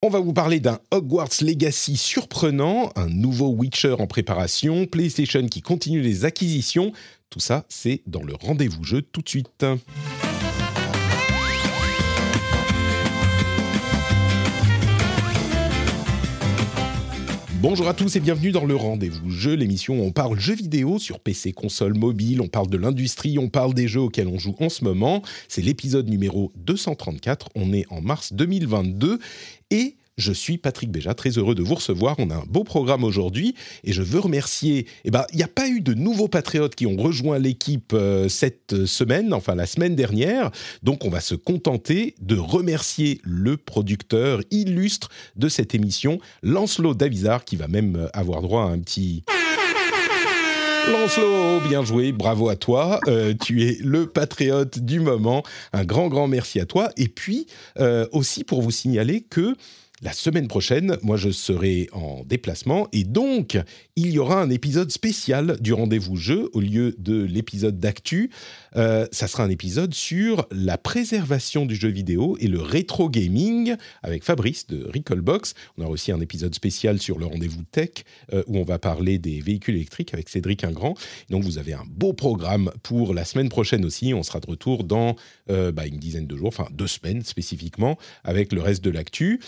On va vous parler d'un Hogwarts Legacy surprenant, un nouveau Witcher en préparation, PlayStation qui continue les acquisitions. Tout ça, c'est dans le rendez-vous jeu tout de suite. Bonjour à tous et bienvenue dans le Rendez-vous Jeu, l'émission où on parle jeux vidéo sur PC, console, mobile, on parle de l'industrie, on parle des jeux auxquels on joue en ce moment. C'est l'épisode numéro 234, on est en mars 2022 et je suis Patrick Béja, très heureux de vous recevoir. On a un beau programme aujourd'hui et je veux remercier. Eh ben, il n'y a pas eu de nouveaux patriotes qui ont rejoint l'équipe euh, cette semaine, enfin la semaine dernière. Donc, on va se contenter de remercier le producteur illustre de cette émission, Lancelot Davizard, qui va même euh, avoir droit à un petit. Lancelot, bien joué, bravo à toi. Euh, tu es le patriote du moment. Un grand, grand merci à toi. Et puis, euh, aussi pour vous signaler que la semaine prochaine, moi, je serai en déplacement et donc il y aura un épisode spécial du rendez-vous jeu au lieu de l'épisode d'actu. Euh, ça sera un épisode sur la préservation du jeu vidéo et le rétro gaming avec Fabrice de Recallbox. On aura aussi un épisode spécial sur le rendez-vous tech euh, où on va parler des véhicules électriques avec Cédric Ingrand. Donc vous avez un beau programme pour la semaine prochaine aussi. On sera de retour dans euh, bah, une dizaine de jours, enfin deux semaines spécifiquement, avec le reste de l'actu.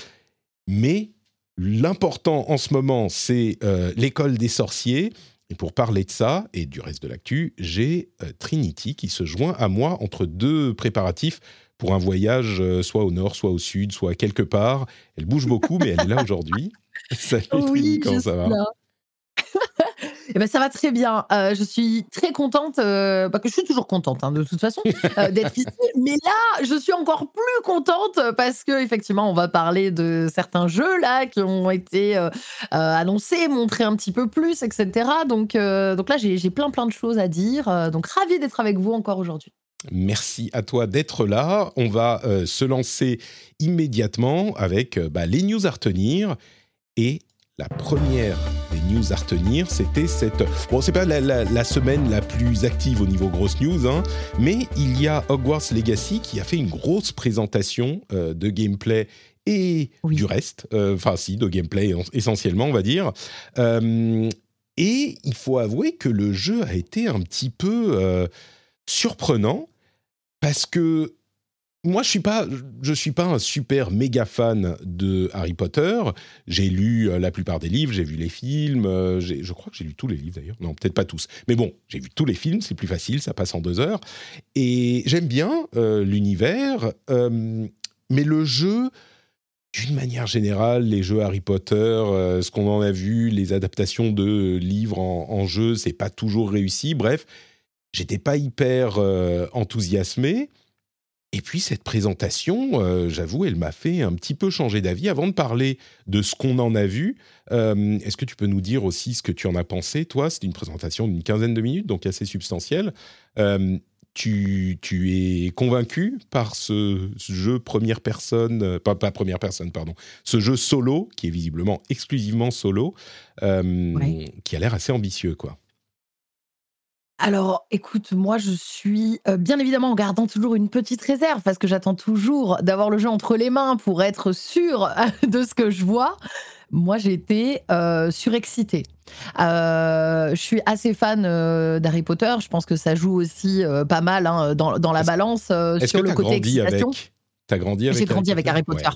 Mais l'important en ce moment, c'est euh, l'école des sorciers. Et pour parler de ça et du reste de l'actu, j'ai euh, Trinity qui se joint à moi entre deux préparatifs pour un voyage euh, soit au nord, soit au sud, soit quelque part. Elle bouge beaucoup, mais elle est là aujourd'hui. Salut Trinity, comment ça va? Eh ben, ça va très bien. Euh, je suis très contente, euh, bah, que je suis toujours contente hein, de toute façon euh, d'être ici. Mais là, je suis encore plus contente parce que effectivement, on va parler de certains jeux là qui ont été annoncés, montrés un petit peu plus, etc. Donc, donc là, j'ai plein plein de choses à dire. donc ravi d'être avec vous encore aujourd'hui. Merci à toi d'être là. On va se lancer immédiatement avec bah, les news à retenir et la première des news à retenir, c'était cette... Bon, c'est pas la, semaine la plus active au niveau grosse news, hein, mais il y a Hogwarts Legacy qui a fait une grosse présentation euh, de gameplay et du reste, euh, enfin si, de gameplay essentiellement, on va dire. Euh, et il faut avouer que le jeu a été un petit peu surprenant parce que moi, je suis pas, je suis pas un super méga fan de Harry Potter. J'ai lu euh, la plupart des livres, j'ai vu les films. Euh, je crois que j'ai lu tous les livres d'ailleurs. Non, peut-être pas tous. Mais bon, j'ai vu tous les films. C'est plus facile, ça passe en deux heures. Et j'aime bien euh, l'univers, mais le jeu. D'une manière générale, les jeux Harry Potter, ce qu'on en a vu, les adaptations de livres en, en jeu, c'est pas toujours réussi. Bref, j'étais pas hyper enthousiasmé. Et puis cette présentation, euh, j'avoue, elle m'a fait un petit peu changer d'avis. Avant de parler de ce qu'on en a vu, euh, est-ce que tu peux nous dire aussi ce que tu en as pensé Toi, c'est une présentation d'une quinzaine de minutes, donc assez substantielle. Euh, tu, tu, es convaincu par ce, jeu première personne, pas, pas, première personne, pardon, ce jeu solo, qui est visiblement exclusivement solo, qui a l'air assez ambitieux, quoi? Alors, écoute, moi, je suis bien évidemment en gardant toujours une petite réserve parce que j'attends toujours d'avoir le jeu entre les mains pour être sûr de ce que je vois. Moi, j'ai été surexcitée. je suis assez fan d'Harry Potter. Je pense que ça joue aussi pas mal hein, dans, la balance sur le côté excitation. T'as grandi avec J'ai grandi avec Harry Potter.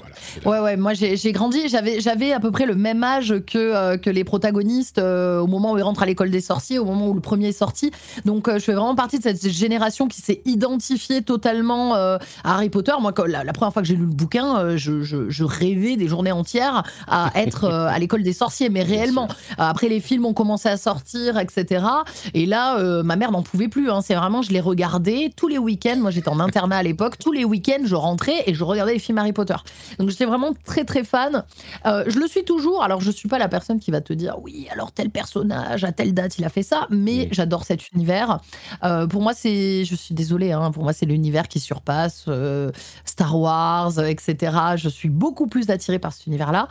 Ouais, ouais, moi j'ai grandi, j'avais j'avais à peu près le même âge que euh, que les protagonistes euh, au moment où ils rentrent à l'école des sorciers, au moment où le premier est sorti. Donc euh, je fais vraiment partie de cette génération qui s'est identifiée totalement à Harry Potter. Moi, la, la première fois que j'ai lu le bouquin, je, je, je, rêvais des journées entières à être à l'école des sorciers, mais réellement. Après les films ont commencé à sortir, etc. Et là, ma mère n'en pouvait plus. Hein. C'est vraiment, je les regardais tous les week-ends. Moi, j'étais en internat à l'époque. Tous les week-ends, je rentrais et je regardais les films Harry Potter. Donc j'étais vraiment très très fan. Euh, je le suis toujours. Alors je suis pas la personne qui va te dire oui, alors tel personnage à telle date il a fait ça, mais j'adore cet univers. Euh, pour moi c'est, je suis désolée, hein, pour moi c'est l'univers qui surpasse euh, Star Wars, etc. Je suis beaucoup plus attirée par cet univers-là.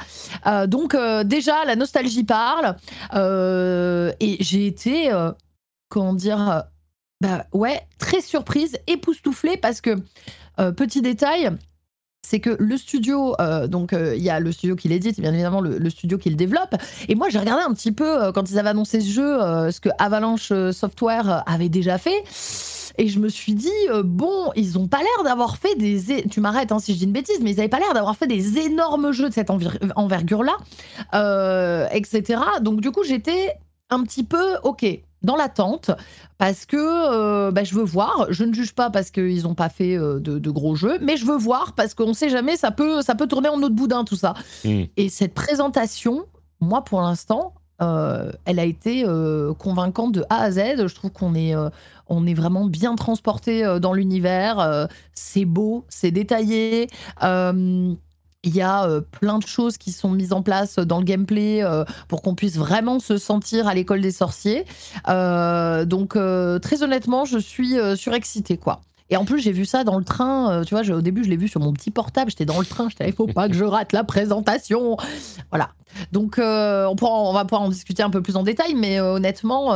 donc déjà la nostalgie parle et j'ai été comment dire bah ouais, très surprise, époustouflée parce que, petit détail, c'est que le studio, euh, donc euh, il y a le studio qui l'édite, bien évidemment le, studio qui le développe. Et moi, j'ai regardé un petit peu quand ils avaient annoncé ce jeu, ce que Avalanche Software avait déjà fait. Et je me suis dit, bon, ils ont pas l'air d'avoir fait des. Tu m'arrêtes hein, si je dis une bêtise, mais ils n'avaient pas l'air d'avoir fait des énormes jeux de cette envergure-là, etc. Donc, du coup, j'étais un petit peu, ok, dans l'attente parce que euh, bah, je veux voir. Je ne juge pas parce qu'ils n'ont pas fait euh, de, gros jeux, mais je veux voir parce qu'on ne sait jamais, ça peut, ça peut tourner en autre boudin tout ça. Hmm. Et cette présentation, moi pour l'instant, euh, elle a été convaincante de A à Z. Je trouve qu'on est, on est vraiment bien transporté dans l'univers. c'est beau, c'est détaillé. Il y a euh, plein de choses qui sont mises en place dans le gameplay euh, pour qu'on puisse vraiment se sentir à l'école des sorciers. Euh, donc très honnêtement, je suis surexcitée quoi. Et en plus, j'ai vu ça dans le train. tu vois, au début, je l'ai vu sur mon petit portable. J'étais dans le train. J'étais, il faut pas que je rate la présentation. Voilà. Donc, on, pourra, on va pouvoir en discuter un peu plus en détail. Mais honnêtement,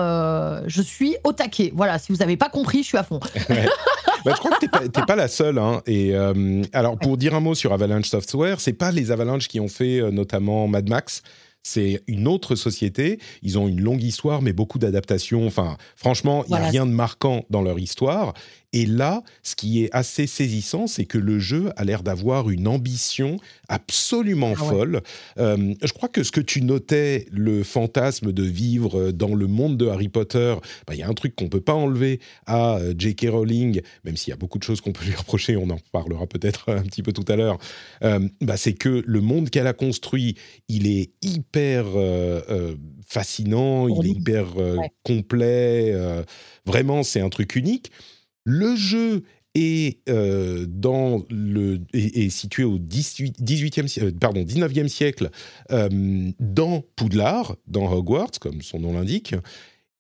je suis au taquet. Voilà. Si vous n'avez pas compris, je suis à fond. Bah, je crois que tu pas, pas, la seule. Hein. Et euh, alors, pour dire un mot sur Avalanche Software, c'est pas les Avalanche qui ont fait euh, notamment Mad Max. C'est une autre société. Ils ont une longue histoire, mais beaucoup d'adaptations. Enfin, franchement, il n'y a rien de marquant dans leur histoire. Et là, ce qui est assez saisissant, c'est que le jeu a l'air d'avoir une ambition absolument ah folle. Euh, je crois que ce que tu notais, le fantasme de vivre dans le monde de Harry Potter, bah, il y a un truc qu'on peut pas enlever à euh, J.K. Rowling, même s'il y a beaucoup de choses qu'on peut lui reprocher, on en parlera peut-être un petit peu tout à l'heure, euh, bah, c'est que le monde qu'elle a construit, il est hyper fascinant, il est hyper complet. vraiment, c'est un truc unique. Le jeu est, euh, situé au 18, e euh, pardon, 19e siècle euh, dans Poudlard, dans Hogwarts, comme son nom l'indique.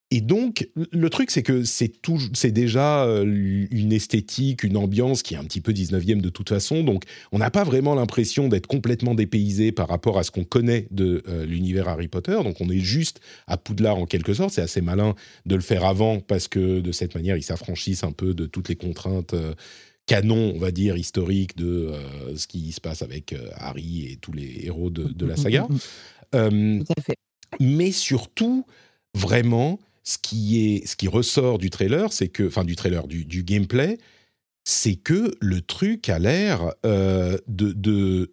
Et donc, le truc, c'est que c'est, c'est déjà euh, une esthétique, une ambiance qui est un petit peu 19e de toute façon. Donc, on n'a pas vraiment l'impression d'être complètement dépaysé par rapport à ce qu'on connaît de euh, l'univers Harry Potter. Donc, on est juste à Poudlard en quelque sorte. C'est assez malin de le faire avant parce que de cette manière, ils s'affranchissent un peu de toutes les contraintes. Euh, canon, on va dire, historiques de ce qui se passe avec Harry et tous les héros de, de la saga. Tout à fait. Mais surtout, vraiment, ce qui, est, ce qui ressort du trailer, c'est que, enfin du trailer, du, gameplay, c'est que le truc a l'air euh, de,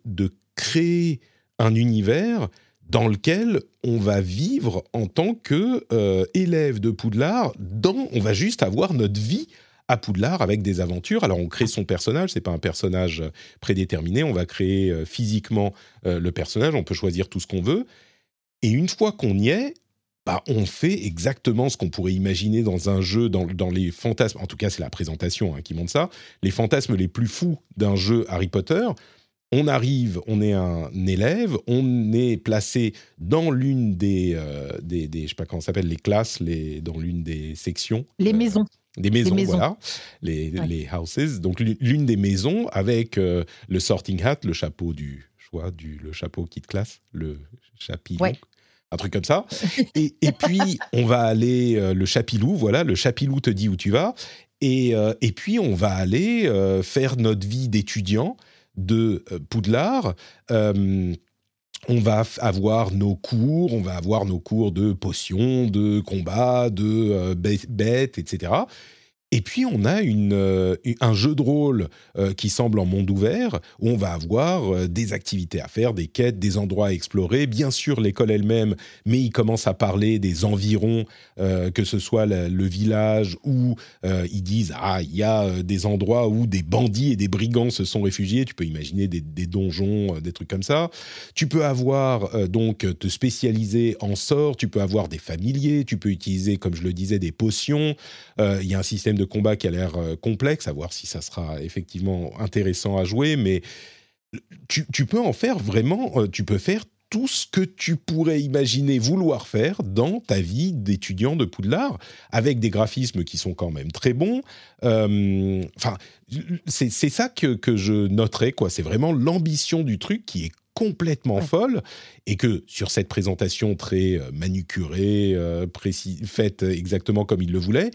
de, créer un univers dans lequel on va vivre en tant que euh, élève de Poudlard. Dans, on va juste avoir notre vie à Poudlard avec des aventures. Alors on crée son personnage, c'est pas un personnage prédéterminé. On va créer euh, physiquement le personnage. On peut choisir tout ce qu'on veut. Et une fois qu'on y est, bah, on fait exactement ce qu'on pourrait imaginer dans un jeu, dans, les fantasmes, en tout cas c'est la présentation hein, qui montre ça, les fantasmes les plus fous d'un jeu Harry Potter. On arrive, on est un élève, on est placé dans l'une des, euh, des, des, je sais pas comment ça s'appelle, les classes, les, dans l'une des sections. Les euh, maisons. Des maisons, voilà, les, les, houses. Donc l'une des maisons avec euh, le sorting hat, le chapeau du choix, du, le chapeau qui te classe, le chapitre un truc comme ça. Et, puis, on va aller, euh, le chapilou, voilà, le chapilou te dit où tu vas. Et, euh, et puis, on va aller euh, faire notre vie d'étudiant de Poudlard. on va avoir nos cours, on va avoir nos cours de potions, de combat, de bêtes, etc. Et puis on a euh, un jeu de rôle euh, qui semble en monde ouvert, où on va avoir euh, des activités à faire, des quêtes, des endroits à explorer, bien sûr l'école elle-même, mais il commence à parler des environs, que ce soit le, village où ils disent ah il y a des endroits où des bandits et des brigands se sont réfugiés. Tu peux imaginer des, des donjons, des trucs comme ça. Tu peux avoir donc te spécialiser en sorts, tu peux avoir des familiers, tu peux utiliser comme je le disais des potions. Il y a un système de de combat qui a l'air complexe, à voir si ça sera effectivement intéressant à jouer, mais tu, tu peux en faire vraiment, tu peux faire tout ce que tu pourrais imaginer vouloir faire dans ta vie d'étudiant de Poudlard, avec des graphismes qui sont quand même très bons. Euh, enfin, c'est ça que, que je noterais, quoi. C'est vraiment l'ambition du truc qui est complètement folle et que sur cette présentation très euh, manucurée, euh, faite exactement comme il le voulait,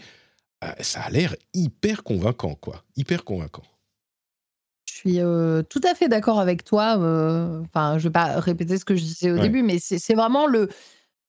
ça a l'air hyper convaincant, quoi. Hyper convaincant. Je suis tout à fait d'accord avec toi. Enfin, je vais pas répéter ce que je disais au début, mais c'est vraiment le,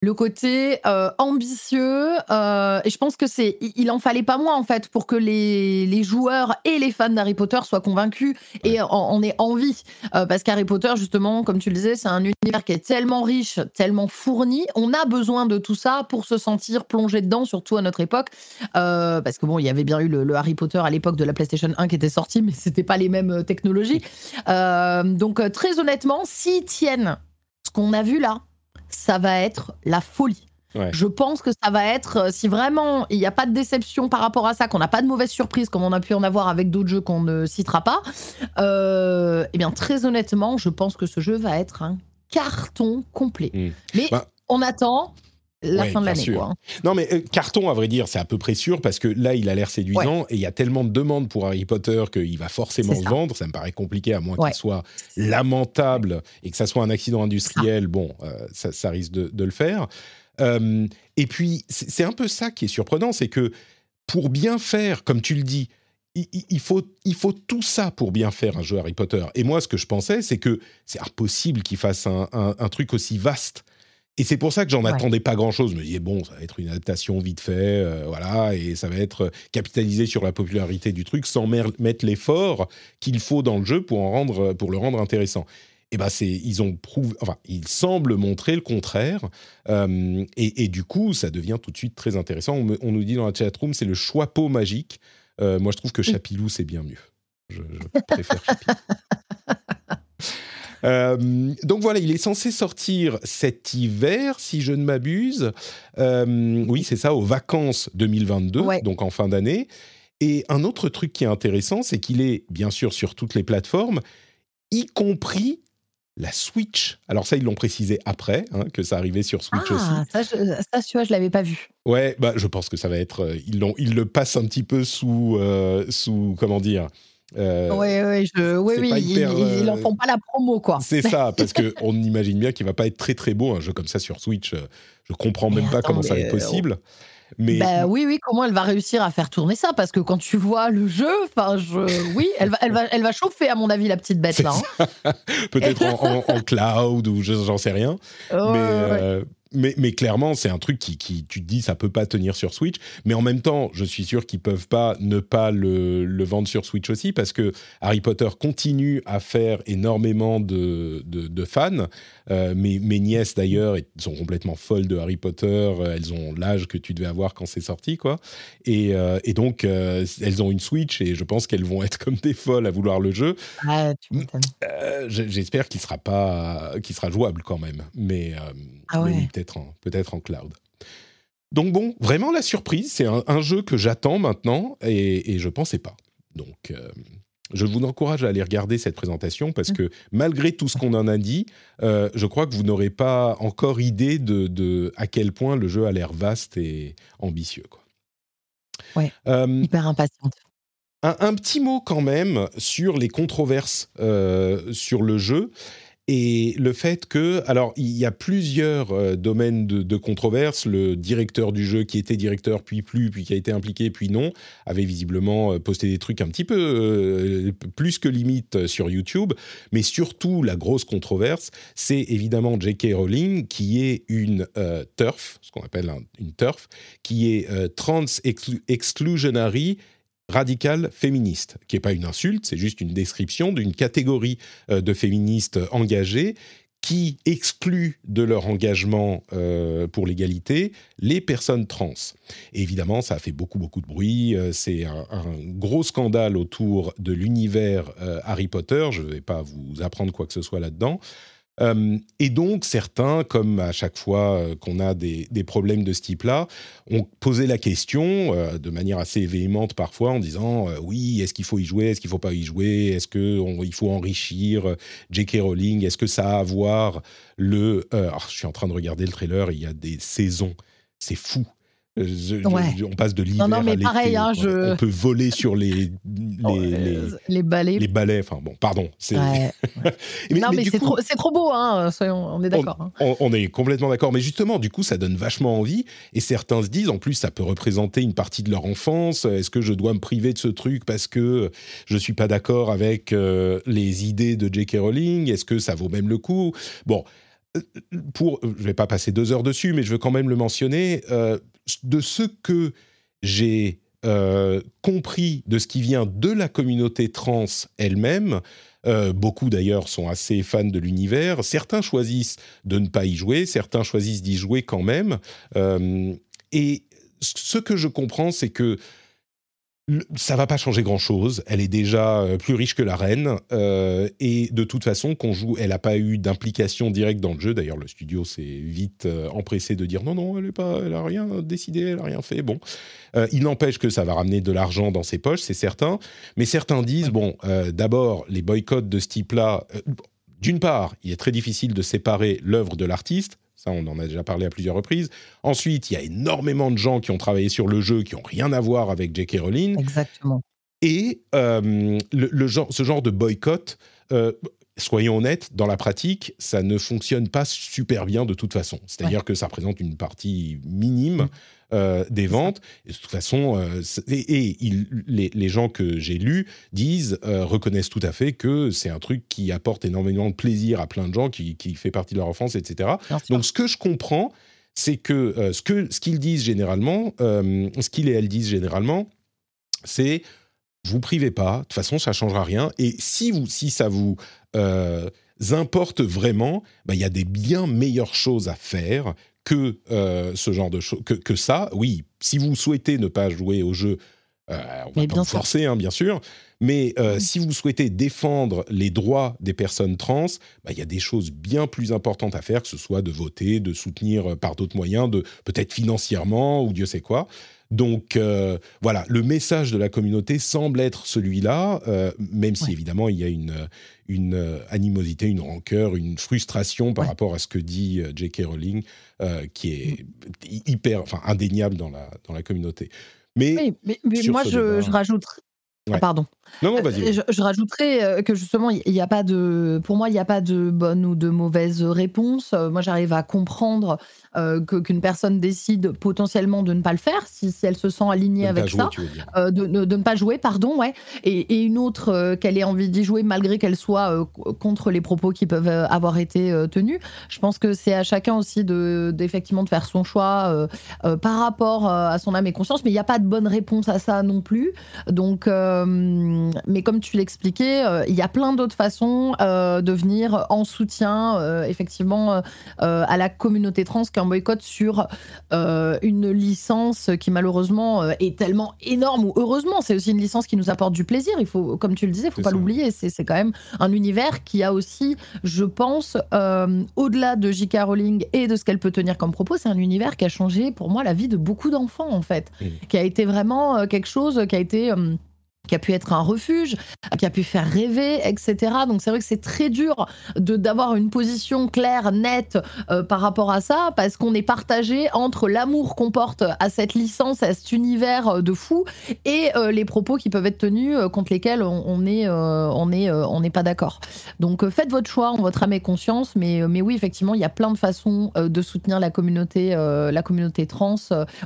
le côté ambitieux. et je pense que c'est, il en fallait pas moins en fait pour que les, les joueurs et les fans d'Harry Potter soient convaincus et en, aient envie. parce qu'Harry Potter, justement, comme tu le disais, c'est un univers qui est tellement riche, tellement fourni. On a besoin de tout ça pour se sentir plongé dedans, surtout à notre époque. parce que bon, il y avait bien eu le, Harry Potter à l'époque de la PlayStation 1 qui était sorti, mais c'était pas les mêmes technologies. donc très honnêtement, s'ils tiennent ce qu'on a vu là, ça va être la folie. Je pense que ça va être, euh, si vraiment il n'y a pas de déception par rapport à ça, qu'on n'a pas de mauvaise surprise comme on a pu en avoir avec d'autres jeux qu'on ne citera pas, euh, eh bien très honnêtement, je pense que ce jeu va être un carton complet. Hmm. Mais bah on attend, la fin de l'année. Hein. Non, mais euh, carton, à vrai dire, c'est à peu près sûr parce que là, il a l'air séduisant et il y a tellement de demandes pour Harry Potter qu'il va forcément se vendre. Ça me paraît compliqué à moins qu'il soit lamentable et que ça soit un accident industriel. Bon, euh, ça, risque de, le faire. Euh, et puis, c'est un peu ça qui est surprenant, c'est que pour bien faire, comme tu le dis, il, faut, il faut tout ça pour bien faire un jeu Harry Potter. Et moi, ce que je pensais, c'est que c'est impossible qu'il fasse un, truc aussi vaste et c'est pour ça que j'en attendais pas grand-chose. Je me disais, bon, ça va être une adaptation vite fait, euh, voilà, et ça va être capitalisé sur la popularité du truc sans mettre l'effort qu'il faut dans le jeu pour, en rendre, pour le rendre intéressant. Et ben c'est, ils ont prouvé, enfin, ils semblent montrer le contraire, euh, et, du coup, ça devient tout de suite très intéressant. On, nous dit dans la chatroom, c'est le choix pot magique. Euh, moi, je trouve que Chapilou, c'est bien mieux. Je, je préfère Chapilou. Euh, donc voilà, il est censé sortir cet hiver, si je ne m'abuse. Euh, oui, c'est ça, aux vacances 2022, donc en fin d'année. Et un autre truc qui est intéressant, c'est qu'il est bien sûr sur toutes les plateformes, y compris la Switch. Alors ça, ils l'ont précisé après, hein, que ça arrivait sur Switch ah, aussi. Ça, je, ça, tu vois, je l'avais pas vu. Ouais, bah, je pense que ça va être... Euh, ils, ils le passent un petit peu sous, sous comment dire euh, oui, oui, oui, ils n'en font pas la promo, quoi. C'est ça, parce qu'on imagine bien qu'il va pas être très très beau, un jeu comme ça sur Switch. Euh, je comprends même pas comment ça va être euh, possible. Mais... Bah, oui, oui, comment elle va réussir à faire tourner ça? Parce que quand tu vois le jeu, enfin, je... oui, elle va, elle, va, elle va chauffer, à mon avis, la petite bête là. Hein. Peut-être en, cloud ou j'en sais rien. mais, mais, clairement, c'est un truc qui, qui, tu te dis, ça peut pas tenir sur Switch. Mais en même temps, je suis sûr qu'ils peuvent pas ne pas le, le, vendre sur Switch aussi, parce que Harry Potter continue à faire énormément de, de, fans. Euh, mes, mes, nièces, d'ailleurs, sont complètement folles de Harry Potter. Elles ont l'âge que tu devais avoir quand c'est sorti, quoi. Et, euh, et donc, euh, elles ont une Switch, et je pense qu'elles vont être comme des folles à vouloir le jeu. Ah, J'espère qu'il sera pas, qu'il sera jouable quand même. Mais, ah ouais peut-être en, cloud. Donc bon, vraiment la surprise, c'est un, jeu que j'attends maintenant et, je ne pensais pas. Donc euh, je vous encourage à aller regarder cette présentation parce que malgré tout ce qu'on en a dit, euh, je crois que vous n'aurez pas encore idée de, à quel point le jeu a l'air vaste et ambitieux. Quoi. Ouais, euh, hyper impatiente. Un, petit mot quand même sur les controverses sur le jeu et le fait que, alors, il y a plusieurs euh, domaines de, de, controverse. Le directeur du jeu, qui était directeur, puis plus, puis qui a été impliqué, puis non, avait visiblement euh, posté des trucs un petit peu euh, plus que limite sur YouTube. Mais surtout, la grosse controverse, c'est évidemment J.K. Rowling, qui est une turf, ce qu'on appelle une turf, qui est trans exclusionary radical féministe, qui n'est pas une insulte, c'est juste une description d'une catégorie euh, de féministes engagées qui excluent de leur engagement euh, pour l'égalité les personnes trans. évidemment, ça a fait beaucoup, beaucoup de bruit. Euh, c'est un, gros scandale autour de l'univers Harry Potter. Je ne vais pas vous apprendre quoi que ce soit là-dedans. Euh, et donc, certains, comme à chaque fois euh, qu'on a des, problèmes de ce type-là, ont posé la question euh, de manière assez véhémente parfois en disant oui, est-ce qu'il faut y jouer, est-ce qu'il ne faut pas y jouer, est-ce qu'il faut enrichir J.K. Rowling, est-ce que ça a à voir le... je suis en train de regarder le trailer, il y a des saisons, c'est fou. On passe de l'hiver à l'été. Hein, on peut voler sur les les, les, balais. Les balais. Enfin bon, pardon. non, mais, c'est trop, trop, beau. Hein, on est d'accord. Hein. On, est complètement d'accord. Mais justement, du coup, ça donne vachement envie. Et certains se disent, en plus, ça peut représenter une partie de leur enfance. Est-ce que je dois me priver de ce truc parce que je suis pas d'accord avec euh, les idées de J.K. Rowling Est-ce que ça vaut même le coup? Bon pour, je vais pas passer deux heures dessus, mais je veux quand même le mentionner. Euh, de ce que j'ai euh, compris de ce qui vient de la communauté trans elle-même, euh, beaucoup d'ailleurs sont assez fans de l'univers. Certains choisissent de ne pas y jouer, certains choisissent d'y jouer quand même. et ce que je comprends, c'est que ça va pas changer grand chose. Elle est déjà euh, plus riche que la reine euh, et de toute façon, qu'on joue, elle n'a pas eu d'implication directe dans le jeu. D'ailleurs, le studio s'est vite euh, empressé de dire non, non, elle est pas, elle a rien décidé, elle a rien fait. Bon, il n'empêche que ça va ramener de l'argent dans ses poches, c'est certain. Mais certains disent bon, d'abord, les boycotts de ce type-là. d'une part, il est très difficile de séparer l'œuvre de l'artiste. Ça, on en a déjà parlé à plusieurs reprises. Ensuite, il y a énormément de gens qui ont travaillé sur le jeu qui n'ont rien à voir avec J.K. Rowling. Exactement. Et euh, le, genre, ce genre de boycott, euh, soyons honnêtes, dans la pratique, ça ne fonctionne pas super bien de toute façon. C'est-à-dire que ça représente une partie minime. Euh, des ventes. Et de toute façon, euh, et, les, gens que j'ai lus disent, euh, reconnaissent tout à fait que c'est un truc qui apporte énormément de plaisir à plein de gens, qui, fait partie de leur enfance, etc. Donc ce que je comprends, c'est que ce que ce qu'ils disent généralement, ce qu'ils et elles disent généralement, c'est vous privez pas, de toute façon ça changera rien. Et si vous, si ça vous importe vraiment, bah, il y a des bien meilleures choses à faire que euh, ce genre de choses, que, ça. Oui, si vous souhaitez ne pas jouer au jeu, euh, on va pas vous forcer, hein, bien sûr. Mais euh, si vous souhaitez défendre les droits des personnes trans, bah, il y a des choses bien plus importantes à faire, que ce soit de voter, de soutenir par d'autres moyens, de peut-être financièrement ou Dieu sait quoi. Donc voilà, le message de la communauté semble être celui-là, même si évidemment il y a une, une euh, animosité, une rancœur, une frustration par rapport à ce que dit euh, J.K. Rowling, euh, qui est hyper, enfin indéniable dans la, dans la communauté. Mais, mais, moi, je, je, rajoute. Ah, pardon. Non, non, vas-y. Je, je, rajouterais que justement, il n'y a pas de, pour moi, il n'y a pas de bonne ou de mauvaise réponse. Moi, j'arrive à comprendre euh, qu'une personne décide potentiellement de ne pas le faire, si, si elle se sent alignée avec ça, euh, de, de, ne pas jouer, pardon, ouais, et, et une autre euh, qu'elle ait envie d'y jouer malgré qu'elle soit contre les propos qui peuvent avoir été tenus. Je pense que c'est à chacun aussi de d'effectivement de faire son choix par rapport à son âme et conscience, mais il n'y a pas de bonne réponse à ça non plus. Donc, mais comme tu l'expliquais, il y a plein d'autres façons de venir en soutien effectivement à la communauté trans un boycott sur euh, une licence qui malheureusement euh, est tellement énorme, ou heureusement, c'est aussi une licence qui nous apporte du plaisir. Il faut, comme tu le disais, il faut pas l'oublier. C'est quand même un univers qui a aussi, je pense, euh, au-delà de J.K. Rowling et de ce qu'elle peut tenir comme propos, c'est un univers qui a changé pour moi la vie de beaucoup d'enfants en fait, qui a été vraiment quelque chose qui a été qui a pu être un refuge, qui a pu faire rêver, etc. Donc c'est vrai que c'est très dur de d'avoir une position claire, nette euh, par rapport à ça, parce qu'on est partagé entre l'amour qu'on porte à cette licence, à cet univers euh, de fou, et euh, les propos qui peuvent être tenus contre lesquels on, est, on est, on n'est pas d'accord. Donc faites votre choix votre âme et conscience, mais mais oui effectivement il y a plein de façons de soutenir la communauté, la communauté trans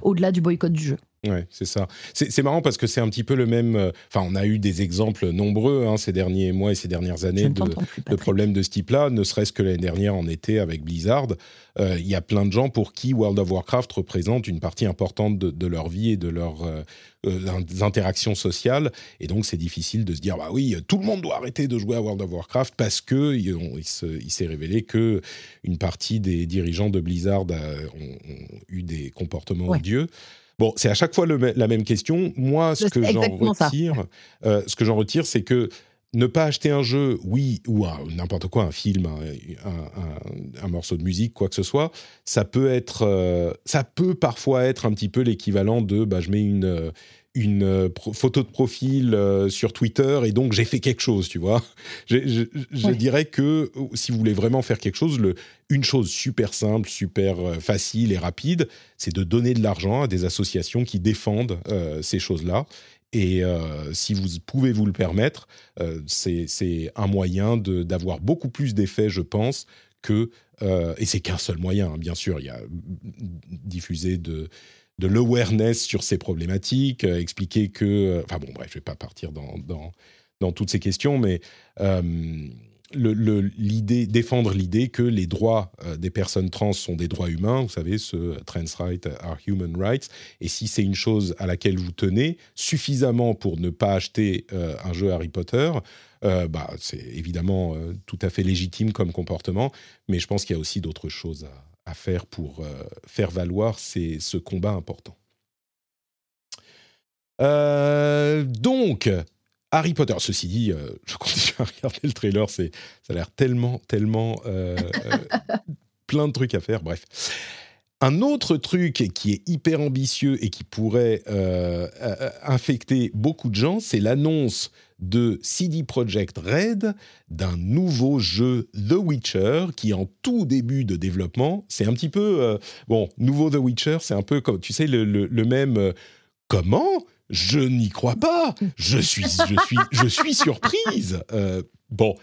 au-delà du boycott du jeu. Ouais, c'est ça. C'est marrant parce que c'est un petit peu le même. Euh, enfin, on a eu des exemples nombreux hein, ces derniers mois et ces dernières années de, problèmes de ce type-là, ne serait-ce que l'année dernière en été avec Blizzard. Euh, il y a plein de gens pour qui World of Warcraft représente une partie importante de, leur vie et de leurs euh, interactions sociales. Et donc, c'est difficile de se dire bah oui, tout le monde doit arrêter de jouer à World of Warcraft parce que il, s'est révélé que une partie des dirigeants de Blizzard ont, eu des comportements odieux. Bon, c'est à chaque fois la même question. Moi, ce que j'en retire, euh, ce que j'en retire, c'est que ne pas acheter un jeu, oui, ou n'importe quoi, un film, un, morceau de musique, quoi que ce soit, ça peut être, euh, ça peut parfois être un petit peu l'équivalent de, bah, je mets une une euh, photo de profil euh, sur Twitter et donc j'ai fait quelque chose, tu vois. Je, dirais que si vous voulez vraiment faire quelque chose, le, une chose super simple, super facile et rapide, c'est de donner de l'argent à des associations qui défendent ces choses-là. Et euh, si vous pouvez vous le permettre, euh, c'est un moyen d'avoir beaucoup plus d'effets, je pense, que... Euh, et c'est qu'un seul moyen, hein, bien sûr. Il y a diffuser de, de l'awareness sur ces problématiques, expliquer que... Enfin bon, bref, je ne vais pas partir dans, dans, dans, toutes ces questions, mais l'idée, défendre l'idée que les droits euh, des personnes trans sont des droits humains, vous savez, ce trans rights are human rights, et si c'est une chose à laquelle vous tenez suffisamment pour ne pas acheter euh, un jeu Harry Potter, euh, bah, c'est évidemment tout à fait légitime comme comportement, mais je pense qu'il y a aussi d'autres choses à, faire pour faire valoir ce combat important. donc, Harry Potter, ceci dit, euh, je continue à regarder le trailer, ça a l'air tellement, tellement euh, euh, plein de trucs à faire, bref. Un autre truc qui est hyper ambitieux et qui pourrait infecter beaucoup de gens, c'est l'annonce de CD Projekt Red d'un nouveau jeu The Witcher qui en tout début de développement. C'est un petit peu... bon, nouveau The Witcher, c'est un peu comme, tu sais, le même... comment? Je n'y crois pas. Je suis, je suis, je suis surprise. Euh, bon,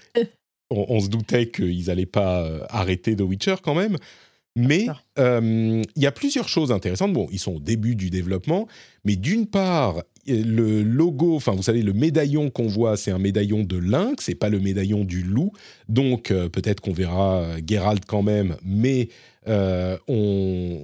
on, se doutait qu'ils n'allaient pas euh, arrêter The Witcher quand même. Mais euh, il y a plusieurs choses intéressantes. Bon, ils sont au début du développement, mais d'une part, le logo, enfin vous savez, le médaillon qu'on voit, c'est un médaillon de lynx, c'est pas le médaillon du loup. Donc peut-être qu'on verra Geralt quand même, mais euh, on,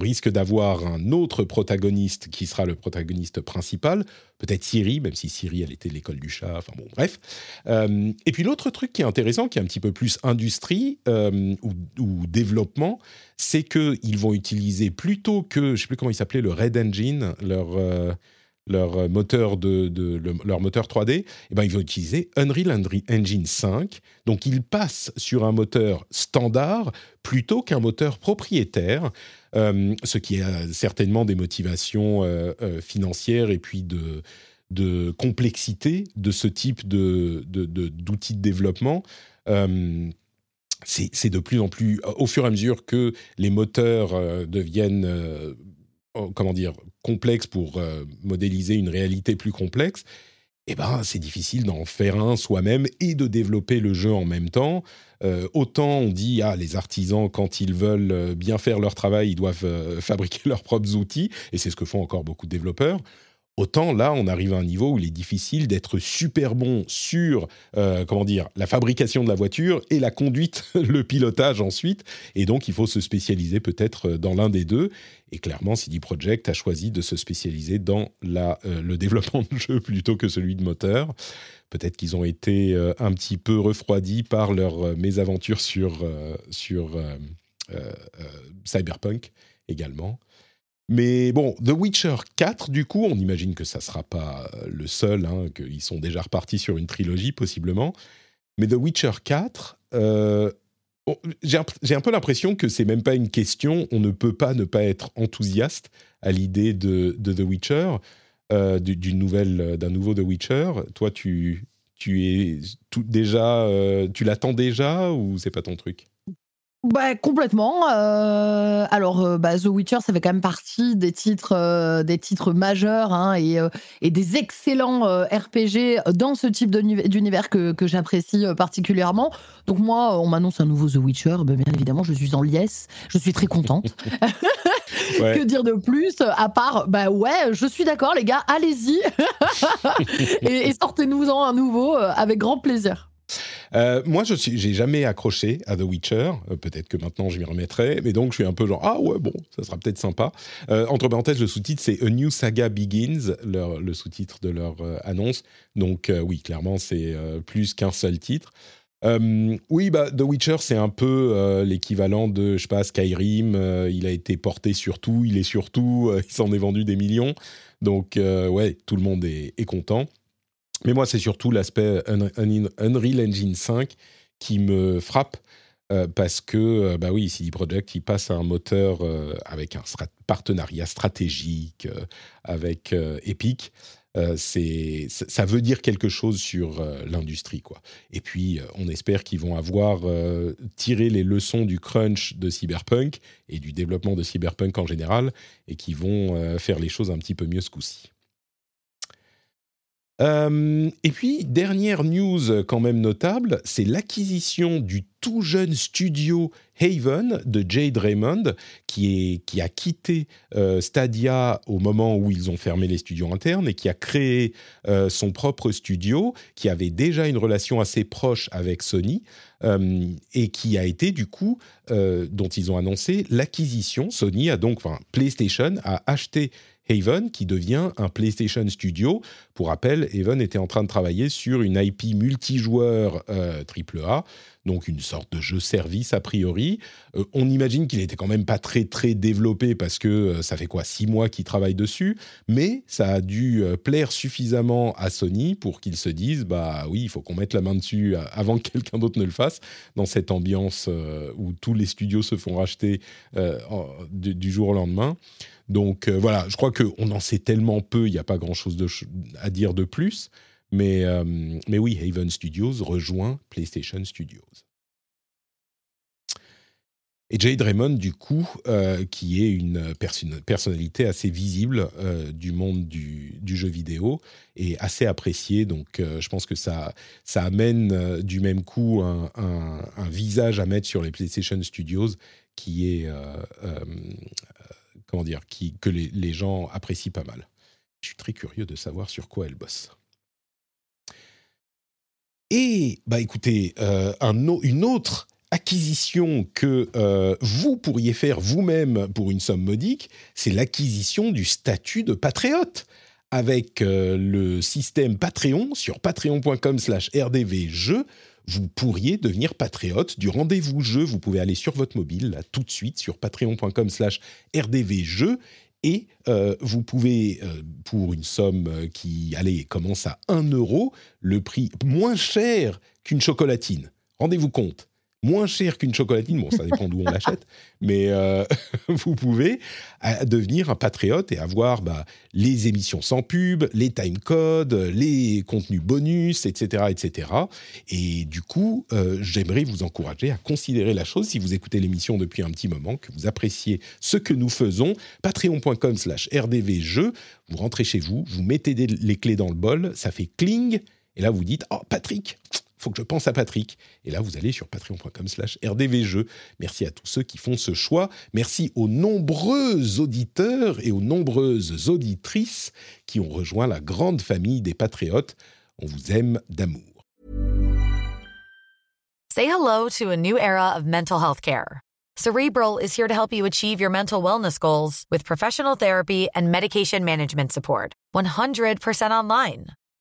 risque d'avoir un autre protagoniste qui sera le protagoniste principal, peut-être Siri, même si Siri, elle était l'école du chat, enfin bon, bref. Euh, et puis l'autre truc qui est intéressant, qui est un petit peu plus industrie euh, ou, développement, c'est qu'ils vont utiliser plutôt que, je sais plus comment il s'appelait, le Red Engine, leur leur euh, moteur de, leur moteur 3D, eh ben ils vont utiliser Unreal Engine 5. Donc ils passent sur un moteur standard plutôt qu'un moteur propriétaire, euh, ce qui a certainement des motivations euh, financières et puis de, de complexité de ce type de, d'outils de, développement. c'est de plus en plus, au fur et à mesure que les moteurs deviennent Oh, comment dire, complexe pour euh, modéliser une réalité plus complexe, eh ben, c'est difficile d'en faire un soi-même et de développer le jeu en même temps. Euh, autant on dit, ah, les artisans, quand ils veulent euh, bien faire leur travail, ils doivent fabriquer leurs propres outils, et c'est ce que font encore beaucoup de développeurs. Autant là, on arrive à un niveau où il est difficile d'être super bon sur, euh, comment dire, la fabrication de la voiture et la conduite, le pilotage ensuite. Et donc, il faut se spécialiser peut-être dans l'un des deux. Et clairement, CD Projekt a choisi de se spécialiser dans la, euh, le développement de jeu plutôt que celui de moteur. Peut-être qu'ils ont été euh, un petit peu refroidis par leur mésaventure sur, sur Cyberpunk également. Mais bon, The Witcher 4, du coup, on imagine que ça ne sera pas euh, le seul, hein, qu'ils sont déjà repartis sur une trilogie possiblement. Mais The Witcher 4, euh, j'ai un, peu l'impression que c'est même pas une question, on ne peut pas ne pas être enthousiaste à l'idée de, The Witcher, euh, d'un nouveau The Witcher. Toi, tu, tu tu l'attends déjà ou c'est pas ton truc? Bah, complètement. Euh, alors, euh, bah, The Witcher, ça fait quand même partie des titres, euh, des titres majeurs hein, et, et, des excellents RPG dans ce type d'univers que, que j'apprécie particulièrement. Donc moi, on m'annonce un nouveau The Witcher, bah, bien évidemment, je suis en liesse, je suis très contente. que dire de plus à part, bah ouais, je suis d'accord, les gars, allez-y et, et sortez-nous-en un nouveau avec grand plaisir. Euh, moi, je n'ai j'ai jamais accroché à The Witcher. Euh, peut-être que maintenant je m'y remettrai, mais donc je suis un peu genre ah ouais bon, ça sera peut-être sympa. Euh, entre parenthèses, le sous-titre c'est A New Saga Begins, le sous-titre de leur annonce. Donc oui, clairement c'est plus qu'un seul titre. oui, bah, The Witcher, c'est un peu l'équivalent de, je sais pas, Skyrim. il a été porté sur tout, il est sur tout, il s'en est vendu des millions. Donc, ouais, tout le monde est content. Mais moi, c'est surtout l'aspect Unreal Engine 5 qui me frappe euh, parce que, euh, bah oui, CD Projekt, il passe à un moteur euh, avec un partenariat stratégique avec Epic. c'est, ça veut dire quelque chose sur l'industrie, quoi. Et puis, on espère qu'ils vont avoir tiré les leçons du crunch de Cyberpunk et du développement de Cyberpunk en général, et qu'ils vont faire les choses un petit peu mieux ce coup-ci. Euh, et puis, dernière news quand même notable, c'est l'acquisition du tout jeune studio Haven de Jade Raymond, qui, a quitté euh, Stadia au moment où ils ont fermé les studios internes et qui a créé euh, son propre studio, qui avait déjà une relation assez proche avec Sony. et qui a été du coup, dont ils ont annoncé l'acquisition. Sony a donc, PlayStation a acheté Haven, qui devient un PlayStation Studio. Pour rappel, Haven était en train de travailler sur une IP multijoueur AAA, euh, donc une sorte de jeu service a priori. Euh, on imagine qu'il n'était quand même pas très très développé parce que euh, ça fait quoi six mois qu'il travaille dessus, mais ça a dû plaire suffisamment à Sony pour qu'ils se disent bah oui il faut qu'on mette la main dessus avant que quelqu'un d'autre ne le fasse dans cette ambiance où tous les studios se font racheter du jour au lendemain. Donc euh, voilà, je crois qu'on en sait tellement peu, il n'y a pas grand-chose à dire de plus. Mais, euh, mais oui, Haven Studios rejoint PlayStation Studios. Et Jade Raymond, du coup, euh, qui est une personnalité assez visible du monde du, jeu vidéo et assez appréciée. Donc, je pense que ça, ça amène du même coup un, visage à mettre sur les PlayStation Studios qui est comment dire, qui, que les, gens apprécient pas mal. Je suis très curieux de savoir sur quoi elle bosse. Et, bah écoutez, euh, un, une autre acquisition que euh, vous pourriez faire vous-même pour une somme modique, c'est l'acquisition du statut de patriote. Avec euh, le système Patreon sur patreon.com slash rdvjeux, vous pourriez devenir patriote du rendez-vous jeu. Vous pouvez aller sur votre mobile, tout de suite, sur patreon.com slash rdvjeux. Et euh, vous pouvez, euh, pour une somme euh, qui, allez, commence à 1 euro, le prix moins cher qu'une chocolatine. Rendez-vous compte moins cher qu'une chocolatine. Bon, ça dépend d'où on l'achète, mais euh, vous pouvez euh, devenir un patriote et avoir bah, les émissions sans pub, les time codes, les contenus bonus, etc., etc. Et du coup, euh, j'aimerais vous encourager à considérer la chose si vous écoutez l'émission depuis un petit moment, que vous appréciez ce que nous faisons. Patreon.com/slash rdvjeux. Vous rentrez chez vous, vous mettez les clés dans le bol, ça fait cling. Et là, vous dites, oh, Patrick, faut que je pense à Patrick. Et là, vous allez sur patreon.com slash. Merci à tous ceux qui font ce choix. Merci aux nombreux auditeurs et aux nombreuses auditrices qui ont rejoint la grande famille des patriotes. On vous aime d'amour. Say hello to a new era of mental health care. Cerebral is here to help you achieve your mental wellness goals with professional therapy and medication management support. 100% online.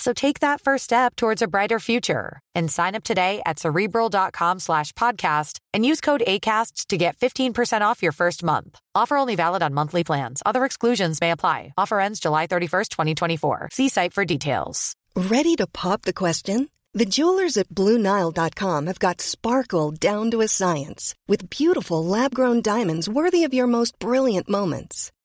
So take that first step towards a brighter future and sign up today at cerebral.com slash podcast and use code ACasts to get 15% off your first month. Offer only valid on monthly plans. Other exclusions may apply. Offer ends July 31st, 2024. See site for details. Ready to pop the question? The jewelers at BlueNile.com have got sparkle down to a science with beautiful lab grown diamonds worthy of your most brilliant moments.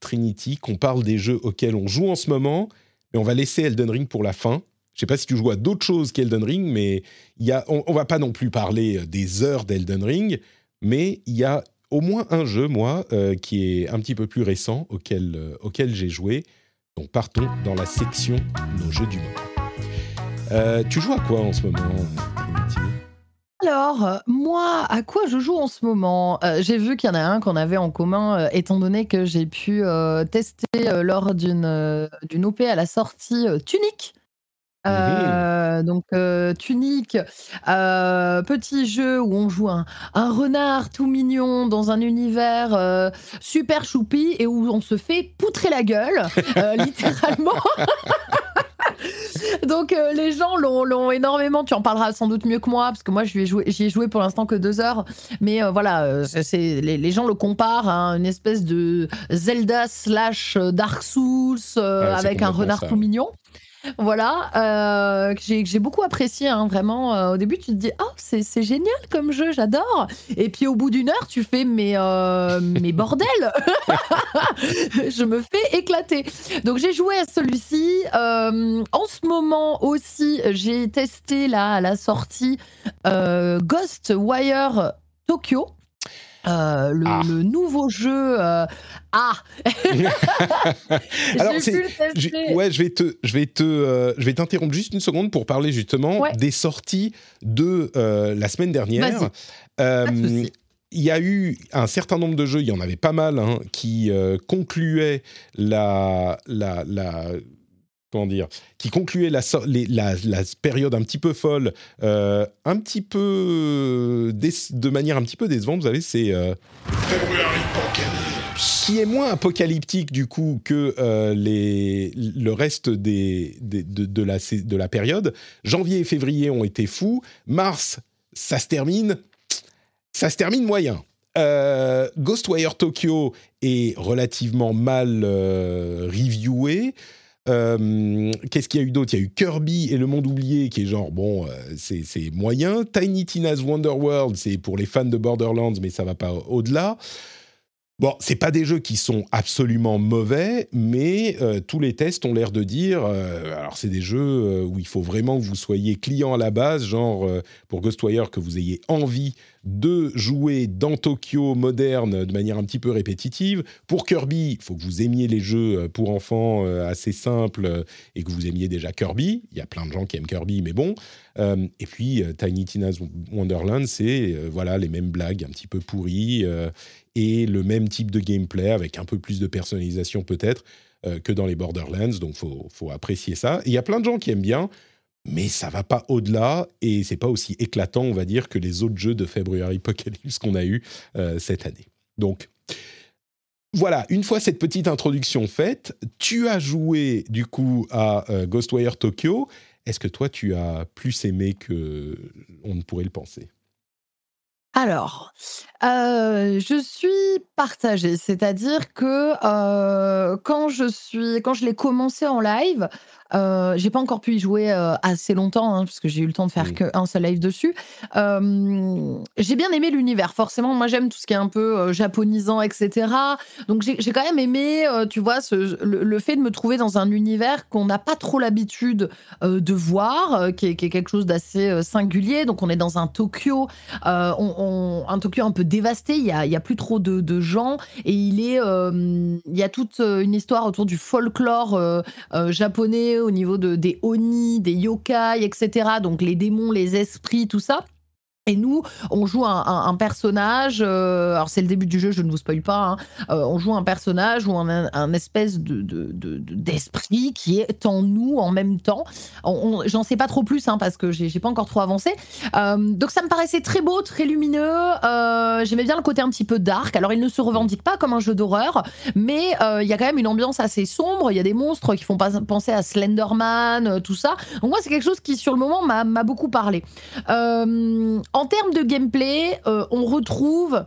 Trinity, qu'on parle des jeux auxquels on joue en ce moment, mais on va laisser Elden Ring pour la fin. Je sais pas si tu joues à d'autres choses qu'Elden Ring, mais y a, on, on va pas non plus parler des heures d'Elden Ring, mais il y a au moins un jeu, moi, euh, qui est un petit peu plus récent, auquel, euh, auquel j'ai joué. Donc partons dans la section Nos jeux du. Euh, tu joues à quoi en ce moment, alors, moi, à quoi je joue en ce moment? J'ai vu qu'il y en a un qu'on avait en commun, étant donné que j'ai pu tester lors d'une d'une OP à la sortie Tunic. Euh, donc euh, Tunique, euh, petit jeu où on joue un, un, renard tout mignon dans un univers super choupi et où on se fait poutrer la gueule, littéralement. Donc les gens l'ont énormément. Tu en parleras sans doute mieux que moi parce que moi j'y ai joué, ai joué pour l'instant que deux heures. Mais voilà, c'est les, les, gens le comparent à une espèce de Zelda slash Dark Souls avec un renard tout mignon. Voilà, euh, que j'ai beaucoup apprécié, hein, vraiment. Euh, au début, tu te dis, oh, c'est génial comme jeu, j'adore. Et puis au bout d'une heure, tu fais, mais, euh, mais bordel Je me fais éclater. Donc j'ai joué à celui-ci. en ce moment aussi, j'ai testé la sortie Ghostwire Tokyo. Euh, ah. le, nouveau jeu. Euh, ah Alors, ouais, je vais te, je vais te, euh, je vais t'interrompre juste une seconde pour parler justement des sorties de la semaine dernière. il y a eu un certain nombre de jeux, il y en avait pas mal, hein, qui concluaient la, la, la comment dire, qui concluait la, période un petit peu folle, euh, un petit peu de manière un petit peu décevante. Vous savez, c'est euh, qui est moins apocalyptique du coup que euh, les, le reste des, de, de, la, de la période. Janvier et février ont été fous. Mars, ça se termine, ça se termine moyen. Ghostwire Tokyo est relativement mal reviewé. Euh, qu'est-ce qu'il y a eu d'autre? Il y a eu Kirby et le monde oublié, qui est genre, bon, euh, c'est moyen. Tiny Tina's Wonder World, c'est pour les fans de Borderlands, mais ça va pas au-delà. Bon, c'est pas des jeux qui sont absolument mauvais, mais euh, tous les tests ont l'air de dire. alors, c'est des jeux où il faut vraiment que vous soyez client à la base, genre pour Ghostwire que vous ayez envie de jouer dans Tokyo moderne de manière un petit peu répétitive. Pour Kirby, il faut que vous aimiez les jeux euh, pour enfants euh, assez simples euh, et que vous aimiez déjà Kirby. Il y a plein de gens qui aiment Kirby, mais bon. et puis Tiny Tina's Wonderland, c'est voilà les mêmes blagues un petit peu pourries et le même type de gameplay avec un peu plus de personnalisation peut-être que dans les Borderlands. Donc faut, faut apprécier ça. il y a plein de gens qui aiment bien mais ça va pas au-delà et c'est pas aussi éclatant, on va dire, que les autres jeux de February Apocalypse qu'on a eu euh, cette année. Donc voilà, une fois cette petite introduction faite, tu as joué du coup à euh, Ghostwire Tokyo. Est-ce que toi tu as plus aimé que on ne pourrait le penser? Alors, euh, je suis partagée, c'est-à-dire que quand je suis, quand je l'ai commencé en live, euh, j'ai pas encore pu y jouer euh, assez longtemps, hein, parce que j'ai eu le temps de faire qu'un seul live dessus. Euh, j'ai bien aimé l'univers, forcément. Moi, j'aime tout ce qui est un peu japonisant, etc. Donc, j'ai quand même aimé, tu vois, ce, le, fait de me trouver dans un univers qu'on n'a pas trop l'habitude de voir, qui est, quelque chose d'assez singulier. Donc, on est dans un Tokyo, on, un Tokyo un peu dévasté. Il y a, il y a plus trop de, de, gens et il est, il y a toute une histoire autour du folklore japonais au niveau de, des oni, des yokai, etc. Donc les démons, les esprits, tout ça. Et nous, on joue un, personnage. Euh, alors c'est le début du jeu, je ne vous spoil pas. Hein. Euh, on joue un personnage ou un, espèce de, d'esprit qui est en nous en même temps. j'en sais pas trop plus hein, parce que j'ai, pas encore trop avancé. Euh, donc ça me paraissait très beau, très lumineux. j'aimais bien le côté un petit peu dark. Alors il ne se revendique pas comme un jeu d'horreur, mais il y a quand même une ambiance assez sombre. Il y a des monstres qui font penser à Slenderman, tout ça. Donc moi c'est quelque chose qui sur le moment m'a, beaucoup parlé. Termes de gameplay, euh, on retrouve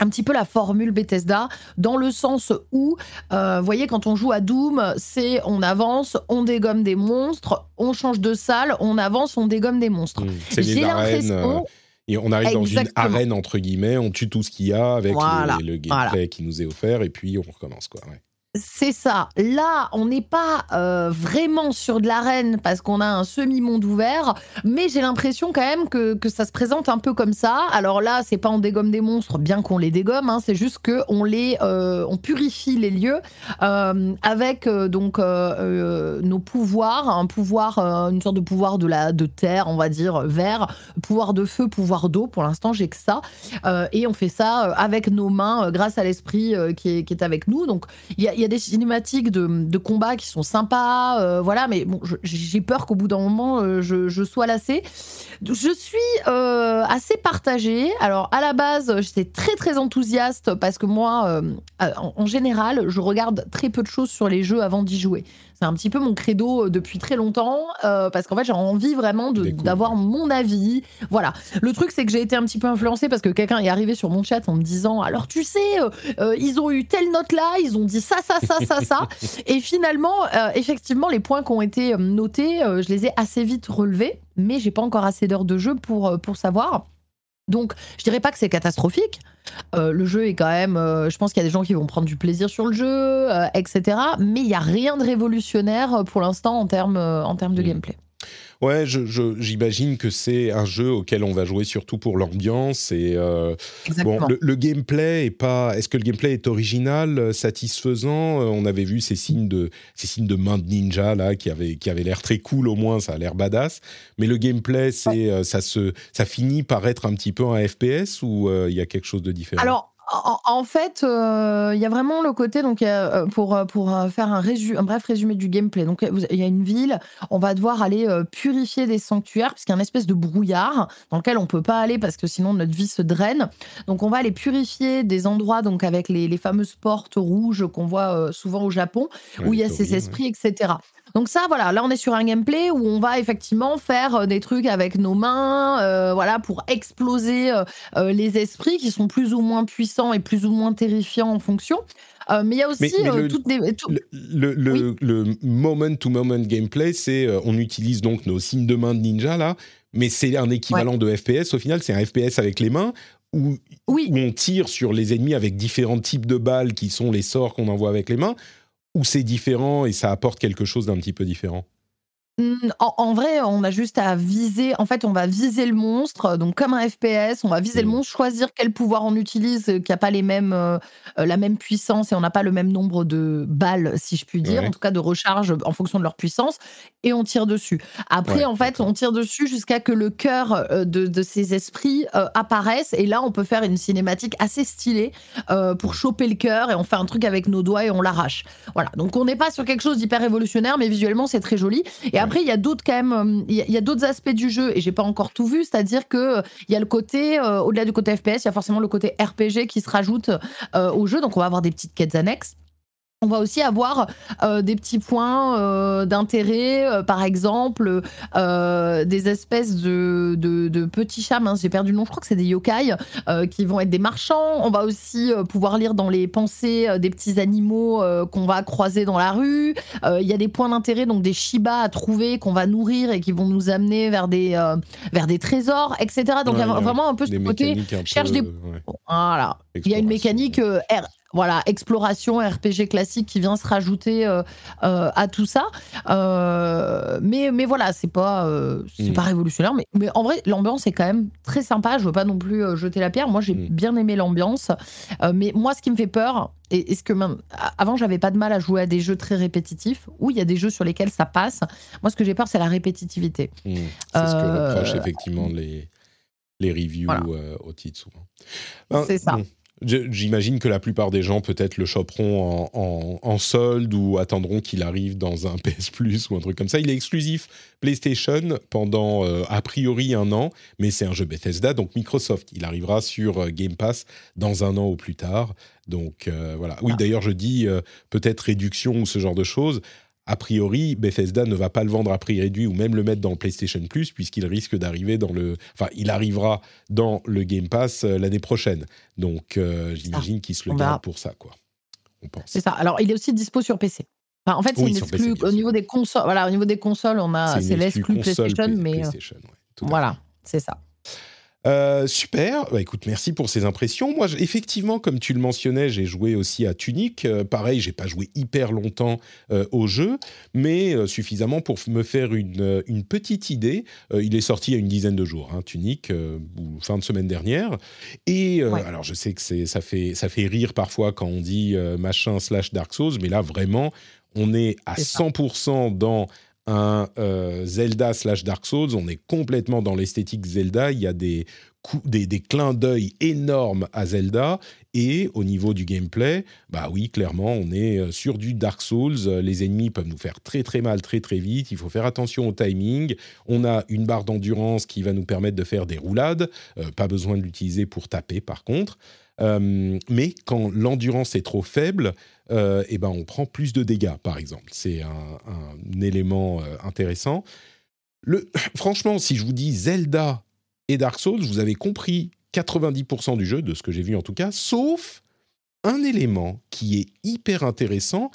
un petit peu la formule Bethesda dans le sens où, euh, vous voyez, quand on joue à Doom, c'est on avance, on dégomme des monstres, on change de salle, on avance, on dégomme des monstres. Mmh, J'ai l'impression. Euh, on arrive dans une arène entre guillemets, on tue tout ce qu'il y a avec le, gameplay qui nous est offert et puis on recommence quoi. C'est ça. Là, on n'est pas euh, vraiment sur de l'arène parce qu'on a un semi-monde ouvert, mais j'ai l'impression quand même que, ça se présente un peu comme ça. Alors là, c'est pas on dégomme des monstres, bien qu'on les dégomme, hein, c'est juste qu'on les, euh, on purifie les lieux euh, avec donc nos pouvoirs, un pouvoir, une sorte de pouvoir de la de terre, on va dire vert, pouvoir de feu, pouvoir d'eau. Pour l'instant, j'ai que ça, et on fait ça avec nos mains grâce à l'esprit qui est, qui, est, avec nous. Donc il y a y a des cinématiques de, de combats qui sont sympas, euh, voilà, mais bon, j'ai peur qu'au bout d'un moment, euh, je, je, sois lassée. Je suis euh, assez partagée. Alors, à la base, j'étais très très enthousiaste parce que moi, en, général, je regarde très peu de choses sur les jeux avant d'y jouer. C'est un petit peu mon credo euh, depuis très longtemps euh, parce qu'en fait j'ai envie vraiment d'avoir mon avis. Voilà. Le truc c'est que j'ai été un petit peu influencée parce que quelqu'un est arrivé sur mon chat en me disant alors tu sais euh, ils ont eu telle note là, ils ont dit ça ça ça ça ça et finalement effectivement les points qui ont été notés je les ai assez vite relevés mais j'ai pas encore assez d'heures de jeu pour pour savoir. Donc, je dirais pas que c'est catastrophique. Euh, le jeu est quand même. Euh, je pense qu'il y a des gens qui vont prendre du plaisir sur le jeu, euh, etc. Mais il n'y a rien de révolutionnaire pour l'instant en termes en termes de gameplay. Ouais, j'imagine que c'est un jeu auquel on va jouer surtout pour l'ambiance et euh, bon, le, gameplay est pas. Est-ce que le gameplay est original, euh, satisfaisant? Euh, On avait vu ces signes de ces signes de main de ninja là qui avaient qui avait l'air très cool au moins, ça a l'air badass. Mais le gameplay, c'est ça se ça finit par être un petit peu un FPS ou il y a quelque chose de différent? Alors en, fait, euh, il y a vraiment le côté, donc, euh, pour, euh, pour faire un, un bref résumé du gameplay. Donc, il y a une ville, on va devoir aller purifier des sanctuaires, puisqu'il y a une espèce de brouillard dans lequel on peut pas aller parce que sinon notre vie se draine. Donc, on va aller purifier des endroits, donc, avec les, les fameuses portes rouges qu'on voit souvent au Japon, où il y a ces esprits, etc. Donc ça, voilà, là on est sur un gameplay où on va effectivement faire euh, des trucs avec nos mains, euh, voilà, pour exploser euh, les esprits qui sont plus ou moins puissants et plus ou moins terrifiants en fonction. mais il y a aussi le, toutes des. Le, moment-to-moment gameplay, c'est on utilise donc nos signes de main de ninja là, mais c'est un équivalent de FPS. Au final, c'est un FPS avec les mains où, où, on tire sur les ennemis avec différents types de balles qui sont les sorts qu'on envoie avec les mains ou c'est différent et ça apporte quelque chose d'un petit peu différent Mmh, en, vrai, on a juste à viser. En fait, on va viser le monstre, donc comme un FPS, on va viser le mmh. monstre, choisir quel pouvoir on utilise, euh, qui n'a pas les mêmes, euh, euh, la même puissance et on n'a pas le même nombre de balles, si je puis dire, en tout cas de recharge en fonction de leur puissance, et on tire dessus. Après, en fait, on tire dessus jusqu'à que le cœur de, ces esprits apparaisse, et là, on peut faire une cinématique assez stylée pour choper le cœur et on fait un truc avec nos doigts et on l'arrache. Voilà. Donc, on n'est pas sur quelque chose d'hyper révolutionnaire, mais visuellement, c'est très joli. Et après, il y a d'autres quand même, euh, il y a, d'autres aspects du jeu et j'ai pas encore tout vu, c'est-à-dire que euh, il y a le côté, euh, au-delà du côté FPS, il y a forcément le côté RPG qui se rajoute au jeu, donc on va avoir des petites quêtes annexes. On va aussi avoir euh, des petits points euh, d'intérêt, euh, par exemple des espèces de, de, petits chats, j'ai perdu le nom, je crois que c'est des yokai, qui vont être des marchands. On va aussi pouvoir lire dans les pensées des petits animaux qu'on va croiser dans la rue. Il y a des points d'intérêt, donc des shibas à trouver qu'on va nourrir et qui vont nous amener vers des, vers des trésors, etc. Donc il y a vraiment un peu ce côté cherche des... Voilà. Il y a une mécanique voilà, exploration RPG classique qui vient se rajouter euh, euh, à tout ça. Euh, mais, mais voilà, c'est pas, c'est pas mm. révolutionnaire. Mais, mais en vrai, l'ambiance est quand même très sympa. Je veux pas non plus jeter la pierre. Moi, j'ai mm. bien aimé l'ambiance. mais moi, ce qui me fait peur, et, ce que même, avant, j'avais pas de mal à jouer à des jeux très répétitifs, où il y a des jeux sur lesquels ça passe. Moi, ce que j'ai peur, c'est la répétitivité. Mm. C'est ce que reprochent effectivement les, les reviews au titre souvent. c'est ça. J'imagine que la plupart des gens peut-être le choperont en, solde ou attendront qu'il arrive dans un PS Plus ou un truc comme ça. Il est exclusif PlayStation pendant euh, a priori un an, mais c'est un jeu Bethesda, donc Microsoft. Il arrivera sur euh, Game Pass dans un an ou plus tard. Donc euh, voilà. Oui, ah. d'ailleurs, je dis peut-être réduction ou ce genre de choses a priori, Bethesda ne va pas le vendre à prix réduit ou même le mettre dans PlayStation Plus, puisqu'il risque d'arriver dans le. Enfin, il arrivera dans le Game Pass euh, l'année prochaine. Donc, euh, j'imagine qu'il se le garde pour ça, quoi. On pense. C'est ça. Alors, il est aussi dispo sur PC. en fait, c'est une exclu au niveau des consoles. Voilà, au niveau des consoles, on a c'est l'exclu PlayStation, mais euh, voilà, c'est ça. Euh, super, bah, écoute, merci pour ces impressions. Moi, effectivement, comme tu le mentionnais, j'ai joué aussi à Tunic. Euh, pareil, j'ai pas joué hyper longtemps euh, au jeu, mais suffisamment pour me faire une, une petite idée. il est sorti il y a une dizaine de jours, hein, Tunic, ou fin de semaine dernière. Et alors, je sais que ça fait, ça fait rire parfois quand on dit machin slash Dark Souls, mais là, vraiment, on est à 100% dans un euh, Zelda slash Dark Souls. On est complètement dans l'esthétique Zelda. Il y a des, des, des, clins d'œil énormes à Zelda. Et au niveau du gameplay, bah oui, clairement, on est euh, sur du Dark Souls. Les ennemis peuvent nous faire très très mal très très vite. Il faut faire attention au timing. On a une barre d'endurance qui va nous permettre de faire des roulades. Euh, pas besoin de l'utiliser pour taper par contre. mais quand l'endurance est trop faible, euh, eh ben on prend plus de dégâts, par exemple. C'est un, élément euh, intéressant. Le, franchement, si je vous dis Zelda et Dark Souls, vous avez compris 90% du jeu, de ce que j'ai vu en tout cas, sauf un élément qui est hyper intéressant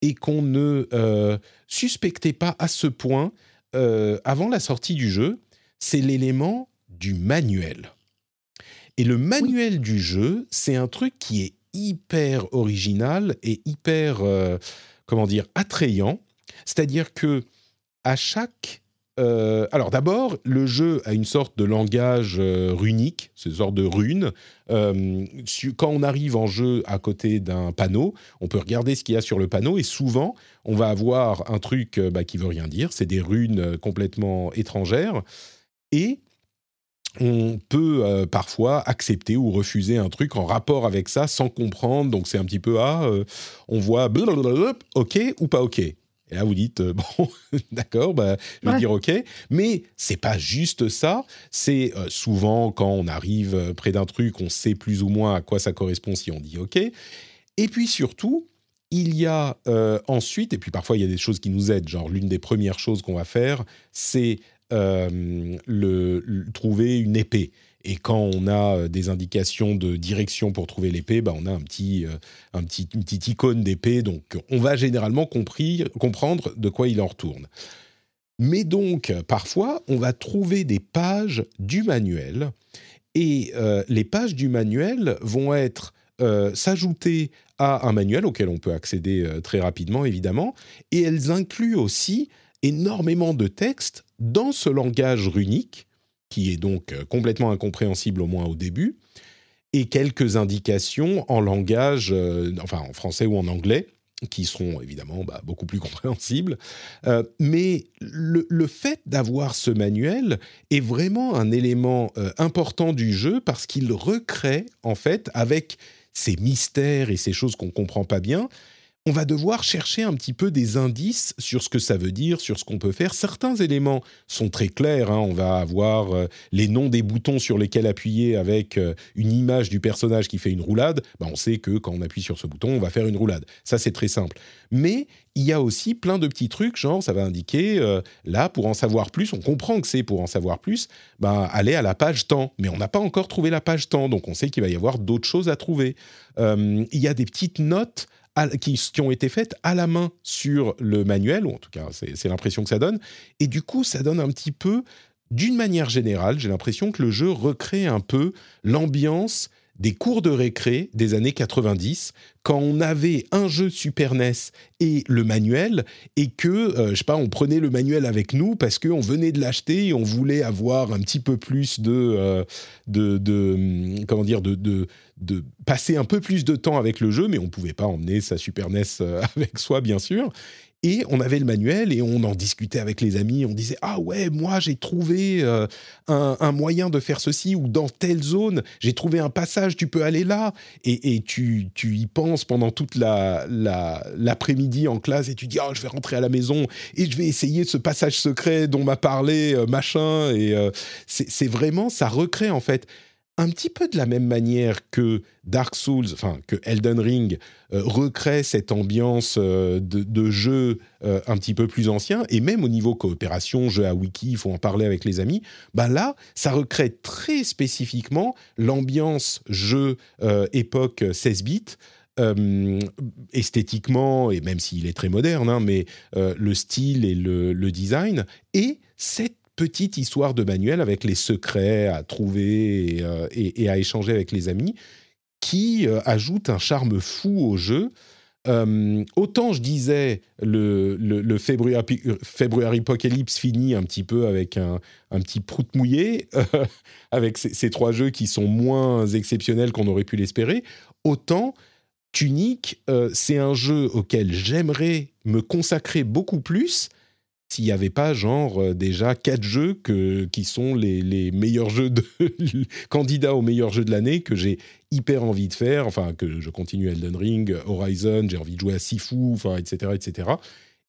et qu'on ne euh, suspectait pas à ce point avant la sortie du jeu, c'est l'élément du manuel. Et le manuel du jeu, c'est un truc qui est hyper original et hyper, euh, comment dire, attrayant. C'est-à-dire que à chaque euh, alors d'abord, le jeu a une sorte de langage euh, runique, c'est une de rune. quand on arrive en jeu à côté d'un panneau, on peut regarder ce qu'il y a sur le panneau et souvent, on va avoir un truc bah, qui veut rien dire. C'est des runes complètement étrangères. Et on peut euh, parfois accepter ou refuser un truc en rapport avec ça sans comprendre. Donc c'est un petit peu ah, euh, on voit ok ou pas ok. Et là vous dites euh, bon d'accord, bah, je vais dire ok, mais c'est pas juste ça. C'est souvent quand on arrive près d'un truc, on sait plus ou moins à quoi ça correspond si on dit ok. Et puis surtout, il y a ensuite, et puis parfois il y a des choses qui nous aident, genre l'une des premières choses qu'on va faire, c'est euh, le, trouver une épée. Et quand on a euh, des indications de direction pour trouver l'épée, bah on a un petit, euh, un petit, une petite icône d'épée. Donc, on va généralement compris, comprendre de quoi il en retourne. Mais donc, parfois, on va trouver des pages du manuel. Et les pages du manuel vont être s'ajouter à un manuel auquel on peut accéder très rapidement, évidemment. Et elles incluent aussi énormément de textes dans ce langage runique, qui est donc euh, complètement incompréhensible au moins au début, et quelques indications en langage, euh, enfin en français ou en anglais, qui seront évidemment bah, beaucoup plus compréhensibles. Euh, mais le, fait d'avoir ce manuel est vraiment un élément important du jeu parce qu'il recrée, en fait, avec ces mystères et ces choses qu'on ne comprend pas bien, on va devoir chercher un petit peu des indices sur ce que ça veut dire, sur ce qu'on peut faire. Certains éléments sont très clairs. Hein. On va avoir euh, les noms des boutons sur lesquels appuyer avec euh, une image du personnage qui fait une roulade. Bah, on sait que quand on appuie sur ce bouton, on va faire une roulade. Ça, c'est très simple. Mais il y a aussi plein de petits trucs, genre ça va indiquer, euh, là, pour en savoir plus, on comprend que c'est pour en savoir plus, bah, aller à la page temps. Mais on n'a pas encore trouvé la page temps, donc on sait qu'il va y avoir d'autres choses à trouver. il y a des petites notes qui, ont été faites à la main sur le manuel, ou en tout cas c'est l'impression que ça donne, et du coup ça donne un petit peu, d'une manière générale, j'ai l'impression que le jeu recrée un peu l'ambiance des cours de récré des années 90, quand on avait un jeu Super NES et le manuel, et que, euh, je sais pas, on prenait le manuel avec nous parce qu'on venait de l'acheter et on voulait avoir un petit peu plus de, euh, de, de, hum, comment dire, de, de, de, passer un peu plus de temps avec le jeu, mais on pouvait pas emmener sa Super NES euh, avec soi, bien sûr. Et on avait le manuel et on en discutait avec les amis. On disait ah ouais, moi j'ai trouvé euh, un, moyen de faire ceci ou dans telle zone j'ai trouvé un passage, tu peux aller là. Et, tu, tu, y penses pendant toute la, l'après-midi en classe et tu dis ah je vais rentrer à la maison et je vais essayer ce passage secret dont m'a parlé euh, machin. Et euh, c'est vraiment ça recrée en fait un petit peu de la même manière que Dark Souls, enfin que Elden Ring euh, recrée cette ambiance euh, de, jeu euh, un petit peu plus ancien, et même au niveau coopération, jeu à wiki, il faut en parler avec les amis, bah là, ça recrée très spécifiquement l'ambiance jeu époque 16 bits, esthétiquement, et même s'il est très moderne, hein, mais le style et le, le, design, et cette petite histoire de manuel avec les secrets à trouver et, à échanger avec les amis qui ajoute un charme fou au jeu. autant je disais le, le, February, Apocalypse finit un petit peu avec un, petit prout mouillé, avec ces, trois jeux qui sont moins exceptionnels qu'on aurait pu l'espérer, autant Tunic, c'est un jeu auquel j'aimerais me consacrer beaucoup plus s'il n'y avait pas genre euh, déjà quatre jeux qui sont les, meilleurs jeux candidats aux meilleurs jeux de l'année que j'ai hyper envie de faire, enfin que je continue Elden Ring, Horizon, j'ai envie de jouer à Sifu, enfin etc etc.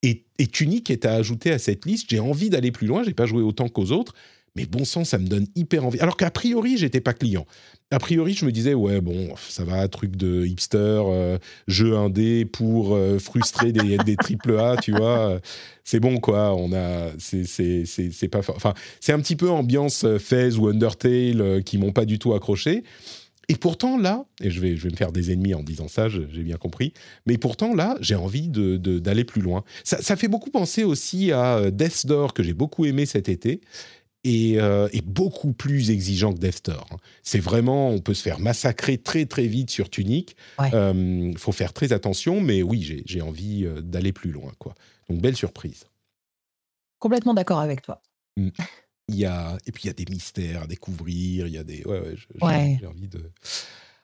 Et, et Tunic est à ajouter à cette liste. J'ai envie d'aller plus loin. J'ai pas joué autant qu'aux autres, mais bon sang, ça me donne hyper envie. Alors qu'a priori, j'étais pas client. A priori, je me disais, ouais, bon, ça va, truc de hipster, euh, jeu indé pour euh, frustrer des, des triple A, tu vois. C'est bon, quoi. On a, c'est pas, enfin, c'est un petit peu ambiance euh, Fez ou Undertale qui m'ont pas du tout accroché. Et pourtant, là, et je vais, je vais me faire des ennemis en disant ça, j'ai bien compris, mais pourtant, là, j'ai envie d'aller de, plus loin. Ça, fait beaucoup penser aussi à Death Door, que j'ai beaucoup aimé cet été, euh, est, beaucoup plus exigeant que Death Store. Hein. C'est vraiment, on peut se faire massacrer très très vite sur Tunic. Il euh, faut faire très attention, mais oui, j'ai envie euh, d'aller plus loin. Quoi. Donc belle surprise. Complètement d'accord avec toi. Mmh. Il y a, et puis il y a des mystères à découvrir, il y a des... Ouais, ouais, j'ai envie de...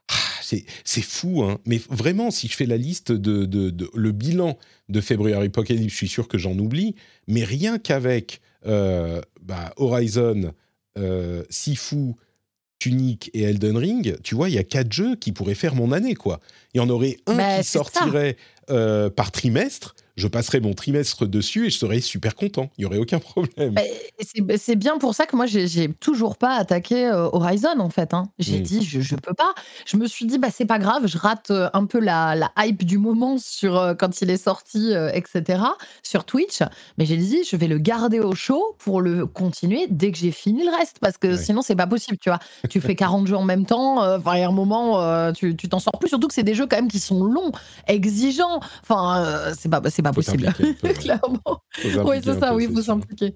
Ah, c'est fou, hein. mais vraiment, si je fais la liste de, de, de le bilan de February Apocalypse, je suis sûr que j'en oublie, mais rien qu'avec bah, Horizon, euh, Sifu, Tunic et Elden Ring, tu vois, il y a quatre jeux qui pourraient faire mon année, quoi. Il y en aurait un bah, qui sortirait euh, par trimestre je passerai mon trimestre dessus et je serai super content. Il n'y aurait aucun problème. Bah, c'est bien pour ça que moi, j'ai toujours pas attaqué euh, Horizon, en fait. Hein. J'ai hmm. dit, je, ne peux pas. Je me suis dit, bah, c'est pas grave, je rate euh, un peu la, hype du moment sur euh, quand il est sorti, etc., sur Twitch. Mais j'ai dit, je vais le garder au chaud pour le continuer dès que j'ai fini le reste, parce que sinon, c'est pas possible, tu vois. Tu fais 40 jeux en même temps, enfin, il y a un moment, tu t'en sors plus, surtout que c'est des jeux quand même qui sont longs, exigeants. Enfin, c'est pas, pas possible. Clairement. Oui, c'est ça, oui, il faut s'impliquer.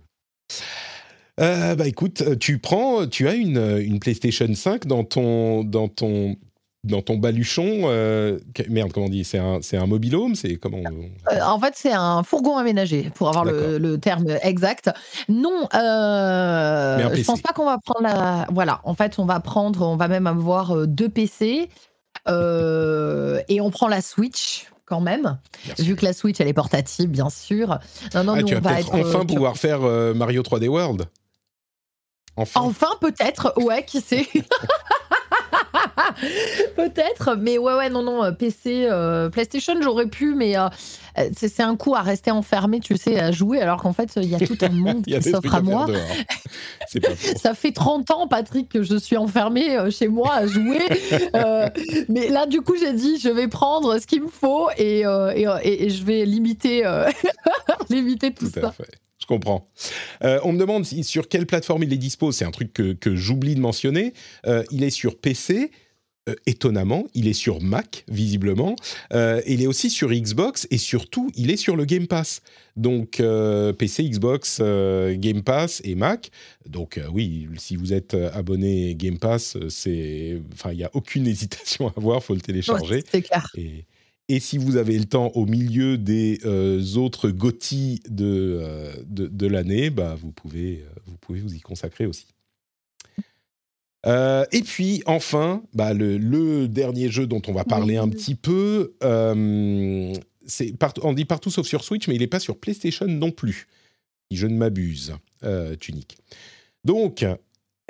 Euh, bah écoute, tu prends, tu as une, une PlayStation 5 dans ton, dans ton, dans ton baluchon. Euh, merde, comment on dit C'est un, c'est un mobile home C'est comment euh, En fait, c'est un fourgon aménagé, pour avoir le, le, terme exact. Non, euh, je pense pas qu'on va prendre la. Voilà, en fait, on va prendre, on va même avoir deux PC. et on prend la Switch quand même, vu que la Switch elle est portative, bien sûr. Non, non, ah, tu vas peut-être enfin euh, pouvoir faire euh, Mario 3D World. Enfin, enfin peut-être, ouais, qui sait. Peut-être, mais ouais, ouais, non, non, euh, PC, euh, PlayStation, j'aurais pu, mais euh, c'est un coup à rester enfermé, tu sais, à jouer, alors qu'en fait, il y a tout un monde qui s'offre à, moi. Ça fait 30 ans, Patrick, que je suis enfermé chez moi à jouer. mais là, du coup, j'ai dit, je vais prendre ce qu'il me faut et, et, je vais limiter, limiter tout, ça. Comprends. on me demande sur quelle plateforme il est dispo. C'est un truc que, que j'oublie de mentionner. il est sur PC, euh, étonnamment, il est sur Mac, visiblement. Euh, il est aussi sur Xbox et surtout, il est sur le Game Pass. Donc, euh, PC, Xbox, Game Pass et Mac. Donc, oui, si vous êtes abonné Game Pass, il n'y a aucune hésitation à avoir, faut le télécharger. c'est clair. Et, et, si vous avez le temps au milieu des autres GOTY de, de, de l'année, bah, vous, pouvez, vous pouvez vous y consacrer aussi. Euh, et puis enfin, bah, le, dernier jeu dont on va parler un petit peu, euh, c'est on dit partout sauf sur Switch, mais il n'est pas sur PlayStation non plus, si je ne m'abuse, euh, Tunic. Donc,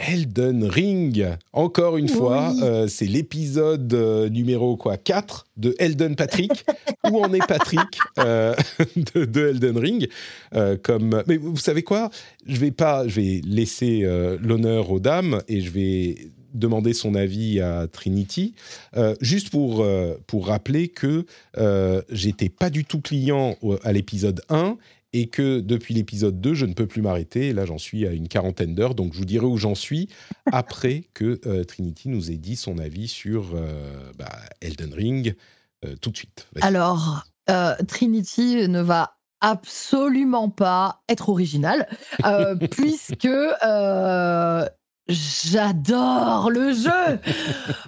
Elden Ring, encore une fois, euh, c'est l'épisode euh, numéro quoi 4 de Elden Patrick. Où en est Patrick euh, de, Elden Ring comme... Mais vous savez quoi? Je vais pas, je vais laisser l'honneur aux dames et je vais demander son avis à Trinity, juste pour, pour rappeler que j'étais pas du tout client à l'épisode 1 et que depuis l'épisode 2, je ne peux plus m'arrêter. Là, j'en suis à une quarantaine d'heures, donc je vous dirai où j'en suis après que euh, Trinity nous ait dit son avis sur euh, bah, Elden Ring euh, tout de suite. Alors, Trinity ne va absolument pas être original, puisque J'adore le jeu.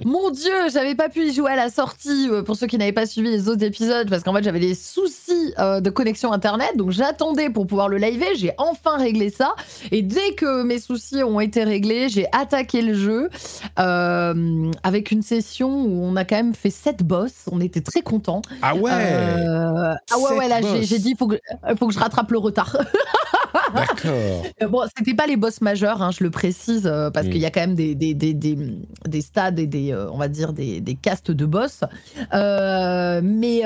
Mon Dieu, j'avais pas pu y jouer à la sortie, euh, pour ceux qui n'avaient pas suivi les autres épisodes, parce qu'en fait j'avais des soucis euh, de connexion Internet, donc j'attendais pour pouvoir le liver, j'ai enfin réglé ça, et dès que mes soucis ont été réglés, j'ai attaqué le jeu euh, avec une session où on a quand même fait 7 boss, on était très contents. Ah ouais. Ah ouais, ouais, là j'ai dit, il faut, que, faut que je rattrape le retard. D'accord. bon, c'était pas les boss majeurs, hein, je le précise, euh, parce qu'il y a quand même des, des, des, des, stades et des, euh, on va dire, des, des castes de boss. Euh, mais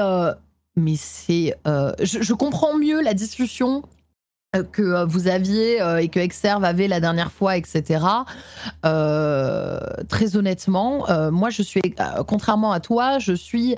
mais c'est. Je, je, comprends mieux la discussion que euh, vous aviez euh, et que Exerve avait la dernière fois, etc. très honnêtement, moi je suis, contrairement à toi, je suis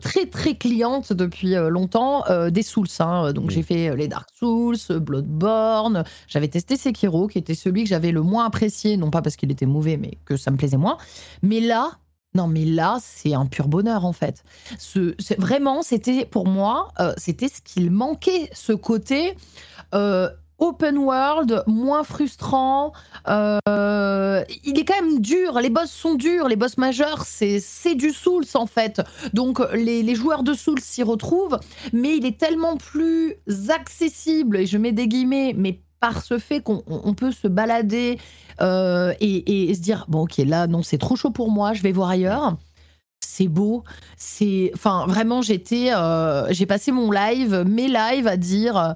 très très cliente depuis longtemps des Souls. Hein. Donc j'ai fait les Dark Souls, Bloodborne, j'avais testé Sekiro, qui était celui que j'avais le moins apprécié, non pas parce qu'il était mauvais, mais que ça me plaisait moins. Mais là, non, mais là, c'est un pur bonheur en fait. Ce, vraiment, c'était pour moi, c'était ce qu'il manquait, ce côté. Euh, open world, moins frustrant. Euh, il est quand même dur. Les boss sont durs. Les boss majeurs, c'est du Souls en fait. Donc les, joueurs de Souls s'y retrouvent, mais il est tellement plus accessible. Et je mets des guillemets, mais par ce fait qu'on peut se balader euh, et, se dire bon ok là non c'est trop chaud pour moi, je vais voir ailleurs. C'est beau, c'est, enfin vraiment j'étais, euh, j'ai passé mon live, mes lives à dire,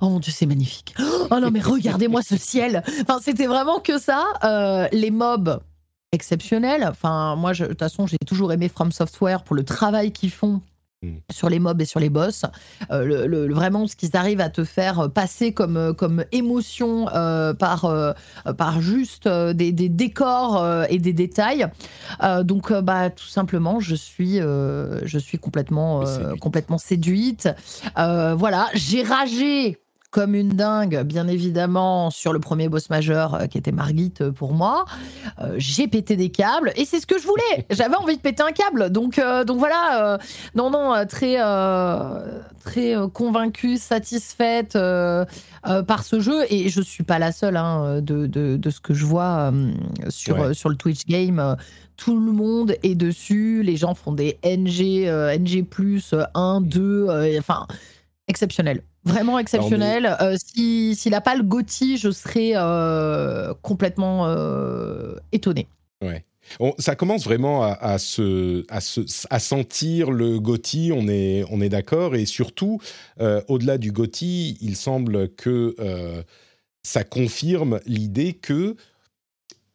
oh mon dieu c'est magnifique, oh non mais regardez-moi ce ciel, enfin c'était vraiment que ça, euh, les mobs exceptionnels, enfin moi de toute façon j'ai toujours aimé From Software pour le travail qu'ils font. Sur les mobs et sur les boss. Euh, le, vraiment, ce qu'ils arrivent à te faire passer comme, euh, comme émotion euh, par, par juste des, décors et des détails. donc, bah, tout simplement, je suis, je suis complètement, complètement séduite. voilà, j'ai ragé comme une dingue, bien évidemment, sur le premier boss majeur euh, qui était Margit euh, pour moi. Euh, j'ai pété des câbles et c'est ce que je voulais. J'avais envie de péter un câble. Donc, donc voilà, non, non, très, très convaincue, satisfaite par ce jeu. Et je suis pas la seule hein, de, de, ce que je vois sur, sur le Twitch Game tout le monde est dessus, les gens font des NG, NG+, 1, 2, enfin, exceptionnel. Vraiment exceptionnel. Euh, s'il n'a pas le Gotti, je serais euh, complètement euh, étonné. Ouais. ça commence vraiment à, se, à, se, à, sentir le Gotti, on est, on est d'accord. Et surtout, au-delà du Gotti, il semble que ça confirme l'idée que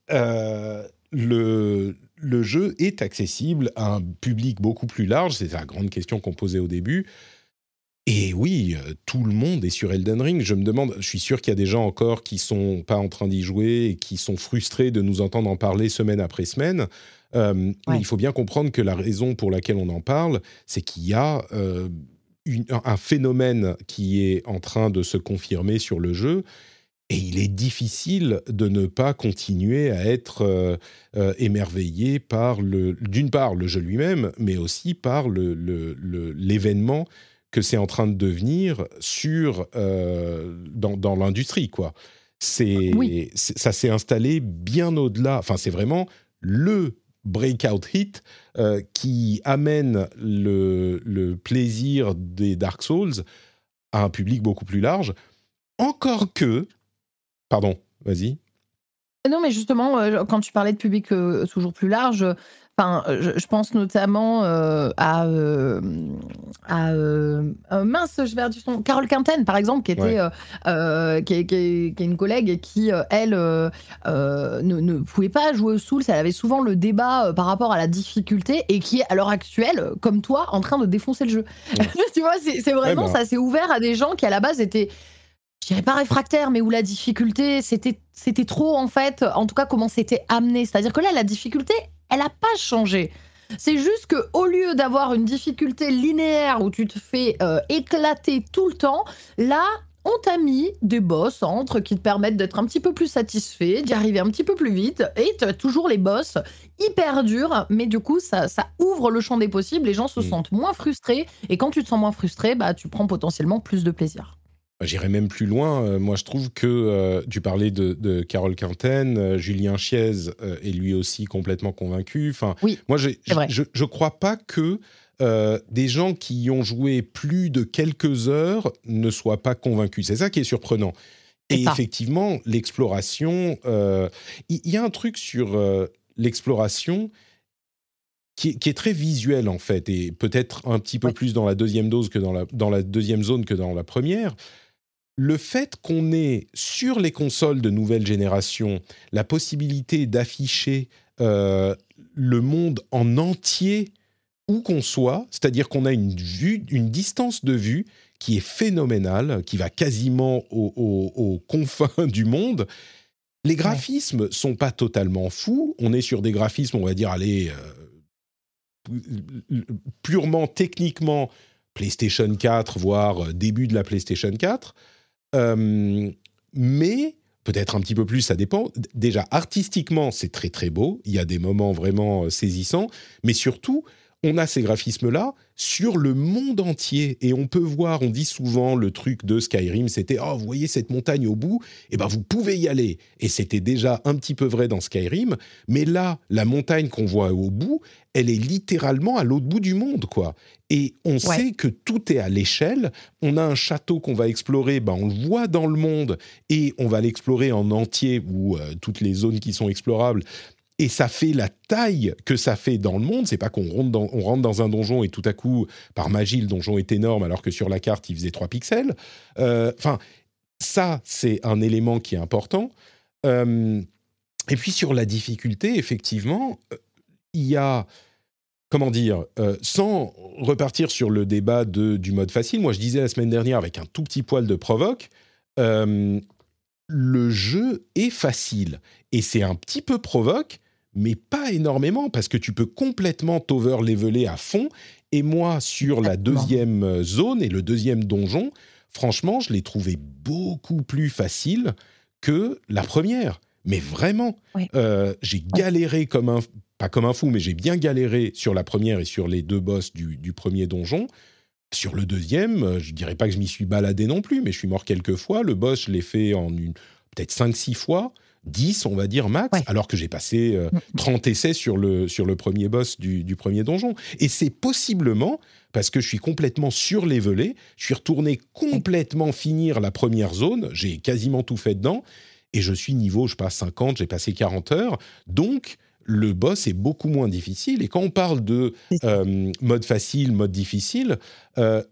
le, le jeu est accessible à un public beaucoup plus large. C'est la grande question qu'on posait au début. Et oui, euh, tout le monde est sur Elden Ring. Je me demande, je suis sûr qu'il y a des gens encore qui sont pas en train d'y jouer et qui sont frustrés de nous entendre en parler semaine après semaine. Euh, mais il faut bien comprendre que la raison pour laquelle on en parle, c'est qu'il y a euh, un phénomène qui est en train de se confirmer sur le jeu. Et il est difficile de ne pas continuer à être émerveillé par, d'une part, le jeu lui-même, mais aussi par l'événement le, que c'est en train de devenir sur, euh, dans, l'industrie, quoi. C'est, ça s'est installé bien au-delà. Enfin, c'est vraiment le breakout hit euh, qui amène le, le, plaisir des Dark Souls à un public beaucoup plus large. Encore que, pardon, vas-y. Non, mais justement, euh, quand tu parlais de public toujours plus large, Enfin, je, pense notamment euh, à, euh, à euh, mince, je vais du son. Carole Quinten, par exemple, qui était qui, est, une collègue et qui, elle, ne, ne, pouvait pas jouer au Souls. Elle avait souvent le débat par rapport à la difficulté et qui est à l'heure actuelle, comme toi, en train de défoncer le jeu. tu vois, c'est vraiment ça s'est ouvert à des gens qui à la base étaient je dirais pas réfractaires, mais où la difficulté, c'était, c'était trop, en fait, en tout cas, comment c'était amené. C'est-à-dire que là, la difficulté, elle n'a pas changé. C'est juste que au lieu d'avoir une difficulté linéaire où tu te fais euh, éclater tout le temps, là, on t'a mis des boss entre qui te permettent d'être un petit peu plus satisfait, d'y arriver un petit peu plus vite, et tu as toujours les boss hyper durs, mais du coup, ça, ça ouvre le champ des possibles, les gens se sentent moins frustrés, et quand tu te sens moins frustré, bah, tu prends potentiellement plus de plaisir. J'irais même plus loin. Euh, moi, je trouve que euh, tu parlais de, Carole Quinten, euh, Julien Chiez est lui aussi complètement convaincu. Enfin, oui, moi, je ne crois pas que des gens qui ont joué plus de quelques heures ne soient pas convaincus. C'est ça qui est surprenant. Et effectivement, l'exploration, il y, a un truc sur l'exploration qui, est très visuel en fait, et peut-être un petit peu plus dans la deuxième dose que dans la, dans la deuxième zone que dans la première le fait qu'on ait sur les consoles de nouvelle génération la possibilité d'afficher euh, le monde en entier où qu'on soit, c'est-à-dire qu'on a une vue, une distance de vue qui est phénoménale, qui va quasiment aux, confins du monde. Les graphismes ne sont pas totalement fous. On est sur des graphismes, on va dire, allez, euh, purement techniquement PlayStation 4, voire début de la PlayStation 4. Euh, mais peut-être un petit peu plus, ça dépend. Déjà, artistiquement, c'est très très beau. Il y a des moments vraiment euh, saisissants, mais surtout, on a ces graphismes-là sur le monde entier. Et on peut voir, on dit souvent le truc de Skyrim, c'était oh vous voyez cette montagne au bout, et eh ben vous pouvez y aller. Et c'était déjà un petit peu vrai dans Skyrim, mais là la montagne qu'on voit au bout, elle est littéralement à l'autre bout du monde quoi. Et on sait que tout est à l'échelle. On a un château qu'on va explorer, ben on le voit dans le monde. Et on va l'explorer en entier ou euh, toutes les zones qui sont explorables et ça fait la taille que ça fait dans le monde. C'est pas qu'on rentre dans, un donjon et tout à coup, par magie, le donjon est énorme alors que sur la carte, il faisait 3 pixels. Euh, enfin, ça, c'est un élément qui est important. Euh, et puis sur la difficulté, effectivement, euh, il y a, comment dire, sans repartir sur le débat de, du mode facile, moi je disais la semaine dernière avec un tout petit poil de provoque, le jeu est facile. Et c'est un petit peu provoque, mais pas énormément, parce que tu peux complètement t'over-leveler à fond. Et moi, sur la deuxième euh, zone et le deuxième donjon, franchement, je l'ai trouvé beaucoup plus facile que la première. Mais vraiment, euh, j'ai galéré comme un... Pas comme un fou, mais j'ai bien galéré sur la première et sur les deux boss du, du premier donjon. Sur le deuxième, euh, je dirais pas que je m'y suis baladé non plus, mais je suis mort quelques fois. Le boss, je l'ai fait en peut-être 5-6 fois. 10, on va dire max, alors que j'ai passé 30 euh, essais sur le, sur le premier boss du, premier donjon. Et c'est possiblement parce que je suis complètement surlevelé, je suis retourné complètement finir la première zone, j'ai quasiment tout fait dedans, et je suis niveau, je passe 50, j'ai passé 40 heures, donc le boss est beaucoup moins difficile. Et quand on parle de euh, mode facile, mode difficile, euh,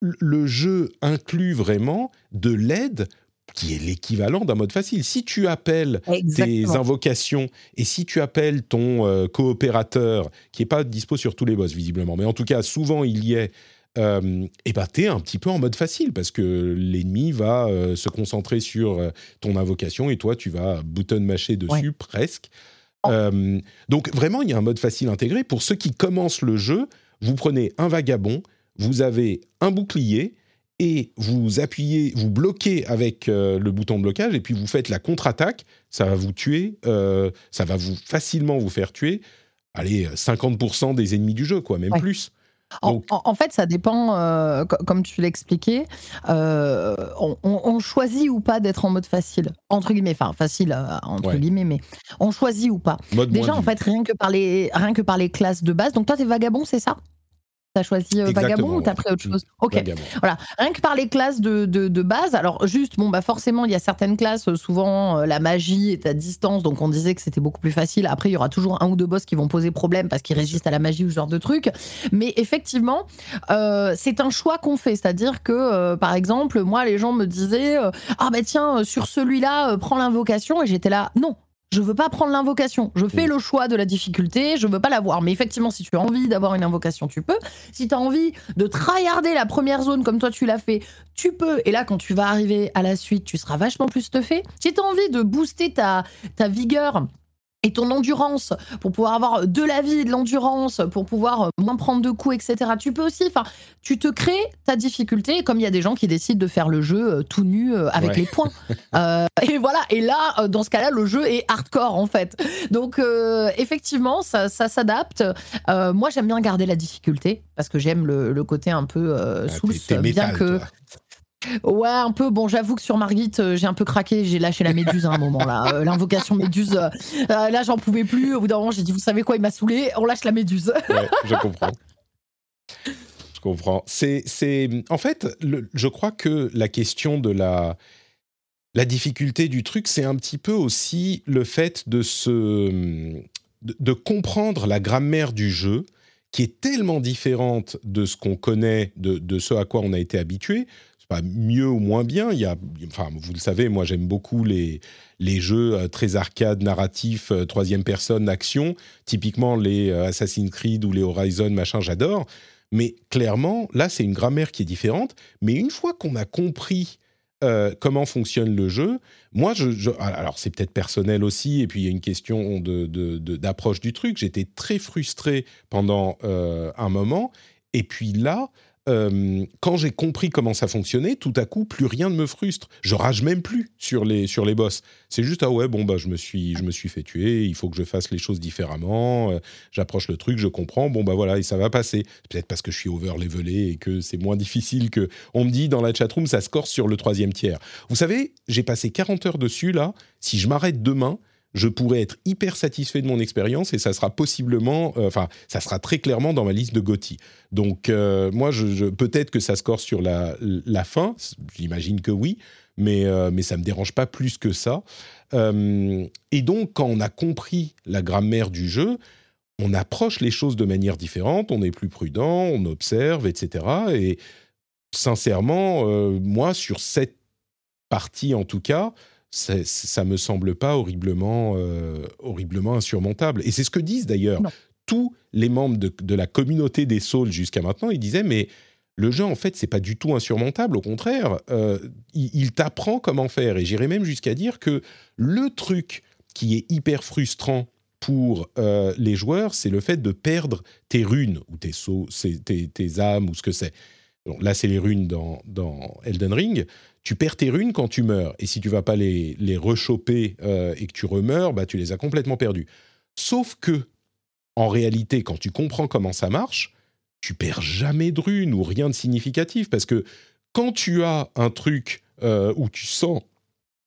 le jeu inclut vraiment de l'aide qui est l'équivalent d'un mode facile. Si tu appelles tes invocations et si tu appelles ton euh, coopérateur, qui n'est pas dispo sur tous les boss visiblement, mais en tout cas souvent il y est, euh, et bah t'es un petit peu en mode facile parce que l'ennemi va euh, se concentrer sur euh, ton invocation et toi tu vas bouton mâcher dessus presque. Oh. donc vraiment il y a un mode facile intégré. Pour ceux qui commencent le jeu, vous prenez un vagabond, vous avez un bouclier et vous appuyez, vous bloquez avec euh, le bouton de blocage et puis vous faites la contre-attaque, ça va vous tuer, euh, ça va vous facilement vous faire tuer, allez, 50% des ennemis du jeu, quoi, même plus. En, fait, ça dépend, euh, comme tu l'expliquais, on, choisit ou pas d'être en mode facile, entre guillemets, enfin facile entre guillemets, mais on choisit ou pas. Déjà, en fait, rien que, par les, rien que par les classes de base, donc toi, t'es vagabond, c'est ça? T'as choisi euh, Vagabond ou t'as pris autre chose Ok. Voilà. Rien que par les classes de, de, base, alors juste, bon, bah forcément, il y a certaines classes, euh, souvent euh, la magie est à distance, donc on disait que c'était beaucoup plus facile. Après, il y aura toujours un ou deux boss qui vont poser problème parce qu'ils résistent à la magie ou ce genre de truc. Mais effectivement, c'est un choix qu'on fait. C'est-à-dire que, par exemple, moi, les gens me disaient Ah, bah tiens, sur celui-là, prends l'invocation. Et j'étais là, non, je veux pas prendre l'invocation. Je fais mm. le choix de la difficulté, je veux pas l'avoir. Mais effectivement, si tu as envie d'avoir une invocation, tu peux. Si tu as envie de tryharder la première zone comme toi tu l'as fait, tu peux. Et là, quand tu vas arriver à la suite, tu seras vachement plus stuffé. Si tu as envie de booster ta, ta vigueur et ton endurance, pour pouvoir avoir de la vie, de l'endurance, pour pouvoir euh, moins prendre de coups, etc. Tu peux aussi, enfin, tu te crées ta difficulté, comme il y a des gens qui décident de faire le jeu euh, tout nu euh, avec les points. et voilà, et là, dans ce cas-là, le jeu est hardcore en fait. Donc, effectivement, ça, s'adapte. moi, j'aime bien garder la difficulté parce que j'aime le, côté un peu ah, sous bien que. Ouais, un peu. Bon, j'avoue que sur Margit, euh, j'ai un peu craqué. J'ai lâché la méduse à un moment là. Euh, l'invocation méduse. Euh, là, j'en pouvais plus. Au bout d'un moment, j'ai dit, vous savez quoi, il m'a saoulé. On lâche la méduse. ouais, je comprends. Je comprends. En fait, je crois que la question de la, la difficulté du truc, c'est un petit peu aussi le fait de se, de comprendre la grammaire du jeu qui est tellement différente de ce qu'on connaît, de, de, ce à quoi on a été habitué mieux ou moins bien. Il y a, enfin, vous le savez, moi j'aime beaucoup les, les jeux euh, très arcade, narratifs, euh, troisième personne, action. Typiquement les euh, Assassin's Creed ou les Horizon, machin, j'adore. Mais clairement, là, c'est une grammaire qui est différente. Mais une fois qu'on a compris comment fonctionne le jeu, moi, je, alors c'est peut-être personnel aussi, et puis il y a une question d'approche de, du truc. J'étais très frustré pendant un moment, et puis là, euh, quand j'ai compris comment ça fonctionnait, tout à coup, plus rien ne me frustre. Je rage même plus sur les, sur les boss. C'est juste, ah ouais, bon, bah, je me, suis, je me suis fait tuer, il faut que je fasse les choses différemment, euh, j'approche le truc, je comprends, bon, bah voilà, et ça va passer. Peut-être parce que je suis over-levelé et que c'est moins difficile que. On me dit dans la chatroom, ça se corse sur le troisième tiers. Vous savez, j'ai passé 40 heures dessus, là. Si je m'arrête demain, je pourrais être hyper satisfait de mon expérience et ça sera possiblement, euh, enfin, ça sera très clairement dans ma liste de Gotti. Donc, euh, moi, peut-être que ça score sur la, la fin, j'imagine que oui, mais, euh, mais ça ne me dérange pas plus que ça. et donc, quand on a compris la grammaire du jeu, on approche les choses de manière différente, on est plus prudent, on observe, etc. Et sincèrement, moi, sur cette partie en tout cas, ça me semble pas horriblement, euh, horriblement insurmontable. Et c'est ce que disent d'ailleurs tous les membres de, la communauté des Souls jusqu'à maintenant. Ils disaient, mais le jeu, en fait, c'est pas du tout insurmontable. Au contraire, euh, il, t'apprend comment faire. Et j'irais même jusqu'à dire que le truc qui est hyper frustrant pour euh, les joueurs, c'est le fait de perdre tes runes ou tes, sauts, tes, tes âmes ou ce que c'est. là, c'est les runes dans, dans Elden Ring tu perds tes runes quand tu meurs. Et si tu vas pas les, les rechoper euh, et que tu remeurs, bah, tu les as complètement perdues. Sauf que, en réalité, quand tu comprends comment ça marche, tu perds jamais de runes ou rien de significatif. Parce que quand tu as un truc euh, où tu sens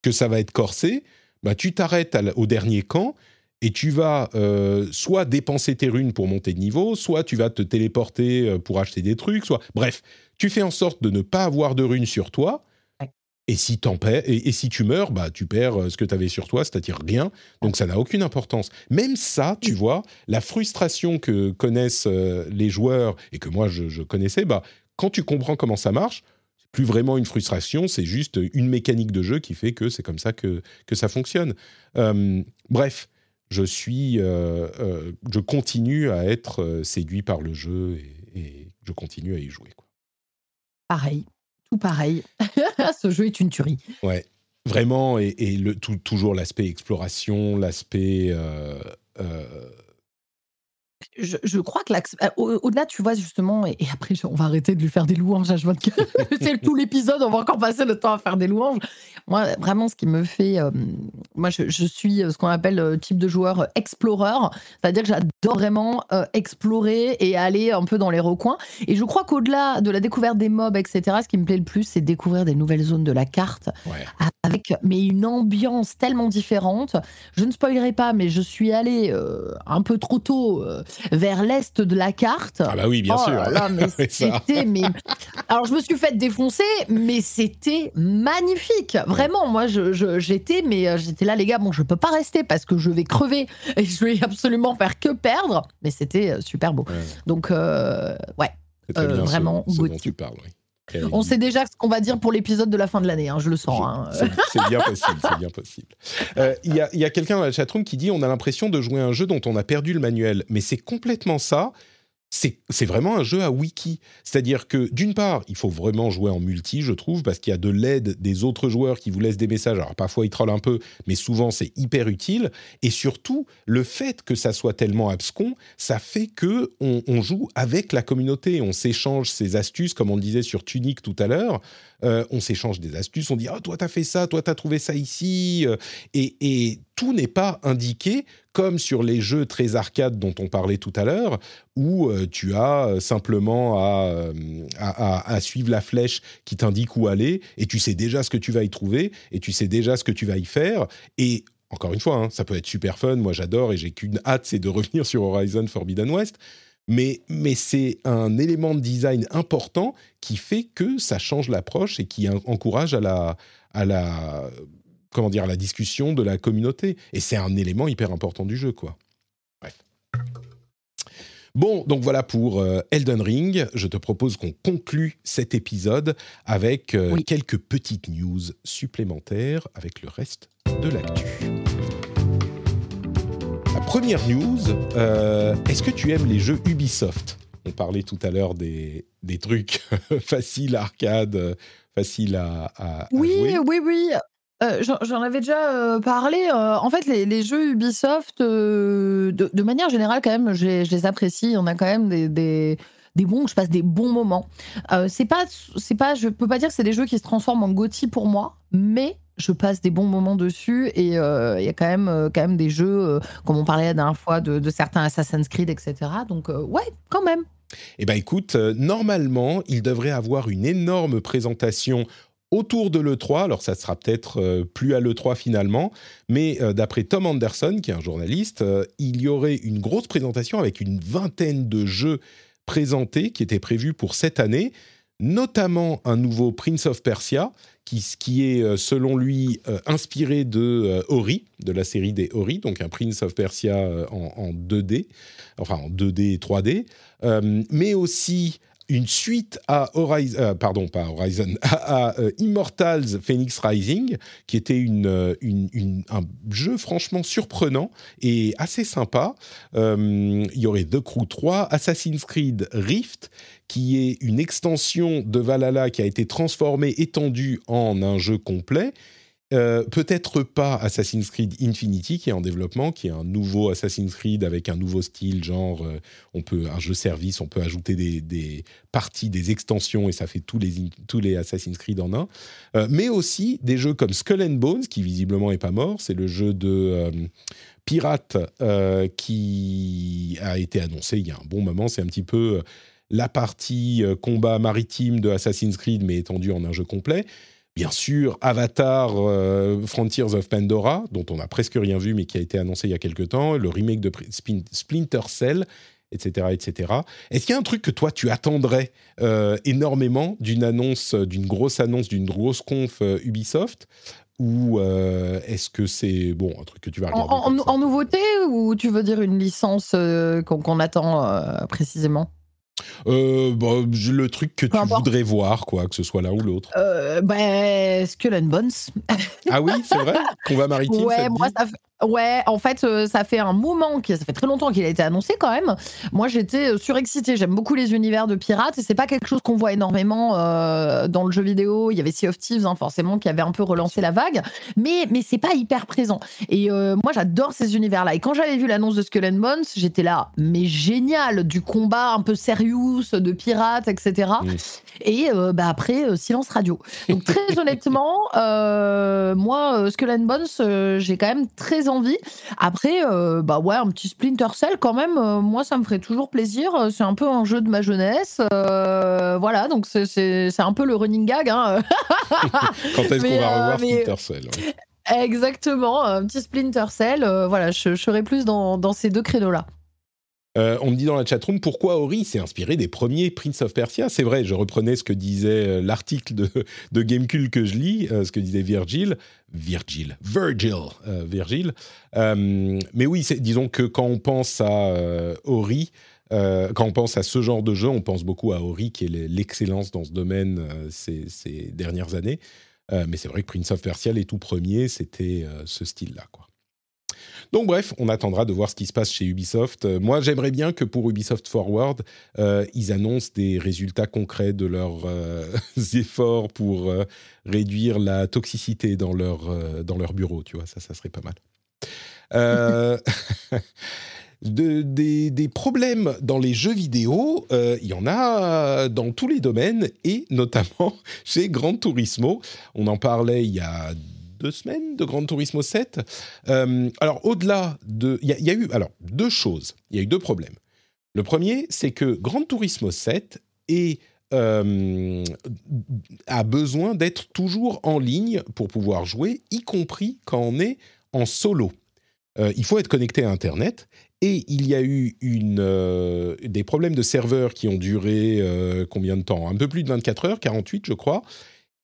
que ça va être corsé, bah, tu t'arrêtes au dernier camp et tu vas euh, soit dépenser tes runes pour monter de niveau, soit tu vas te téléporter pour acheter des trucs, soit... Bref, tu fais en sorte de ne pas avoir de runes sur toi et si, et, et, si tu meurs, bah, tu perds euh, ce que tu avais sur toi, c'est-à-dire rien. Donc ça n'a aucune importance. Même ça, tu vois, la frustration que connaissent euh, les joueurs et que moi je, connaissais, bah, quand tu comprends comment ça marche, c'est plus vraiment une frustration, c'est juste une mécanique de jeu qui fait que c'est comme ça que, que ça fonctionne. Euh, bref, je suis, je continue à être séduit par le jeu et, et je continue à y jouer. Quoi. Pareil, tout pareil. Ce jeu est une tuerie. Ouais, vraiment. Et, le, toujours l'aspect exploration, l'aspect. Euh, euh, je, crois que euh, au-delà, tu vois, justement, et, après, on va arrêter de lui faire des louanges à C'est tout l'épisode, on va encore passer le temps à faire des louanges. Moi, vraiment, ce qui me fait. Euh, moi, je, suis ce qu'on appelle le type de joueur explorer, c'est-à-dire que j'adore vraiment explorer et aller un peu dans les recoins. Et je crois qu'au-delà de la découverte des mobs, etc., ce qui me plaît le plus, c'est découvrir des nouvelles zones de la carte avec mais une ambiance tellement différente. Je ne spoilerai pas, mais je suis allée un peu trop tôt vers l'est de la carte. Ah bah oui, bien oh sûr. c'était, mais... Alors je me suis fait défoncer, mais c'était magnifique. Vraiment, moi j'étais, mais euh, j'étais là les gars, bon je peux pas rester parce que je vais crever et je vais absolument faire que perdre. Mais c'était euh, super beau. Donc euh, ouais, vraiment. Ce, tu parles, On sait déjà ce qu'on va dire pour l'épisode de la fin de l'année, hein, je le sens. Hein. C'est bien possible, c'est bien possible. Il y a, y a quelqu'un dans la chatroom qui dit on a l'impression de jouer un jeu dont on a perdu le manuel, mais c'est complètement ça. C'est vraiment un jeu à wiki. C'est-à-dire que d'une part, il faut vraiment jouer en multi, je trouve, parce qu'il y a de l'aide des autres joueurs qui vous laissent des messages. Alors parfois ils trollent un peu, mais souvent c'est hyper utile. Et surtout, le fait que ça soit tellement abscon, ça fait que on, joue avec la communauté, on s'échange ses astuces, comme on disait sur Tunic tout à l'heure. Euh, on s'échange des astuces, on dit oh, toi t'as fait ça, toi t'as trouvé ça ici, euh, et, tout n'est pas indiqué comme sur les jeux très arcades dont on parlait tout à l'heure, où euh, tu as simplement à, à, suivre la flèche qui t'indique où aller, et tu sais déjà ce que tu vas y trouver, et tu sais déjà ce que tu vas y faire, et encore une fois, hein, ça peut être super fun, moi j'adore, et j'ai qu'une hâte, c'est de revenir sur Horizon Forbidden West, mais, mais c'est un élément de design important qui fait que ça change l'approche et qui encourage à la, à la comment dire, la discussion de la communauté. Et c'est un élément hyper important du jeu, quoi. Bref. Bon, donc voilà pour euh, Elden Ring. Je te propose qu'on conclue cet épisode avec euh, quelques petites news supplémentaires avec le reste de l'actu. Première news, euh, est-ce que tu aimes les jeux Ubisoft? On parlait tout à l'heure des, des trucs faciles, arcade, faciles à, à, oui, jouer. Oui, oui, oui. Euh, j'en avais déjà euh, parlé. Euh, en fait, les, jeux Ubisoft, de, manière générale, quand même, je les apprécie. On a quand même des, des, bons, je passe des bons moments. c'est pas, c'est pas, je peux pas dire que c'est des jeux qui se transforment en GOTY pour moi, mais je passe des bons moments dessus et il y a quand même, quand même des jeux, comme on parlait la dernière fois, de, certains Assassin's Creed, etc. Donc, ouais, quand même. Eh bien, écoute, normalement, il devrait avoir une énorme présentation autour de l'E3. Alors ça sera peut-être euh, plus à l'E3 finalement, mais euh, d'après Tom Anderson, qui est un journaliste, euh, il y aurait une grosse présentation avec une vingtaine de jeux présentés qui étaient prévus pour cette année, notamment un nouveau Prince of Persia, qui, qui est selon lui inspiré de Ori, de la série des Ori, donc un Prince of Persia en 2D, enfin en 2D et 3D, mais aussi une suite à Horizon, euh, pardon, pas Horizon, à, euh, Immortals Phoenix Rising, qui était euh, un jeu franchement surprenant et assez sympa. il y aurait The Crew 3, Assassin's Creed Rift, qui est une extension de Valhalla qui a été transformée, étendue en un jeu complet. Euh, peut-être pas Assassin's Creed Infinity qui est en développement, qui est un nouveau Assassin's Creed avec un nouveau style, genre euh, on peut un jeu service, on peut ajouter des, parties, des extensions et ça fait tous les tous les Assassin's Creed en un. Euh, mais aussi des jeux comme Skull and Bones qui visiblement est pas mort, c'est le jeu de pirate qui a été annoncé il y a un bon moment, c'est un petit peu la partie combat maritime de Assassin's Creed mais étendue en un jeu complet. Bien sûr, Avatar euh, Frontiers of Pandora, dont on n'a presque rien vu, mais qui a été annoncé il y a quelque temps, le remake de Splinter Cell, etc. etc. Est-ce qu'il y a un truc que toi, tu attendrais euh, énormément d'une annonce, d'une grosse annonce, d'une grosse conf euh, Ubisoft? Ou est-ce que c'est bon un truc que tu vas regarder En, nouveauté ou tu veux dire une licence qu'on attend précisément? Euh, bah, le truc que tu voudrais voir, quoi, que ce soit l'un ou l'autre. Euh, bah, Skull and Bones. ah oui, c'est vrai? Va maritime. Ouais, moi, ça fait, Ouais, en fait, euh, ça fait un moment, ça fait très longtemps qu'il a été annoncé quand même. Moi, j'étais euh, surexcitée. J'aime beaucoup les univers de pirates et c'est pas quelque chose qu'on voit énormément euh, dans le jeu vidéo. Il y avait Sea of Thieves, hein, forcément, qui avait un peu relancé la vague, mais mais c'est pas hyper présent. Et moi, j'adore ces univers-là. Et quand j'avais vu l'annonce de Skull and Bones, j'étais là, mais génial, du combat un peu serious de pirates, etc. Et bah après, silence radio. Donc très honnêtement, moi, Skull and Bones, j'ai quand même très envie. Après, euh, bah ouais, un petit Splinter Cell quand même, euh, moi ça me ferait toujours plaisir. C'est un peu un jeu de ma jeunesse. Euh, voilà, donc c'est un peu le running gag. Hein. Quand est-ce qu'on va revoir Splinter Cell Exactement, un petit Splinter Cell. voilà, je, serais plus dans, dans ces deux créneaux-là. Euh, on me dit dans la chatroom pourquoi Ori s'est inspiré des premiers Prince of Persia? C'est vrai, je reprenais ce que disait euh, l'article de, de Gamecube que je lis, euh, ce que disait Virgil. Virgil, Virgil, Virgil. mais oui, disons que quand on pense à Ori, quand on pense à ce genre de jeu, on pense beaucoup à Ori, qui est l'excellence dans ce domaine ces, dernières années. mais c'est vrai que Prince of Persia, les tout premiers, c'était ce style-là. quoi. Donc bref, on attendra de voir ce qui se passe chez Ubisoft. Euh, moi, j'aimerais bien que pour Ubisoft Forward, euh, ils annoncent des résultats concrets de leurs euh, efforts pour réduire la toxicité dans leur, dans leur bureau. Tu vois, ça, ça serait pas mal. De, des, des, problèmes dans les jeux vidéo, il y en a dans tous les domaines et notamment chez Gran Turismo. On en parlait il y a deux semaines de Gran Turismo 7. Euh, alors, au-delà de. Il y, a eu alors, deux choses. Il y a eu deux problèmes. Le premier, c'est que Gran Turismo 7 est, euh, a besoin d'être toujours en ligne pour pouvoir jouer, y compris quand on est en solo. Euh, il faut être connecté à Internet. Et il y a eu des problèmes de serveurs qui ont duré combien de temps? Un peu plus de 24 heures, 48 je crois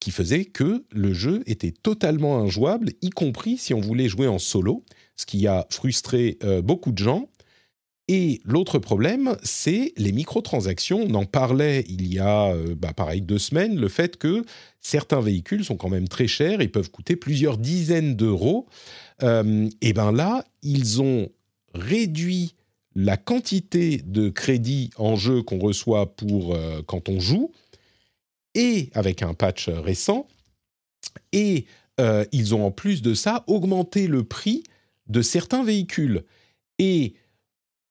qui faisait que le jeu était totalement injouable, y compris si on voulait jouer en solo, ce qui a frustré euh, beaucoup de gens. Et l'autre problème, c'est les microtransactions. On en parlait il y a, euh, bah, pareil, deux semaines, le fait que certains véhicules sont quand même très chers et peuvent coûter plusieurs dizaines d'euros. Euh, et bien là, ils ont réduit la quantité de crédit en jeu qu'on reçoit pour quand on joue et avec un patch récent. Et euh, ils ont en plus de ça augmenté le prix de certains véhicules. Et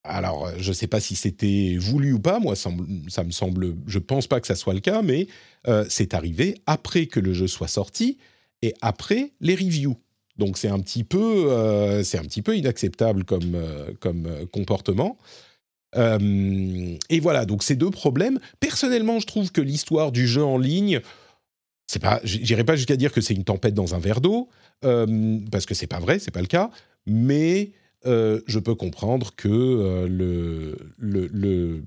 alors, je ne sais pas si c'était voulu ou pas, moi ça, me semble, je pense pas que ça soit le cas, mais euh, c'est arrivé après que le jeu soit sorti et après les reviews. Donc c'est un petit peu, euh, un petit peu inacceptable comme, comme comportement. Euh, et voilà, donc ces deux problèmes. Personnellement, je trouve que l'histoire du jeu en ligne, c'est pas, j'irai pas jusqu'à dire que c'est une tempête dans un verre d'eau, euh, parce que c'est pas vrai, c'est pas le cas. Mais euh, je peux comprendre que le, le, le,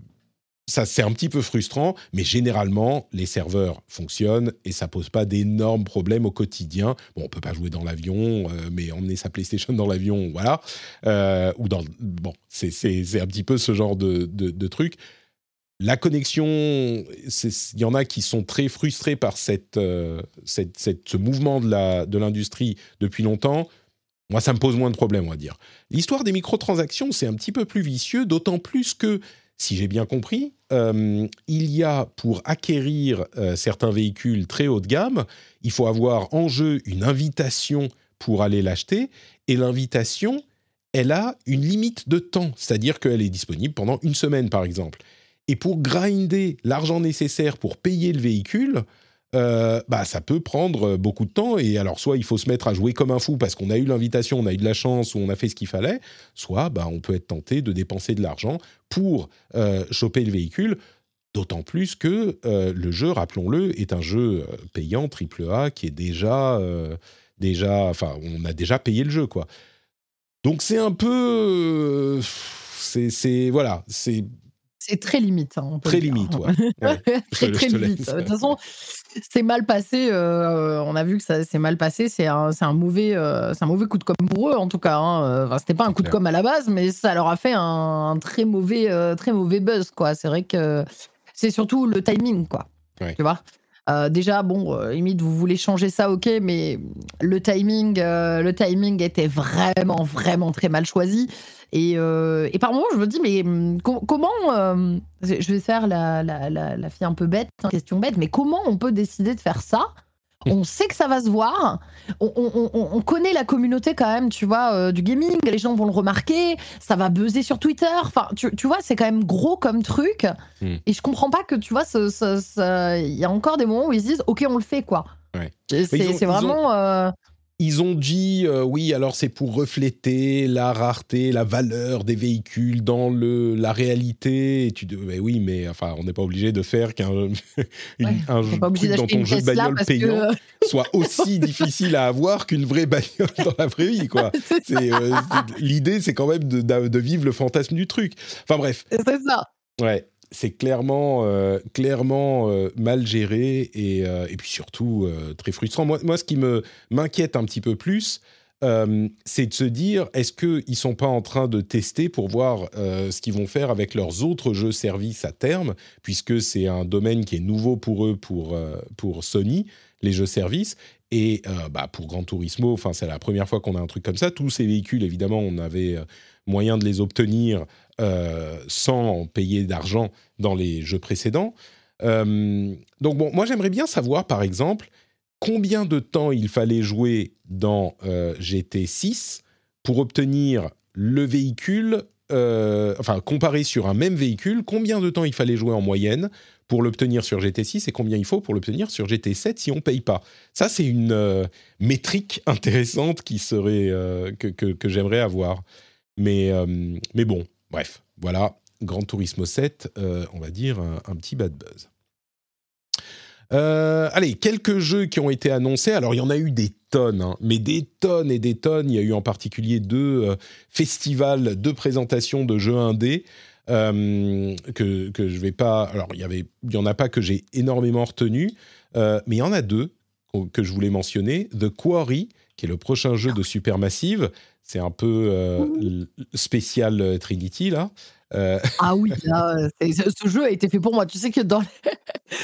ça c'est un petit peu frustrant, mais généralement les serveurs fonctionnent et ça pose pas d'énormes problèmes au quotidien. Bon, on peut pas jouer dans l'avion, euh, mais emmener sa PlayStation dans l'avion, voilà. Euh, ou dans bon, c'est un petit peu ce genre de, truc. La connexion, il y en a qui sont très frustrés par cette, euh, ce mouvement de l'industrie de depuis longtemps. Moi, ça me pose moins de problèmes, on va dire. L'histoire des microtransactions, c'est un petit peu plus vicieux, d'autant plus que si j'ai bien compris, euh, il y a pour acquérir euh, certains véhicules très haut de gamme, il faut avoir en jeu une invitation pour aller l'acheter, et l'invitation, elle a une limite de temps, c'est-à-dire qu'elle est disponible pendant une semaine par exemple. Et pour grinder l'argent nécessaire pour payer le véhicule, euh, bah, ça peut prendre beaucoup de temps. Et alors, soit il faut se mettre à jouer comme un fou parce qu'on a eu l'invitation, on a eu de la chance ou on a fait ce qu'il fallait, soit bah, on peut être tenté de dépenser de l'argent pour euh, choper le véhicule. D'autant plus que euh, le jeu, rappelons-le, est un jeu payant AAA qui est déjà, déjà, enfin, on a déjà payé le jeu, quoi. Donc c'est un peu, c'est, voilà, c'est c'est très limite. Hein, très limite, ouais. très, très limite. De toute façon, c'est mal passé. Euh, on a vu que ça s'est mal passé. C'est un, un, mauvais, euh, un mauvais coup de com pour eux, en tout cas. Hein. Enfin, C'était pas un coup de com à la base, mais ça leur a fait un, très, mauvais, euh, très mauvais buzz. quoi. C'est vrai que c'est surtout le timing. quoi. Tu vois? Déjà, bon, limite, vous voulez changer ça, ok, mais le timing, le timing était vraiment, vraiment très mal choisi. Et, euh, et par moments, je me dis, mais hum, comment. Euh, je vais faire la, la, la, fille un peu bête, hein, question bête, mais comment on peut décider de faire ça on sait que ça va se voir. On, on, on, connaît la communauté quand même, tu vois, euh, du gaming. Les gens vont le remarquer. Ça va buzzer sur Twitter. Enfin, tu, tu vois, c'est quand même gros comme truc. Hmm. Et je comprends pas que, tu vois, il y a encore des moments où ils se disent, OK, on le fait, quoi. Ouais. C'est vraiment ils ont dit euh, oui, alors c'est pour refléter la rareté, la valeur des véhicules dans le la réalité. Et tu dis mais oui, mais enfin on n'est pas obligé de faire qu'un un truc dans ton jeu de bagnole payant soit aussi difficile à avoir qu'une vraie bagnole dans la vraie vie quoi. Euh, l'idée c'est quand même de, de, vivre le fantasme du truc. Enfin bref. C'est ça. Ouais c'est clairement, euh, clairement euh, mal géré et, euh, et puis surtout très frustrant. Moi, moi, ce qui me m'inquiète un petit peu plus, c'est de se dire, est-ce qu'ils ne sont pas en train de tester pour voir ce qu'ils vont faire avec leurs autres jeux services à terme, puisque c'est un domaine qui est nouveau pour eux, pour, pour Sony, les jeux services. Et bah, pour Gran Turismo, c'est la première fois qu'on a un truc comme ça. Tous ces véhicules, évidemment, on avait moyen de les obtenir sans payer d'argent dans les jeux précédents. donc bon, moi j'aimerais bien savoir, par exemple, combien de temps il fallait jouer dans euh, GT6 pour obtenir le véhicule, euh, enfin comparé sur un même véhicule, combien de temps il fallait jouer en moyenne pour l'obtenir sur GT6 et combien il faut pour l'obtenir sur GT7 si on ne paye pas? Ça, c'est une euh, métrique intéressante qui serait, que, que, j'aimerais avoir. Mais, mais bon, bref, voilà, Grand Turismo 7, on va dire un petit bad buzz. Euh, allez, quelques jeux qui ont été annoncés. Alors, il y en a eu des tonnes, hein, mais des tonnes et des tonnes. Il y a eu en particulier deux euh, festivals de présentation de jeux indés. Euh, que, que je vais pas. Alors, il y avait, il y en a pas que j'ai énormément retenu, mais il y en a deux que je voulais mentionner. The Quarry, qui est le prochain jeu de Supermassive. C'est un peu spécial Trinity là. Euh, ah oui, ce jeu a été fait pour moi. Tu sais que dans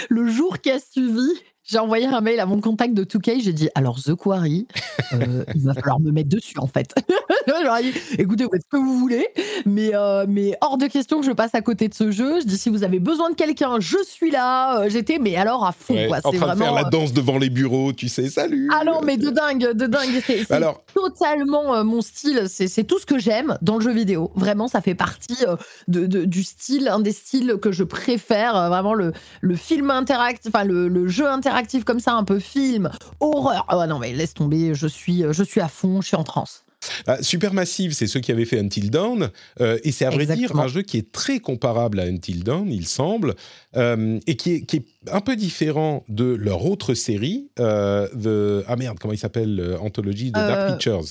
le jour qui a suivi, j'ai envoyé un mail à mon contact de 2K, j'ai dit alors The Quarry, euh, il va falloir me mettre dessus en fait. écoutez, vous faites ce que vous voulez, mais, euh, mais hors de question que je passe à côté de ce jeu. Je dis si vous avez besoin de quelqu'un, je suis là. Euh, j'étais, mais alors à fond. quoi. En train de faire la danse devant les bureaux, tu sais, salut. Ah non, mais de dingue, de dingue. C'est alors... totalement mon style. C'est tout ce que j'aime dans le jeu vidéo. Vraiment, ça fait partie de, du style, un des styles que je préfère. Vraiment le, le film interactif, enfin le, le jeu interactif interactif comme ça, un peu film, horreur. Oh non, mais laisse tomber, je suis, je suis à fond, je suis en transe. Ah, Supermassive, c'est ceux qui avaient fait Until Dawn, euh, et c'est à vrai dire un jeu qui est très comparable à Until Dawn, il semble, euh, et qui est, qui est, un peu différent de leur autre série, euh, the, ah merde, comment il s'appelle, Anthology de Dark Pictures.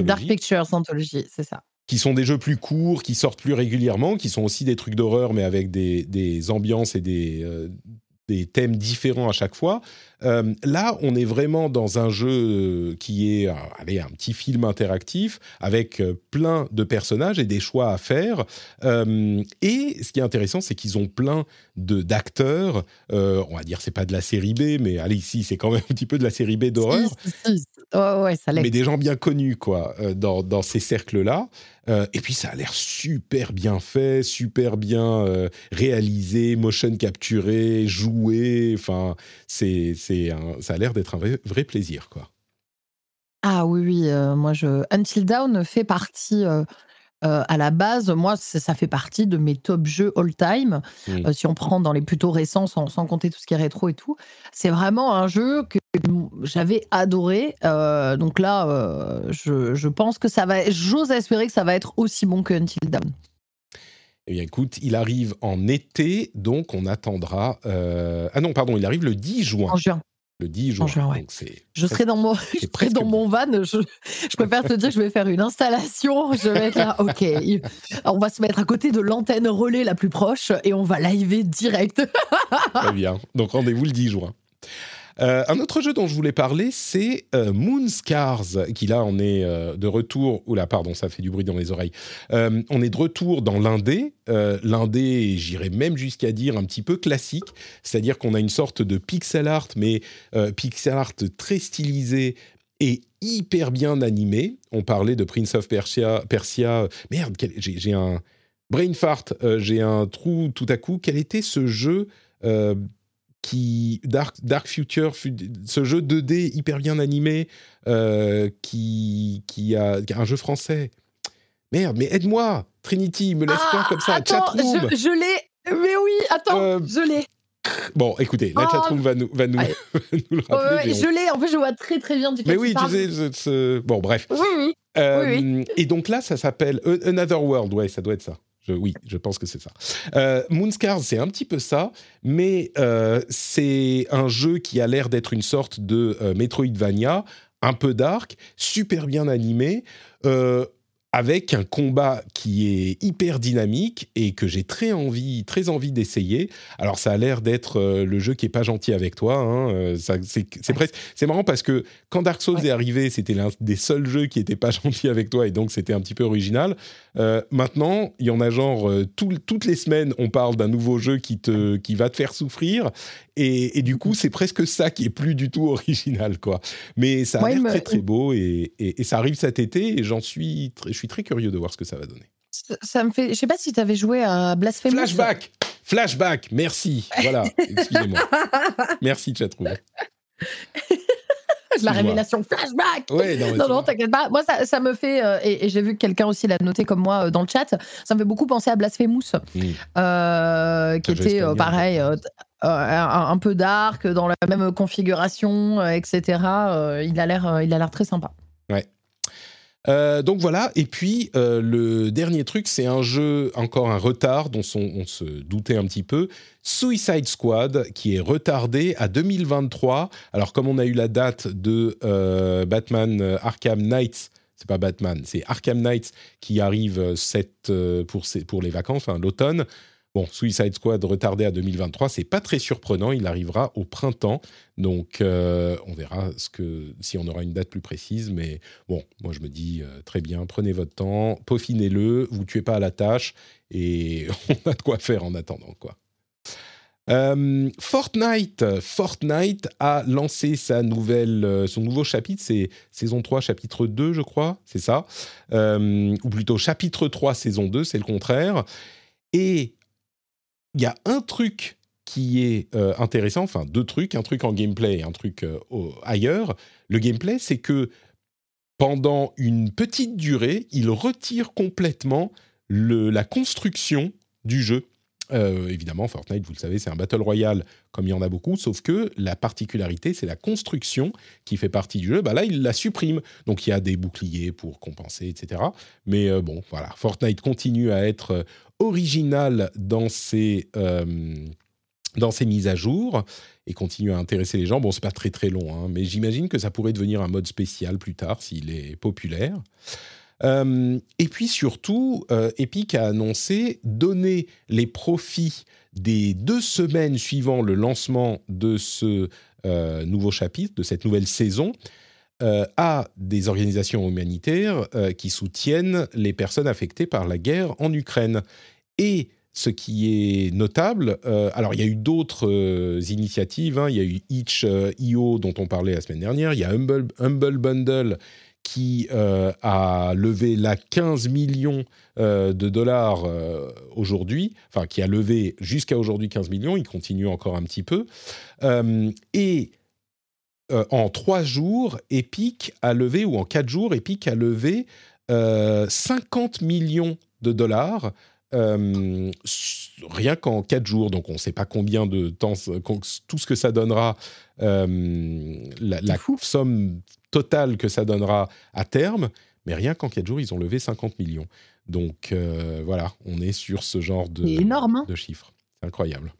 Dark Pictures Anthology, c'est ça qui sont des jeux plus courts, qui sortent plus régulièrement, qui sont aussi des trucs d'horreur, mais avec des, des ambiances et des, des thèmes différents à chaque fois. Euh, là, on est vraiment dans un jeu euh, qui est euh, allez, un petit film interactif avec plein de personnages et des choix à faire. et ce qui est intéressant, c'est qu'ils ont plein d'acteurs. on va dire c'est pas de la série B, mais allez ici c'est quand même un petit peu de la série B d'horreur. Ouais, ça mais des gens bien connus quoi dans, dans ces cercles-là. et puis ça a l'air super bien fait, super bien réalisé, motion capturé, joué. Enfin, c'est ça a l'air d'être un vrai, plaisir, quoi. Ah oui, oui, euh, moi je Until Dawn fait partie euh, euh, à la base, moi ça fait partie de mes top jeux all time. Mmh. si on prend dans les plutôt récents, sans, compter tout ce qui est rétro et tout, c'est vraiment un jeu que j'avais adoré. donc là, je, je, pense que ça va, j'ose espérer que ça va être aussi bon que Until Dawn. Eh bien, écoute, il arrive en été, donc on attendra. Ah non, pardon, il arrive le 10 juin. En juin le 10 juin. je serai dans mon, je dans mon van. Je, préfère te dire que je vais faire une installation. Je vais être là. Ok, on va se mettre à côté de l'antenne relais la plus proche et on va liver direct. Très bien. Donc rendez-vous le 10 juin. Euh, un autre jeu dont je voulais parler, c'est euh, Moonscars, qui là, on est euh, de retour. Oula, pardon, ça fait du bruit dans les oreilles. on est de retour dans l'indé. l'indé, j'irais même jusqu'à dire un petit peu classique, c'est-à-dire qu'on a une sorte de pixel art, mais pixel art très stylisé et hyper bien animé. On parlait de Prince of Persia. Persia merde, j'ai un brain fart, j'ai un trou tout à coup. Quel était ce jeu qui Dark, Dark Future, ce jeu 2D hyper bien animé, euh, qui, qui, a, un jeu français. Merde, mais aide-moi, Trinity, me laisse pas ah, comme ça. Attends, je, je l'ai. Mais oui, attends, euh, je l'ai. Bon, écoutez, la oh. chatroom va nous, va nous, nous le rappeler. je l'ai, en fait, je vois très très bien du Mais oui, tu sais, bon, bref. Oui, oui. Euh, et donc là, ça s'appelle Another World, ouais, ça doit être ça oui, je pense que c'est ça. Euh, Moonscars, c'est un petit peu ça, mais euh, c'est un jeu qui a l'air d'être une sorte de euh, Metroidvania, un peu dark, super bien animé. Avec un combat qui est hyper dynamique et que j'ai très envie, très envie d'essayer. Alors ça a l'air d'être euh, le jeu qui est pas gentil avec toi. Hein, euh, c'est presque, c'est marrant parce que quand Dark Souls est arrivé, c'était l'un des seuls jeux qui était pas gentil avec toi et donc c'était un petit peu original. Euh, maintenant, il y en a genre toutes les semaines, on parle d'un nouveau jeu qui te, qui va te faire souffrir et, du coup, c'est presque ça qui est plus du tout original, quoi. Mais ça a l'air très très beau et, et, ça arrive cet été et j'en suis, je suis très curieux de voir ce que ça va donner. Ça, me fait, je sais pas si tu avais joué à Blasphemous. Flashback, flashback, merci. Voilà, excusez-moi. merci Chatroom. la révélation flashback. Ouais, non, non, t'inquiète pas. Moi, ça, ça me fait, euh, et, j'ai vu que quelqu'un aussi l'a noté comme moi euh, dans le chat, ça me fait beaucoup penser à Blasphemous, mmh. euh, qui était pareil, un, peu dark, dans la même configuration, etc. il a l'air, il a l'air très sympa. Ouais. donc voilà, et puis le dernier truc, c'est un jeu, encore un retard dont on se doutait un petit peu, Suicide Squad, qui est retardé à 2023. Alors comme on a eu la date de Batman Arkham Knights, c'est pas Batman, c'est Arkham Knights qui arrive pour, les vacances, enfin l'automne, Bon, Suicide Squad retardé à 2023, c'est pas très surprenant. Il arrivera au printemps, donc euh, on verra ce que si on aura une date plus précise. Mais bon, moi je me dis euh, très bien, prenez votre temps, peaufinez-le, vous tuez pas à la tâche et on a de quoi faire en attendant quoi. Euh, Fortnite, Fortnite a lancé sa nouvelle, son nouveau chapitre, c'est saison 3, chapitre 2, je crois, c'est ça, ou plutôt chapitre 3, saison 2, c'est le contraire. Et il y a un truc qui est euh, intéressant, enfin deux trucs, un truc en gameplay et un truc euh, ailleurs. Le gameplay, c'est que pendant une petite durée, il retire complètement la construction du jeu. Euh, évidemment, Fortnite, vous le savez, c'est un battle royale comme il y en a beaucoup, sauf que la particularité, c'est la construction qui fait partie du jeu. Bah là, il la supprime. Donc il y a des boucliers pour compenser, etc. Mais bon, voilà, Fortnite continue à être original dans ses, euh, dans ses mises à jour et continue à intéresser les gens. Bon, c'est pas très très long, hein, mais j'imagine que ça pourrait devenir un mode spécial plus tard s'il est populaire. Euh, et puis surtout, euh, Epic a annoncé donner les profits des deux semaines suivant le lancement de ce nouveau chapitre, de cette nouvelle saison, euh, à des organisations humanitaires euh, qui soutiennent les personnes affectées par la guerre en Ukraine. Et ce qui est notable, euh, alors il y a eu d'autres initiatives, hein. il y a eu Itch.io dont on parlait la semaine dernière, il y a Humble, Humble Bundle qui a levé la 15 millions de dollars aujourd'hui, enfin qui a levé jusqu'à aujourd'hui 15 millions, il continue encore un petit peu. et euh, en trois jours, Epic a levé, ou en quatre jours, Epic a levé 50 euh, millions de dollars euh, rien qu'en quatre jours. Donc on ne sait pas combien de temps, tout ce que ça donnera, la, la somme totale que ça donnera à terme, mais rien qu'en quatre jours, ils ont levé 50 millions. Donc voilà, on est sur ce genre de, énorme, hein. de chiffres. C'est incroyable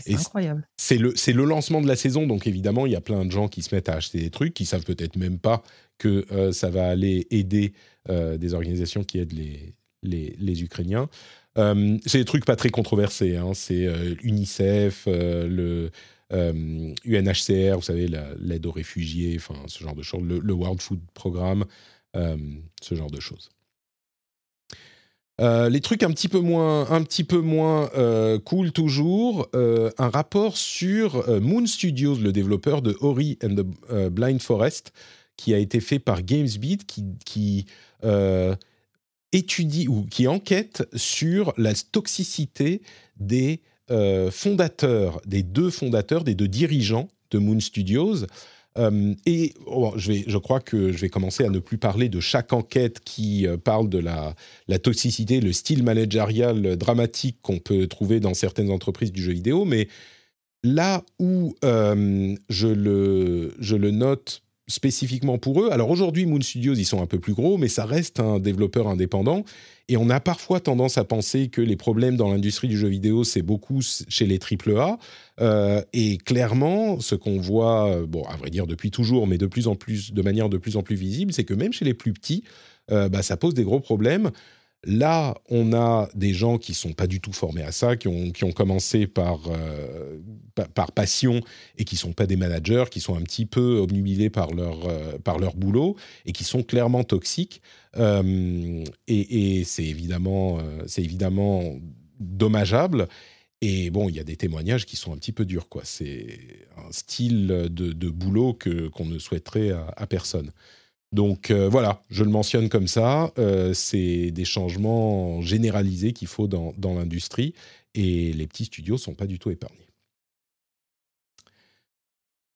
c'est incroyable. C'est le, le lancement de la saison, donc évidemment, il y a plein de gens qui se mettent à acheter des trucs, qui savent peut-être même pas que euh, ça va aller aider euh, des organisations qui aident les, les, les Ukrainiens. Euh, c'est des trucs pas très controversés. Hein. C'est UNICEF, le UNHCR, vous savez, l'aide aux réfugiés, enfin ce genre de choses, le World Food Programme, ce genre de choses. Euh, les trucs un petit peu moins, un petit peu moins euh, cool toujours, euh, un rapport sur Moon Studios, le développeur de Ori and the Blind Forest, qui a été fait par GamesBeat, qui, qui étudie ou qui enquête sur la toxicité des fondateurs, des deux fondateurs, des deux dirigeants de Moon Studios. Euh, et oh, je, vais, je crois que je vais commencer à ne plus parler de chaque enquête qui euh, parle de la, toxicité, le style managérial dramatique qu'on peut trouver dans certaines entreprises du jeu vidéo, mais là où euh, je, le, je le note spécifiquement pour eux. Alors aujourd'hui, Moon Studios, ils sont un peu plus gros, mais ça reste un développeur indépendant. Et on a parfois tendance à penser que les problèmes dans l'industrie du jeu vidéo, c'est beaucoup chez les AAA. Euh, et clairement, ce qu'on voit, bon, à vrai dire depuis toujours, mais de plus en plus, de manière de plus en plus visible, c'est que même chez les plus petits, bah, ça pose des gros problèmes. Là, on a des gens qui sont pas du tout formés à ça, qui ont, qui ont commencé par, euh, par passion et qui sont pas des managers, qui sont un petit peu obnubilés par leur, euh, par leur boulot et qui sont clairement toxiques. Euh, et, c'est évidemment, évidemment dommageable. Et bon, il y a des témoignages qui sont un petit peu durs. C'est un style de, boulot qu'on ne souhaiterait à personne. Donc euh, voilà, je le mentionne comme ça, euh, c'est des changements généralisés qu'il faut dans, l'industrie et les petits studios sont pas du tout épargnés.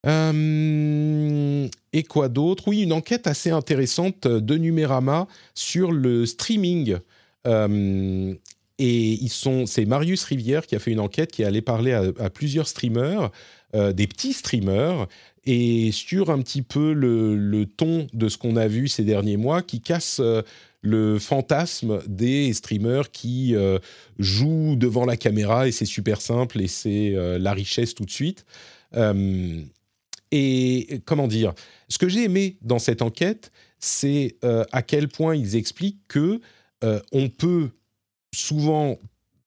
Euh, et quoi d'autre? Oui, une enquête assez intéressante de Numérama sur le streaming. et ils sont, c'est Marius Rivière qui a fait une enquête qui est allé parler à, plusieurs streamers, des petits streamers, et sur un petit peu le, ton de ce qu'on a vu ces derniers mois qui casse euh, le fantasme des streamers qui euh, jouent devant la caméra et c'est super simple et c'est euh, la richesse tout de suite. et comment dire? Ce que j'ai aimé dans cette enquête, c'est à quel point ils expliquent que on peut souvent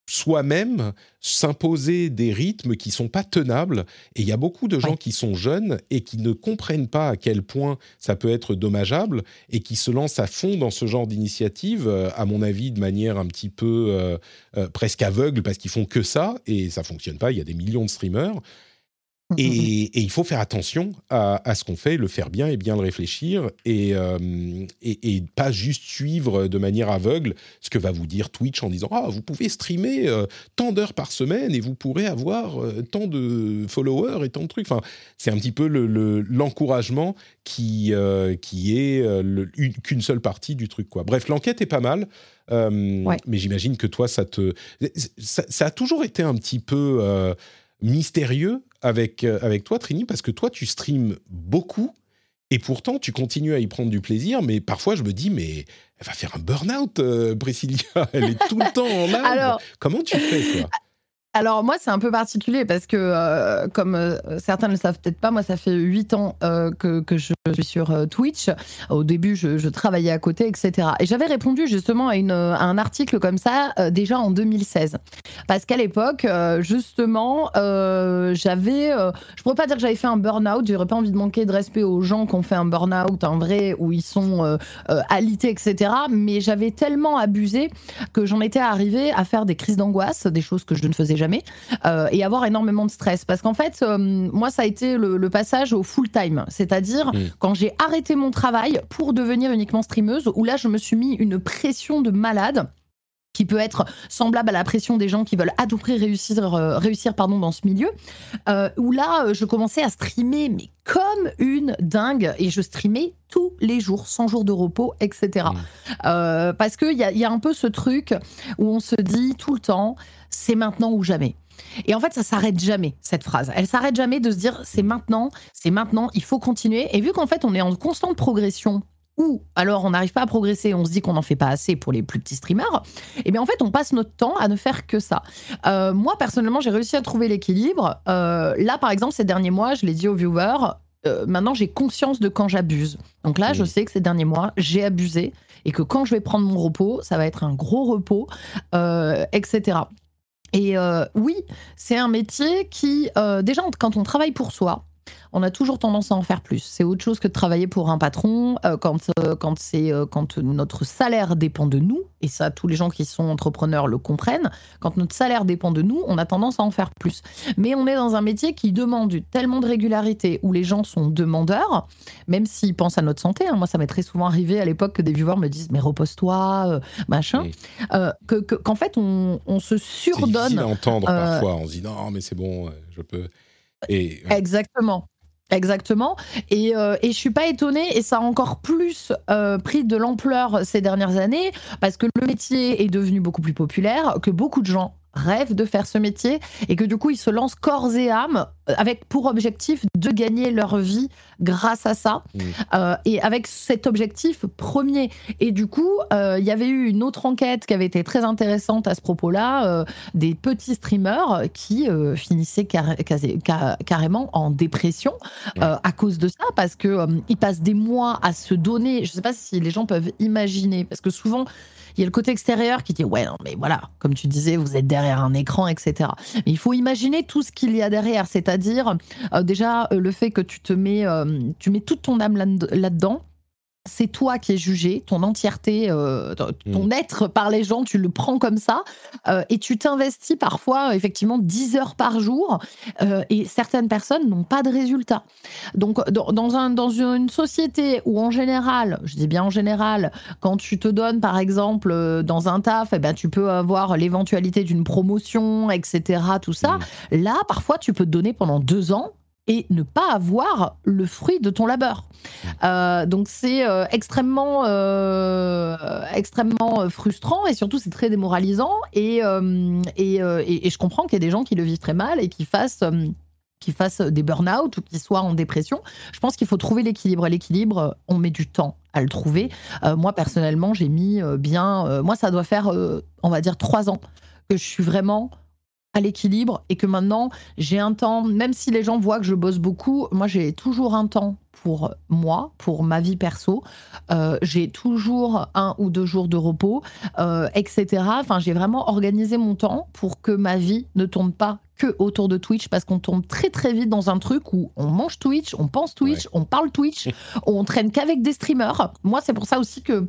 soi-même s'imposer des rythmes qui sont pas tenables. Et il y a beaucoup de gens qui sont jeunes et qui ne comprennent pas à quel point ça peut être dommageable et qui se lancent à fond dans ce genre d'initiative, euh, à mon avis, de manière un petit peu euh, euh, presque aveugle parce qu'ils font que ça et ça fonctionne pas. Il y a des millions de streamers. Mmh, mmh, mmh. Et, il faut faire attention à, ce qu'on fait, le faire bien et bien le réfléchir euh, et, et, pas juste suivre de manière aveugle ce que va vous dire Twitch en disant Ah, vous pouvez streamer euh, tant d'heures par semaine et vous pourrez avoir euh, tant de followers et tant de trucs. Enfin, c'est un petit peu l'encouragement qui, qui est qu'une seule partie du truc. Quoi. Bref, l'enquête est pas mal. Mais j'imagine que toi, ça te. Ça, a toujours été un petit peu mystérieux avec, euh, avec toi, Trini, parce que toi, tu streams beaucoup et pourtant, tu continues à y prendre du plaisir. Mais parfois, je me dis, mais elle va faire un burn-out, euh, Priscilla. Elle est tout le temps en live. Alors, Comment tu fais, toi? Alors moi, c'est un peu particulier parce que, euh, comme euh, certains ne le savent peut-être pas, moi, ça fait huit ans euh, que, je suis sur Twitch. Au début, je, travaillais à côté, etc. Et j'avais répondu justement à, un article comme ça déjà en 2016. Parce qu'à l'époque, justement, j'avais... je pourrais pas dire que j'avais fait un burn-out. J'aurais pas envie de manquer de respect aux gens qui ont fait un burn-out, en vrai, où ils sont alités, etc. Mais j'avais tellement abusé que j'en étais arrivée à faire des crises d'angoisse, des choses que je ne faisais jamais euh, et avoir énormément de stress. Parce qu'en fait, euh, moi, ça a été le, passage au full time, c'est-à-dire mm. quand j'ai arrêté mon travail pour devenir uniquement streameuse, où là, je me suis mis une pression de malade qui peut être semblable à la pression des gens qui veulent à tout prix réussir, euh, réussir pardon, dans ce milieu, où là, je commençais à streamer, mais comme une dingue, et je streamais tous les jours, sans jours de repos, etc. Mm. parce qu'il y a, y a un peu ce truc où on se dit tout le temps, c'est maintenant ou jamais. Et en fait, ça s'arrête jamais, cette phrase. Elle s'arrête jamais de se dire c'est maintenant, c'est maintenant, il faut continuer. Et vu qu'en fait, on est en constante progression, ou alors on n'arrive pas à progresser, on se dit qu'on n'en fait pas assez pour les plus petits streamers, et eh bien en fait, on passe notre temps à ne faire que ça. Euh, moi, personnellement, j'ai réussi à trouver l'équilibre. Euh, là, par exemple, ces derniers mois, je l'ai dit aux viewers, euh, maintenant j'ai conscience de quand j'abuse. Donc là, je sais que ces derniers mois, j'ai abusé et que quand je vais prendre mon repos, ça va être un gros repos, etc. Et oui, c'est un métier qui, déjà, quand on travaille pour soi, on a toujours tendance à en faire plus. C'est autre chose que de travailler pour un patron euh, quand, euh, quand, c'est, euh, quand notre salaire dépend de nous, et ça, tous les gens qui sont entrepreneurs le comprennent. Quand notre salaire dépend de nous, on a tendance à en faire plus. Mais on est dans un métier qui demande tellement de régularité, où les gens sont demandeurs, même s'ils pensent à notre santé. Hein. Moi, ça m'est très souvent arrivé à l'époque que des viewers me disent Mais repose-toi, machin. que, qu'en fait, on, on se surdonne. C'est d'entendre parfois. On se dit Non, mais c'est bon, je peux. Et... Exactement. Exactement. Et, euh, et je suis pas étonnée, et ça a encore plus euh, pris de l'ampleur ces dernières années, parce que le métier est devenu beaucoup plus populaire, que beaucoup de gens rêvent de faire ce métier et que du coup ils se lancent corps et âme euh, avec pour objectif de gagner leur vie grâce à ça mmh. euh, et avec cet objectif premier. Et du coup, euh, il y avait eu une autre enquête qui avait été très intéressante à ce propos-là, des petits streamers qui finissaient carrément en dépression à cause de ça parce que ils passent des mois à se donner. Je ne sais pas si les gens peuvent imaginer parce que souvent il y a le côté extérieur qui dit ouais non mais voilà comme tu disais vous êtes derrière un écran etc. Mais il faut imaginer tout ce qu'il y a derrière, c'est-à-dire euh, déjà euh, le fait que tu te mets euh, tu mets toute ton âme là-dedans c'est toi qui es jugé, ton entièreté, euh, ton mm. être par les gens, tu le prends comme ça, euh, et tu t'investis parfois effectivement 10 heures par jour, euh, et certaines personnes n'ont pas de résultats. Donc dans, un, dans une société où en général, je dis bien en général, quand tu te donnes par exemple dans un taf, eh ben, tu peux avoir l'éventualité d'une promotion, etc., tout ça, mm. là parfois tu peux te donner pendant deux ans et ne pas avoir le fruit de ton labeur. Euh, donc c'est euh, extrêmement, euh, extrêmement frustrant et surtout c'est très démoralisant et, et, et, je comprends qu'il y a des gens qui le vivent très mal et qui fassent qui fassent des burn-out ou qui soient en dépression. Je pense qu'il faut trouver l'équilibre. L'équilibre, on met du temps à le trouver. moi, personnellement, j'ai mis bien... moi, ça doit faire, on va dire, trois ans que je suis vraiment à l'équilibre et que maintenant j'ai un temps, même si les gens voient que je bosse beaucoup, moi j'ai toujours un temps pour moi, pour ma vie perso. Euh, j'ai toujours un ou deux jours de repos, euh, etc. Enfin, j'ai vraiment organisé mon temps pour que ma vie ne tourne pas que autour de Twitch parce qu'on tombe très très vite dans un truc où on mange Twitch, on pense Twitch, on parle Twitch, on traîne qu'avec des streamers. Moi, c'est pour ça aussi que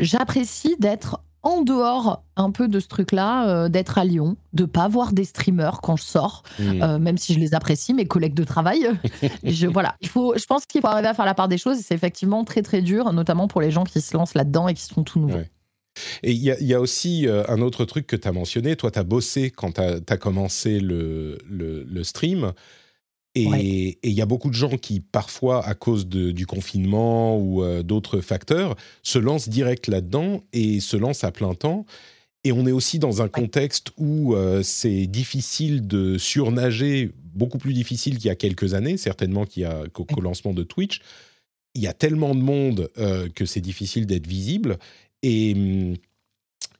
j'apprécie d'être en dehors un peu de ce truc-là, euh, d'être à Lyon, de pas voir des streamers quand je sors, mmh. euh, même si je les apprécie, mes collègues de travail. je, voilà, il faut, je pense qu'il faut arriver à faire la part des choses et c'est effectivement très très dur, notamment pour les gens qui se lancent là-dedans et qui sont tout nouveaux. Et il y, a aussi euh, un autre truc que tu as mentionné. Toi, tu as bossé quand tu as, commencé le, le stream. Et il y a beaucoup de gens qui, parfois, à cause du confinement ou euh, d'autres facteurs, se lancent direct là-dedans et se lancent à plein temps. Et on est aussi dans un contexte où euh, c'est difficile de surnager, beaucoup plus difficile qu'il y a quelques années, certainement qu'au lancement de Twitch. Il y a tellement de monde euh, que c'est difficile d'être visible. Et,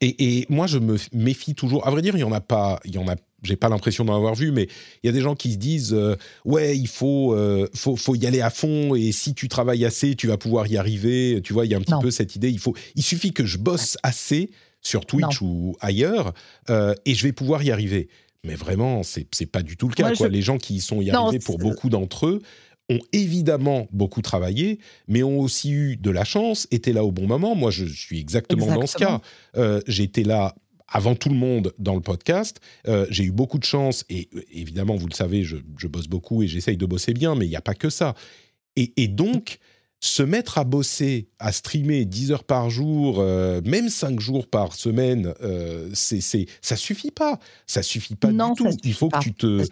et, et, moi, je me méfie toujours. À vrai dire, il y en a pas, il y en a j'ai pas l'impression d'en avoir vu, mais il y a des gens qui se disent euh, ouais, il faut, euh, faut, faut y aller à fond et si tu travailles assez, tu vas pouvoir y arriver. Tu vois, il y a un petit peu cette idée. Il faut, il suffit que je bosse assez sur Twitch ou ailleurs euh, et je vais pouvoir y arriver. Mais vraiment, c'est pas du tout le cas. quoi. Les gens qui y sont y arrivés pour beaucoup d'entre eux ont évidemment beaucoup travaillé, mais ont aussi eu de la chance, étaient là au bon moment. Moi, je suis exactement, exactement. dans ce cas. J'étais là avant tout le monde dans le podcast. Euh, j'ai eu beaucoup de chance et euh, évidemment, vous le savez, je, bosse beaucoup et j'essaye de bosser bien, mais il n'y a pas que ça. Et, donc, se mettre à bosser, à streamer 10 heures par jour, euh, même 5 jours par semaine, c'est, c'est, ça suffit pas. Ça suffit pas non, du tout. il faut que tu te...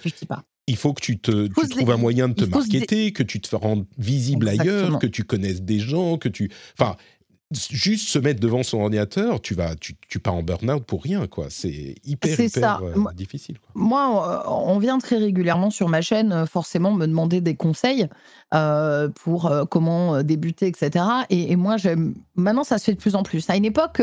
Il faut que tu, te, tu trouves un moyen de te marketer, que tu te rendes visible ailleurs, que tu connaisses des gens, que tu... Enfin, juste se mettre devant son ordinateur, tu vas, tu, tu pars en burn-out pour rien, quoi. C'est hyper, hyper euh, difficile. Moi, on vient très régulièrement sur ma chaîne, euh, forcément, me demander des conseils euh, pour comment débuter, etc. Et, moi, maintenant, ça se fait de plus en plus. À une époque,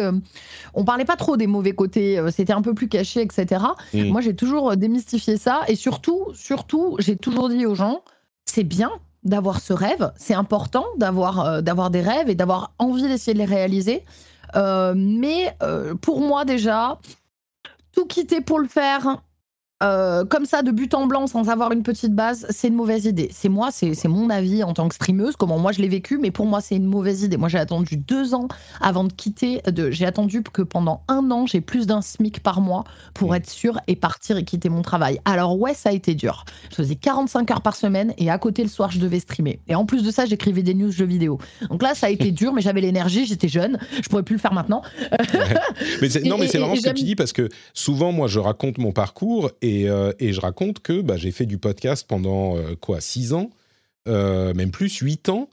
on parlait pas trop des mauvais côtés, c'était un peu plus caché, etc. Mmh. Moi, j'ai toujours démystifié ça, et surtout, surtout, j'ai toujours dit aux gens, c'est bien d'avoir ce rêve. C'est important d'avoir euh, d'avoir des rêves et d'avoir envie d'essayer de les réaliser. Euh, mais euh, pour moi déjà, tout quitter pour le faire, euh, comme ça, de but en blanc, sans avoir une petite base, c'est une mauvaise idée. C'est moi, c'est mon avis en tant que streameuse, comment moi je l'ai vécu, mais pour moi, c'est une mauvaise idée. Moi, j'ai attendu deux ans avant de quitter. De, j'ai attendu que pendant un an, j'ai plus d'un SMIC par mois pour être sûr et partir et quitter mon travail. Alors, ouais, ça a été dur. Je faisais 45 heures par semaine et à côté, le soir, je devais streamer. Et en plus de ça, j'écrivais des news jeux vidéo. Donc là, ça a été dur, mais j'avais l'énergie, j'étais jeune, je pourrais plus le faire maintenant. mais non, mais c'est vraiment ce que tu dis parce que souvent, moi, je raconte mon parcours et euh, et, je raconte que bah, j'ai fait du podcast pendant euh, quoi, six ans, euh, même plus, huit ans,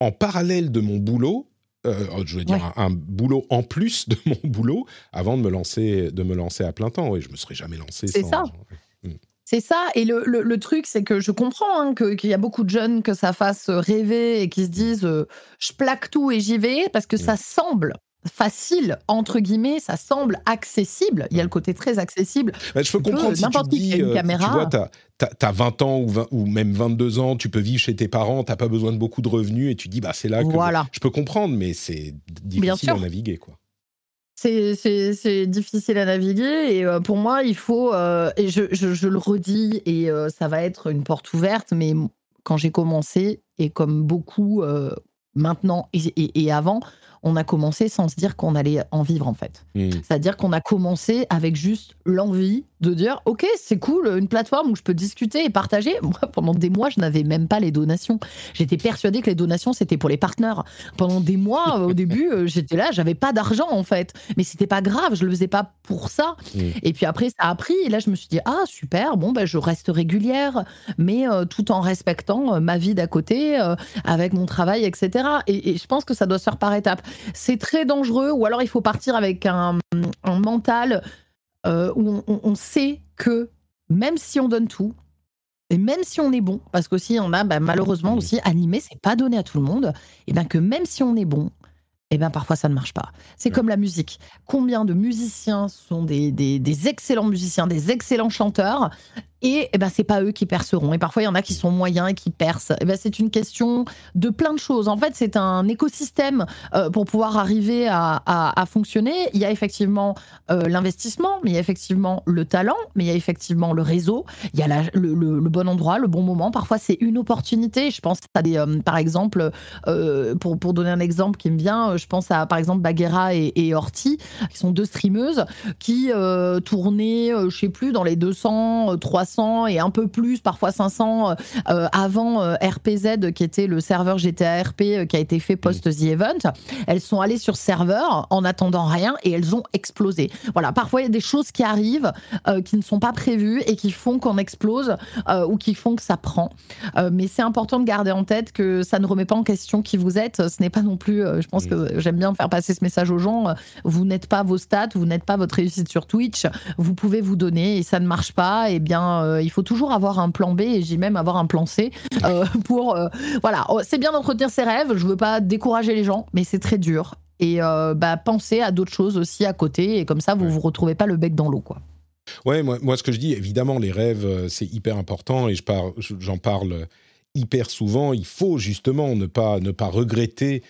en parallèle de mon boulot, oh, je veux dire un, boulot en plus de mon boulot avant de me lancer, de me lancer à plein temps. Et je me serais jamais lancé. C'est ça. Hmm. C'est ça. Et le, le, truc, c'est que je comprends hein, qu'il y a beaucoup de jeunes que ça fasse rêver et qui se disent je plaque tout et j'y vais parce que ça semble facile, entre guillemets, ça semble accessible. Il y a le côté très accessible. Je peux comprendre si tu dis, une caméra. tu vois, tu as, 20 ans ou, ou, même 22 ans, tu peux vivre chez tes parents, tu n'as pas besoin de beaucoup de revenus et tu dis, bah, c'est là que voilà. je peux comprendre, mais c'est difficile à naviguer. quoi. C'est difficile à naviguer et euh, pour moi, il faut, euh, et je, je, le redis, et euh, ça va être une porte ouverte, mais quand j'ai commencé, et comme beaucoup maintenant et, et, avant, on a commencé sans se dire qu'on allait en vivre en fait. Hmm. C'est-à-dire qu'on a commencé avec juste l'envie de dire ok c'est cool une plateforme où je peux discuter et partager. Moi pendant des mois je n'avais même pas les donations. J'étais persuadée que les donations c'était pour les partenaires. Pendant des mois au début euh, j'étais là j'avais pas d'argent en fait. Mais c'était pas grave je le faisais pas pour ça. Mm. et puis après ça a pris. Et là je me suis dit ah super bon ben je reste régulière mais euh, tout en respectant euh, ma vie d'à côté avec mon travail etc et, je pense que ça doit se faire par étapes. C'est très dangereux ou alors il faut partir avec un, un mental euh, où on, sait que même si on donne tout, et même si on est bon, parce qu'aussi on a bah, malheureusement aussi animé, c'est pas donné à tout le monde, et bien que même si on est bon, et bien parfois ça ne marche pas. C'est comme la musique. Combien de musiciens sont des, des, excellents musiciens, des excellents chanteurs, et, eh ben c'est pas eux qui perceront. Et parfois il y en a qui sont moyens et qui percent. Et eh ben c'est une question de plein de choses. En fait, c'est un écosystème euh, pour pouvoir arriver à, fonctionner. Il y a effectivement euh, l'investissement, mais il y a effectivement le talent, mais il y a effectivement le réseau. Il y a le, le, bon endroit, le bon moment. Parfois c'est une opportunité. Je pense à des, euh, par exemple, pour, pour donner un exemple qui me vient, je pense à par exemple Baguera et, et Horty, qui sont deux streameuses qui tournaient, je sais plus, dans les 200, 300 et un peu plus, parfois 500 euh, avant euh, RPZ, qui était le serveur GTA RP euh, qui a été fait post-The Event. Elles sont allées sur serveur en attendant rien et elles ont explosé. Voilà, parfois il y a des choses qui arrivent qui ne sont pas prévues et qui font qu'on explose ou qui font que ça prend. mais c'est important de garder en tête que ça ne remet pas en question qui vous êtes. Ce n'est pas non plus, je pense que j'aime bien faire passer ce message aux gens, vous n'êtes pas vos stats, vous n'êtes pas votre réussite sur Twitch, vous pouvez vous donner et ça ne marche pas, et eh bien euh, il faut toujours avoir un plan B et j'ai même avoir un plan C euh, pour euh, voilà. Oh, c'est bien d'entretenir ses rêves. Je veux pas décourager les gens, mais c'est très dur. Et bah, pensez à d'autres choses aussi à côté et comme ça vous vous retrouvez pas le bec dans l'eau quoi. Ouais, moi, moi, ce que je dis, évidemment, les rêves, c'est hyper important et je j'en parle hyper souvent. Il faut justement ne pas, ne pas regretter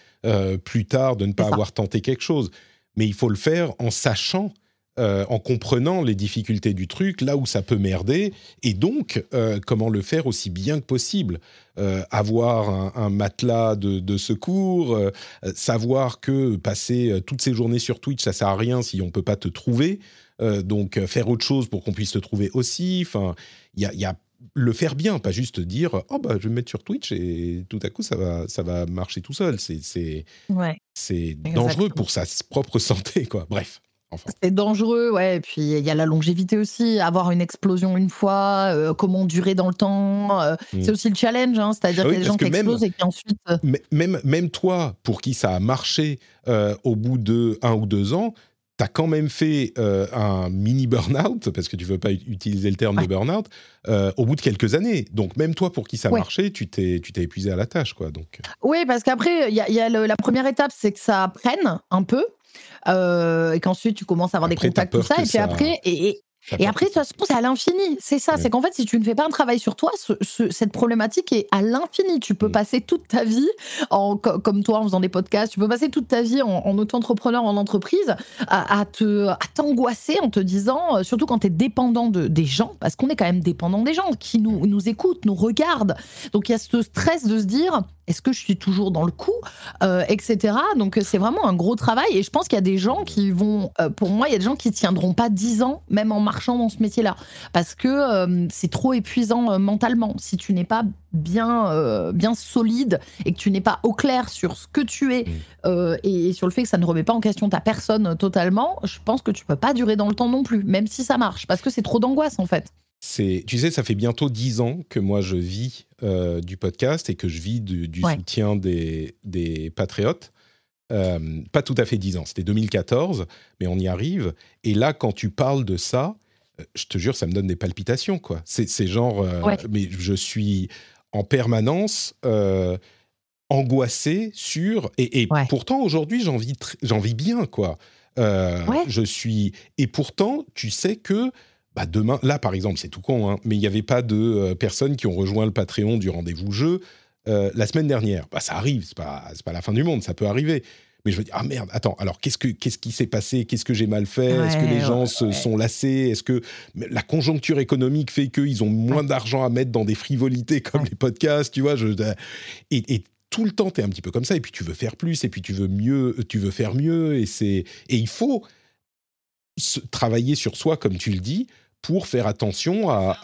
plus tard de ne pas avoir tenté quelque chose. Mais il faut le faire en sachant euh, en comprenant les difficultés du truc, là où ça peut merder, et donc euh, comment le faire aussi bien que possible. Euh, avoir un, matelas de, secours, savoir que passer toutes ces journées sur Twitch, ça sert à rien si on peut pas te trouver. donc faire autre chose pour qu'on puisse te trouver aussi. Enfin, il y a, le faire bien, pas juste dire oh bah je vais me mettre sur Twitch et tout à coup ça va ça va marcher tout seul. C'est c'est c'est dangereux pour sa propre santé quoi. Bref. C'est dangereux, ouais. Et puis il y a la longévité aussi, avoir une explosion une fois, euh, comment durer dans le temps. Euh, mm. C'est aussi le challenge, hein, c'est-à-dire ah qu'il y a des gens qui explosent et qui ensuite. Euh, même, même toi, pour qui ça a marché au bout de un ou deux ans, tu as quand même fait un mini burn-out, parce que tu veux pas utiliser le terme de burn-out, au bout de quelques années. Donc même toi, pour qui ça a marché, tu t'es, tu t'es épuisé à la tâche. quoi. Donc... Oui, parce qu'après, il y a, y a la première étape, c'est que ça prenne un peu. Euh, et qu'ensuite tu commences à avoir des contacts, tout ça, et puis après, et, et après, de toute façon, c'est à l'infini. C'est ça. C'est qu'en fait, si tu ne fais pas un travail sur toi, cette problématique est à l'infini. Tu peux mm. passer toute ta vie, en, comme toi, en faisant des podcasts, tu peux passer toute ta vie en, auto-entrepreneur, en entreprise, à, te, à t'angoisser en te disant, euh, surtout quand tu es dépendant de, des gens, parce qu'on est quand même dépendant des gens qui nous, nous écoutent, nous regardent. Donc, il y a ce stress de se dire, est-ce que je suis toujours dans le coup, euh, etc. Donc, c'est vraiment un gros travail. Et je pense qu'il y a des gens qui vont, euh, pour moi, il y a des gens qui tiendront pas 10 ans, même en marchant dans ce métier-là, parce que euh, c'est trop épuisant euh, mentalement. Si tu n'es pas bien, euh, bien solide et que tu n'es pas au clair sur ce que tu es mm. et, sur le fait que ça ne remet pas en question ta personne totalement, je pense que tu peux pas durer dans le temps non plus, même si ça marche, parce que c'est trop d'angoisse en fait. C'est, tu sais, ça fait bientôt dix ans que moi je vis du podcast et que je vis du, soutien des, des patriotes. pas tout à fait 10 ans, c'était 2014, mais on y arrive. Et là, quand tu parles de ça, je te jure, ça me donne des palpitations, quoi. C'est genre, mais je suis en permanence angoissé sur. Et, pourtant, aujourd'hui, j'en vis, vis, bien, quoi. Euh, je suis. Et pourtant, tu sais que. Bah demain, là par exemple, c'est tout con, hein, mais il n'y avait pas de euh, personnes qui ont rejoint le Patreon du rendez-vous jeu euh, la semaine dernière. Bah, ça arrive, c'est pas, pas la fin du monde, ça peut arriver. Mais je me dis, ah merde, attends, alors qu'est-ce, que, qu'est-ce qui s'est passé? Qu'est-ce que j'ai mal fait? Est-ce que les gens se sont lassés? Est-ce que la conjoncture économique fait qu'ils ont moins d'argent à mettre dans des frivolités comme les podcasts Tu vois je, et, et tout le temps, tu es un petit peu comme ça, et puis tu veux faire plus, et puis tu veux mieux, tu veux faire mieux, et c'est et il faut travailler sur soi, comme tu le dis, pour faire attention à.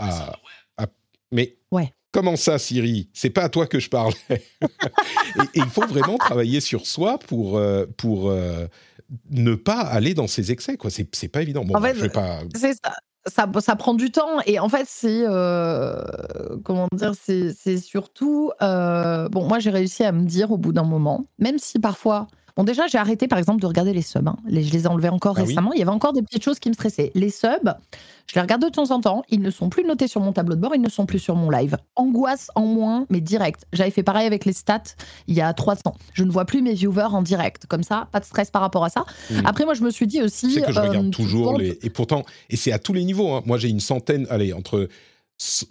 Mais ouais. comment ça, Siri? C'est pas à toi que je parle. et, il faut vraiment travailler sur soi pour euh, pour euh, ne pas aller dans ces excès, quoi. C'est pas évident. Bon, en fait, pas. C'est ça ça, ça, prend du temps et en fait c'est euh, comment dire c'est surtout euh, bon moi j'ai réussi à me dire au bout d'un moment même si parfois Bon, déjà, j'ai arrêté, par exemple, de regarder les subs. Hein. Les, je les ai enlevés encore ah récemment. Il y avait encore des petites choses qui me stressaient. Les subs, je les regarde de temps en temps. Ils ne sont plus notés sur mon tableau de bord. Ils ne sont plus sur mon live. Angoisse en moins, mais direct. J'avais fait pareil avec les stats il y a trois ans. Je ne vois plus mes viewers en direct. Comme ça, pas de stress par rapport à ça. Mmh. Après, moi, je me suis dit aussi. C'est que je regarde euh, toujours les. Et pourtant, et c'est à tous les niveaux. Hein. Moi, j'ai une centaine, allez, entre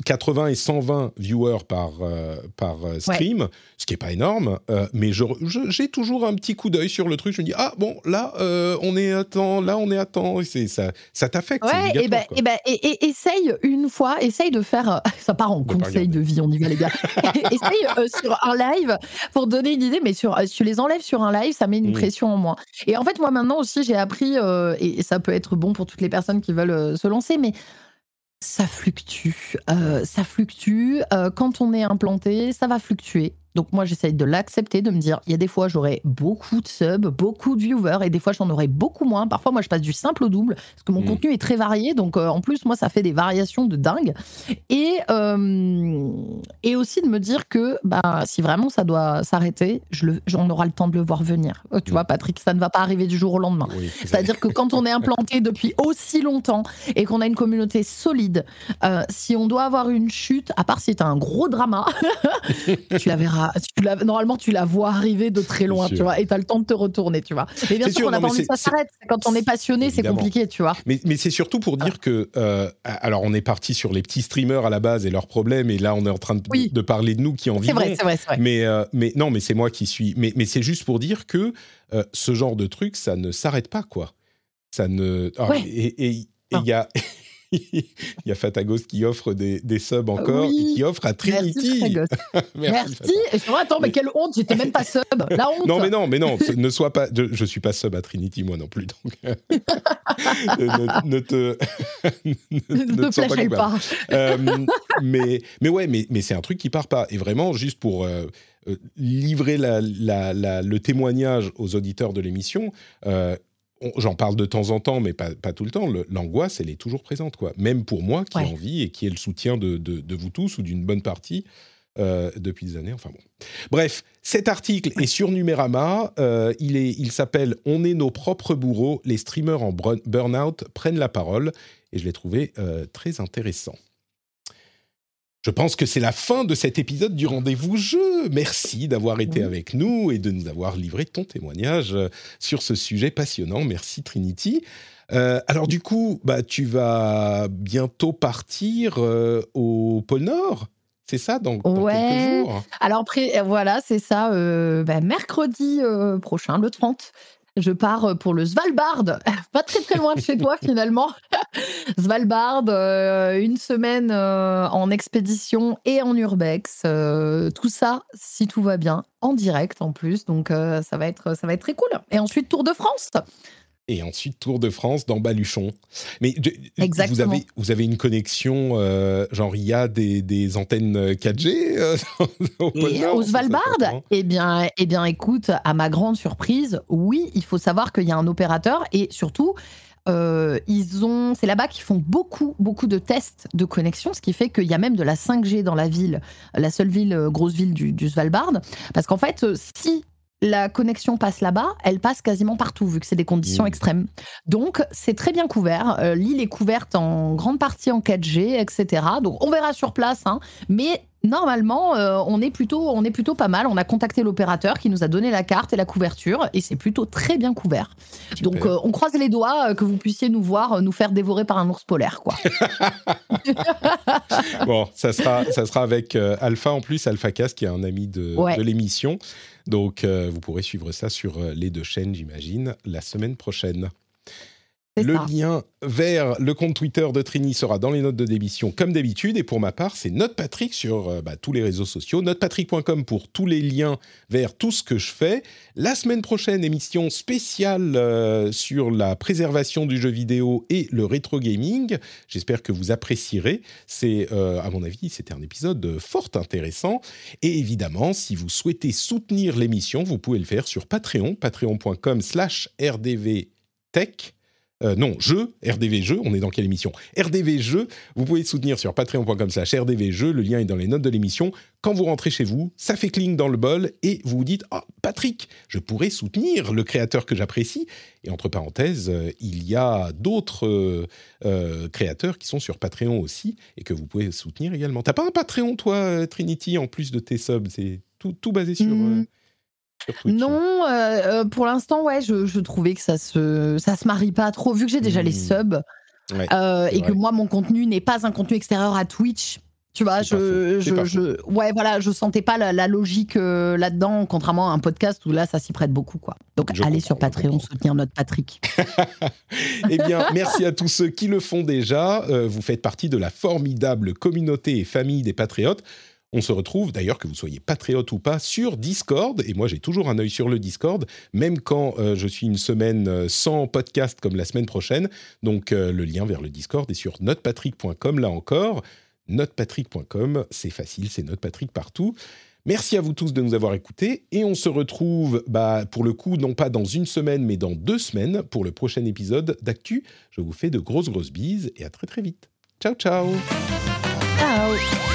80 et 120 viewers par, euh, par euh, stream, ce qui n'est pas énorme, euh, mais j'ai toujours un petit coup d'œil sur le truc. Je me dis, ah bon, là, on est à temps, là, on est à temps. Et ça, ça t'affecte. Ouais, et, ben, et, ben, et, essaye une fois, essaye de faire, ça part en conseil de vie, on y va les gars. essaye sur un live pour donner une idée, mais sur, tu les enlèves sur un live, ça met une mmh. pression en moins. Et en fait, moi maintenant aussi, j'ai appris, et ça peut être bon pour toutes les personnes qui veulent se lancer, mais ça fluctue. Euh, ça fluctue. Euh, quand on est implanté, ça va fluctuer. Donc moi, j'essaye de l'accepter, de me dire, il y a des fois, j'aurai beaucoup de subs, beaucoup de viewers, et des fois, j'en aurai beaucoup moins. Parfois, moi, je passe du simple au double, parce que mon mmh. contenu est très varié. Donc, euh, en plus, moi, ça fait des variations de dingue. Et, euh, et aussi de me dire que bah, si vraiment ça doit s'arrêter, on aura le temps de le voir venir. Euh, tu mmh. vois, Patrick, ça ne va pas arriver du jour au lendemain. C'est-à-dire que quand on est implanté depuis aussi longtemps et qu'on a une communauté solide, si on doit avoir une chute, à part si c'est un gros drama, tu la verras normalement, tu la vois arriver de très loin, tu vois, et tu as le temps de te retourner, tu vois. Et bien sûr, on n'a pas envie que ça s'arrête. Quand on est passionné, c'est compliqué, tu vois. Mais, mais c'est surtout pour dire que, euh, alors, on est parti sur les petits streamers à la base et leurs problèmes, et là, on est en train de, parler de nous qui en vivons. C'est vrai, c'est vrai, vrai, Mais, euh, mais non, mais c'est moi qui suis. Mais, mais c'est juste pour dire que euh, ce genre de truc, ça ne s'arrête pas, quoi. Ça ne. Oh, et il y a. il y a Fatagos qui offre des, des subs encore et qui offre à Trinity. Merci. Merci. Et attends, mais quelle honte, j'étais même pas sub. La honte. Non, mais non, mais non, ne sois pas. Je, je suis pas sub à Trinity, moi non plus. Donc, ne, ne, te. ne, te, pas. Euh, mais, mais ouais, mais, mais c'est un truc qui part pas. Et vraiment, juste pour. Euh, euh, livrer la, la, la, le témoignage aux auditeurs de l'émission, j'en parle de temps en temps, mais pas, tout le temps. L'angoisse, elle est toujours présente, quoi. Même pour moi qui ai envie et qui ai le soutien de, vous tous ou d'une bonne partie euh, depuis des années. Enfin bon. Bref, cet article est sur Numérama. Euh, il il s'appelle On est nos propres bourreaux. Les streamers en burn-out prennent la parole. Et je l'ai trouvé euh, très intéressant. Je pense que c'est la fin de cet épisode du rendez-vous jeu. Merci d'avoir été avec nous et de nous avoir livré ton témoignage euh, sur ce sujet passionnant. Merci Trinity. Euh, alors du coup, bah, tu vas bientôt partir euh, au pôle Nord c'est ça, donc dans quelques jours? Alors voilà, c'est ça. Bah, mercredi prochain, le 30, je pars euh, pour le Svalbard, pas très très loin de chez toi finalement. Svalbard, euh, une semaine euh, en expédition et en urbex. tout ça, si tout va bien, en direct en plus. Donc ça, va être, ça va être très cool. Et ensuite, Tour de France et ensuite Tour de France dans Baluchon. Mais vous avez, vous avez une connexion, euh, genre il y a des, des antennes 4G euh, au, Svalbard Eh bien, eh bien, écoute, à ma grande surprise, oui, il faut savoir qu'il y a un opérateur et surtout. Euh, ils ont, c'est là-bas qu'ils font beaucoup, beaucoup de tests de connexion, ce qui fait qu'il y a même de la 5G dans la ville, la seule ville, grosse ville du, du Svalbard. Parce qu'en fait, si la connexion passe là-bas, elle passe quasiment partout, vu que c'est des conditions mmh. extrêmes. Donc, c'est très bien couvert. Euh, l'île est couverte en grande partie en 4G, etc. Donc, on verra sur place, hein. mais normalement, euh, on, est plutôt, on est plutôt pas mal. On a contacté l'opérateur qui nous a donné la carte et la couverture, et c'est plutôt très bien couvert. Donc, euh, on croise les doigts que vous puissiez nous voir nous faire dévorer par un ours polaire, quoi. bon, ça sera, ça sera avec Alpha en plus, Alpha Cast, qui est un ami de, de l'émission. Donc, euh, vous pourrez suivre ça sur euh, les deux chaînes, j'imagine, la semaine prochaine. Le lien vers le compte Twitter de Trini sera dans les notes de démission comme d'habitude. Et pour ma part, c'est NotePatrick sur euh, bah, tous les réseaux sociaux. NotePatrick.com pour tous les liens vers tout ce que je fais. La semaine prochaine, émission spéciale euh, sur la préservation du jeu vidéo et le rétro gaming. J'espère que vous apprécierez. C'est, euh, à mon avis, c'était un épisode fort intéressant. Et évidemment, si vous souhaitez soutenir l'émission, vous pouvez le faire sur Patreon, patreon.com slash rdvtech. Euh, non, jeu, RDV jeu, on est dans quelle émission? RDV jeu, vous pouvez soutenir sur patreon.com slash RDV jeu, le lien est dans les notes de l'émission. Quand vous rentrez chez vous, ça fait cling dans le bol et vous vous dites Ah, Patrick, je pourrais soutenir le créateur que j'apprécie. Et entre parenthèses, euh, il y a d'autres euh, créateurs qui sont sur Patreon aussi et que vous pouvez soutenir également. T'as pas un Patreon, toi, Trinity, en plus de tes subs? C'est tout, basé sur. Mmh. Non, euh, euh, pour l'instant, ouais, je, trouvais que ça se, ça se marie pas trop, vu que j'ai déjà les mmh. subs euh, et que moi, mon contenu n'est pas un contenu extérieur à Twitch. Tu vois, je, je, ouais, voilà, je sentais pas la, logique là-dedans, contrairement à un podcast où là, ça s'y prête beaucoup, quoi. Donc, allez sur Patreon soutenir notre Patrick. eh bien, merci à tous ceux qui le font déjà. vous faites partie de la formidable communauté et famille des patriotes. On se retrouve, d'ailleurs, que vous soyez patriote ou pas, sur Discord. Et moi, j'ai toujours un œil sur le Discord, même quand euh, je suis une semaine euh, sans podcast comme la semaine prochaine. Donc, euh, le lien vers le Discord est sur notepatrick.com, là encore. Notepatrick.com, c'est facile, c'est Notepatrick partout. Merci à vous tous de nous avoir écoutés et on se retrouve bah, pour le coup non pas dans une semaine mais dans deux semaines pour le prochain épisode d'Actu. Je vous fais de grosses grosses bises et à très très vite. Ciao ciao. Ciao.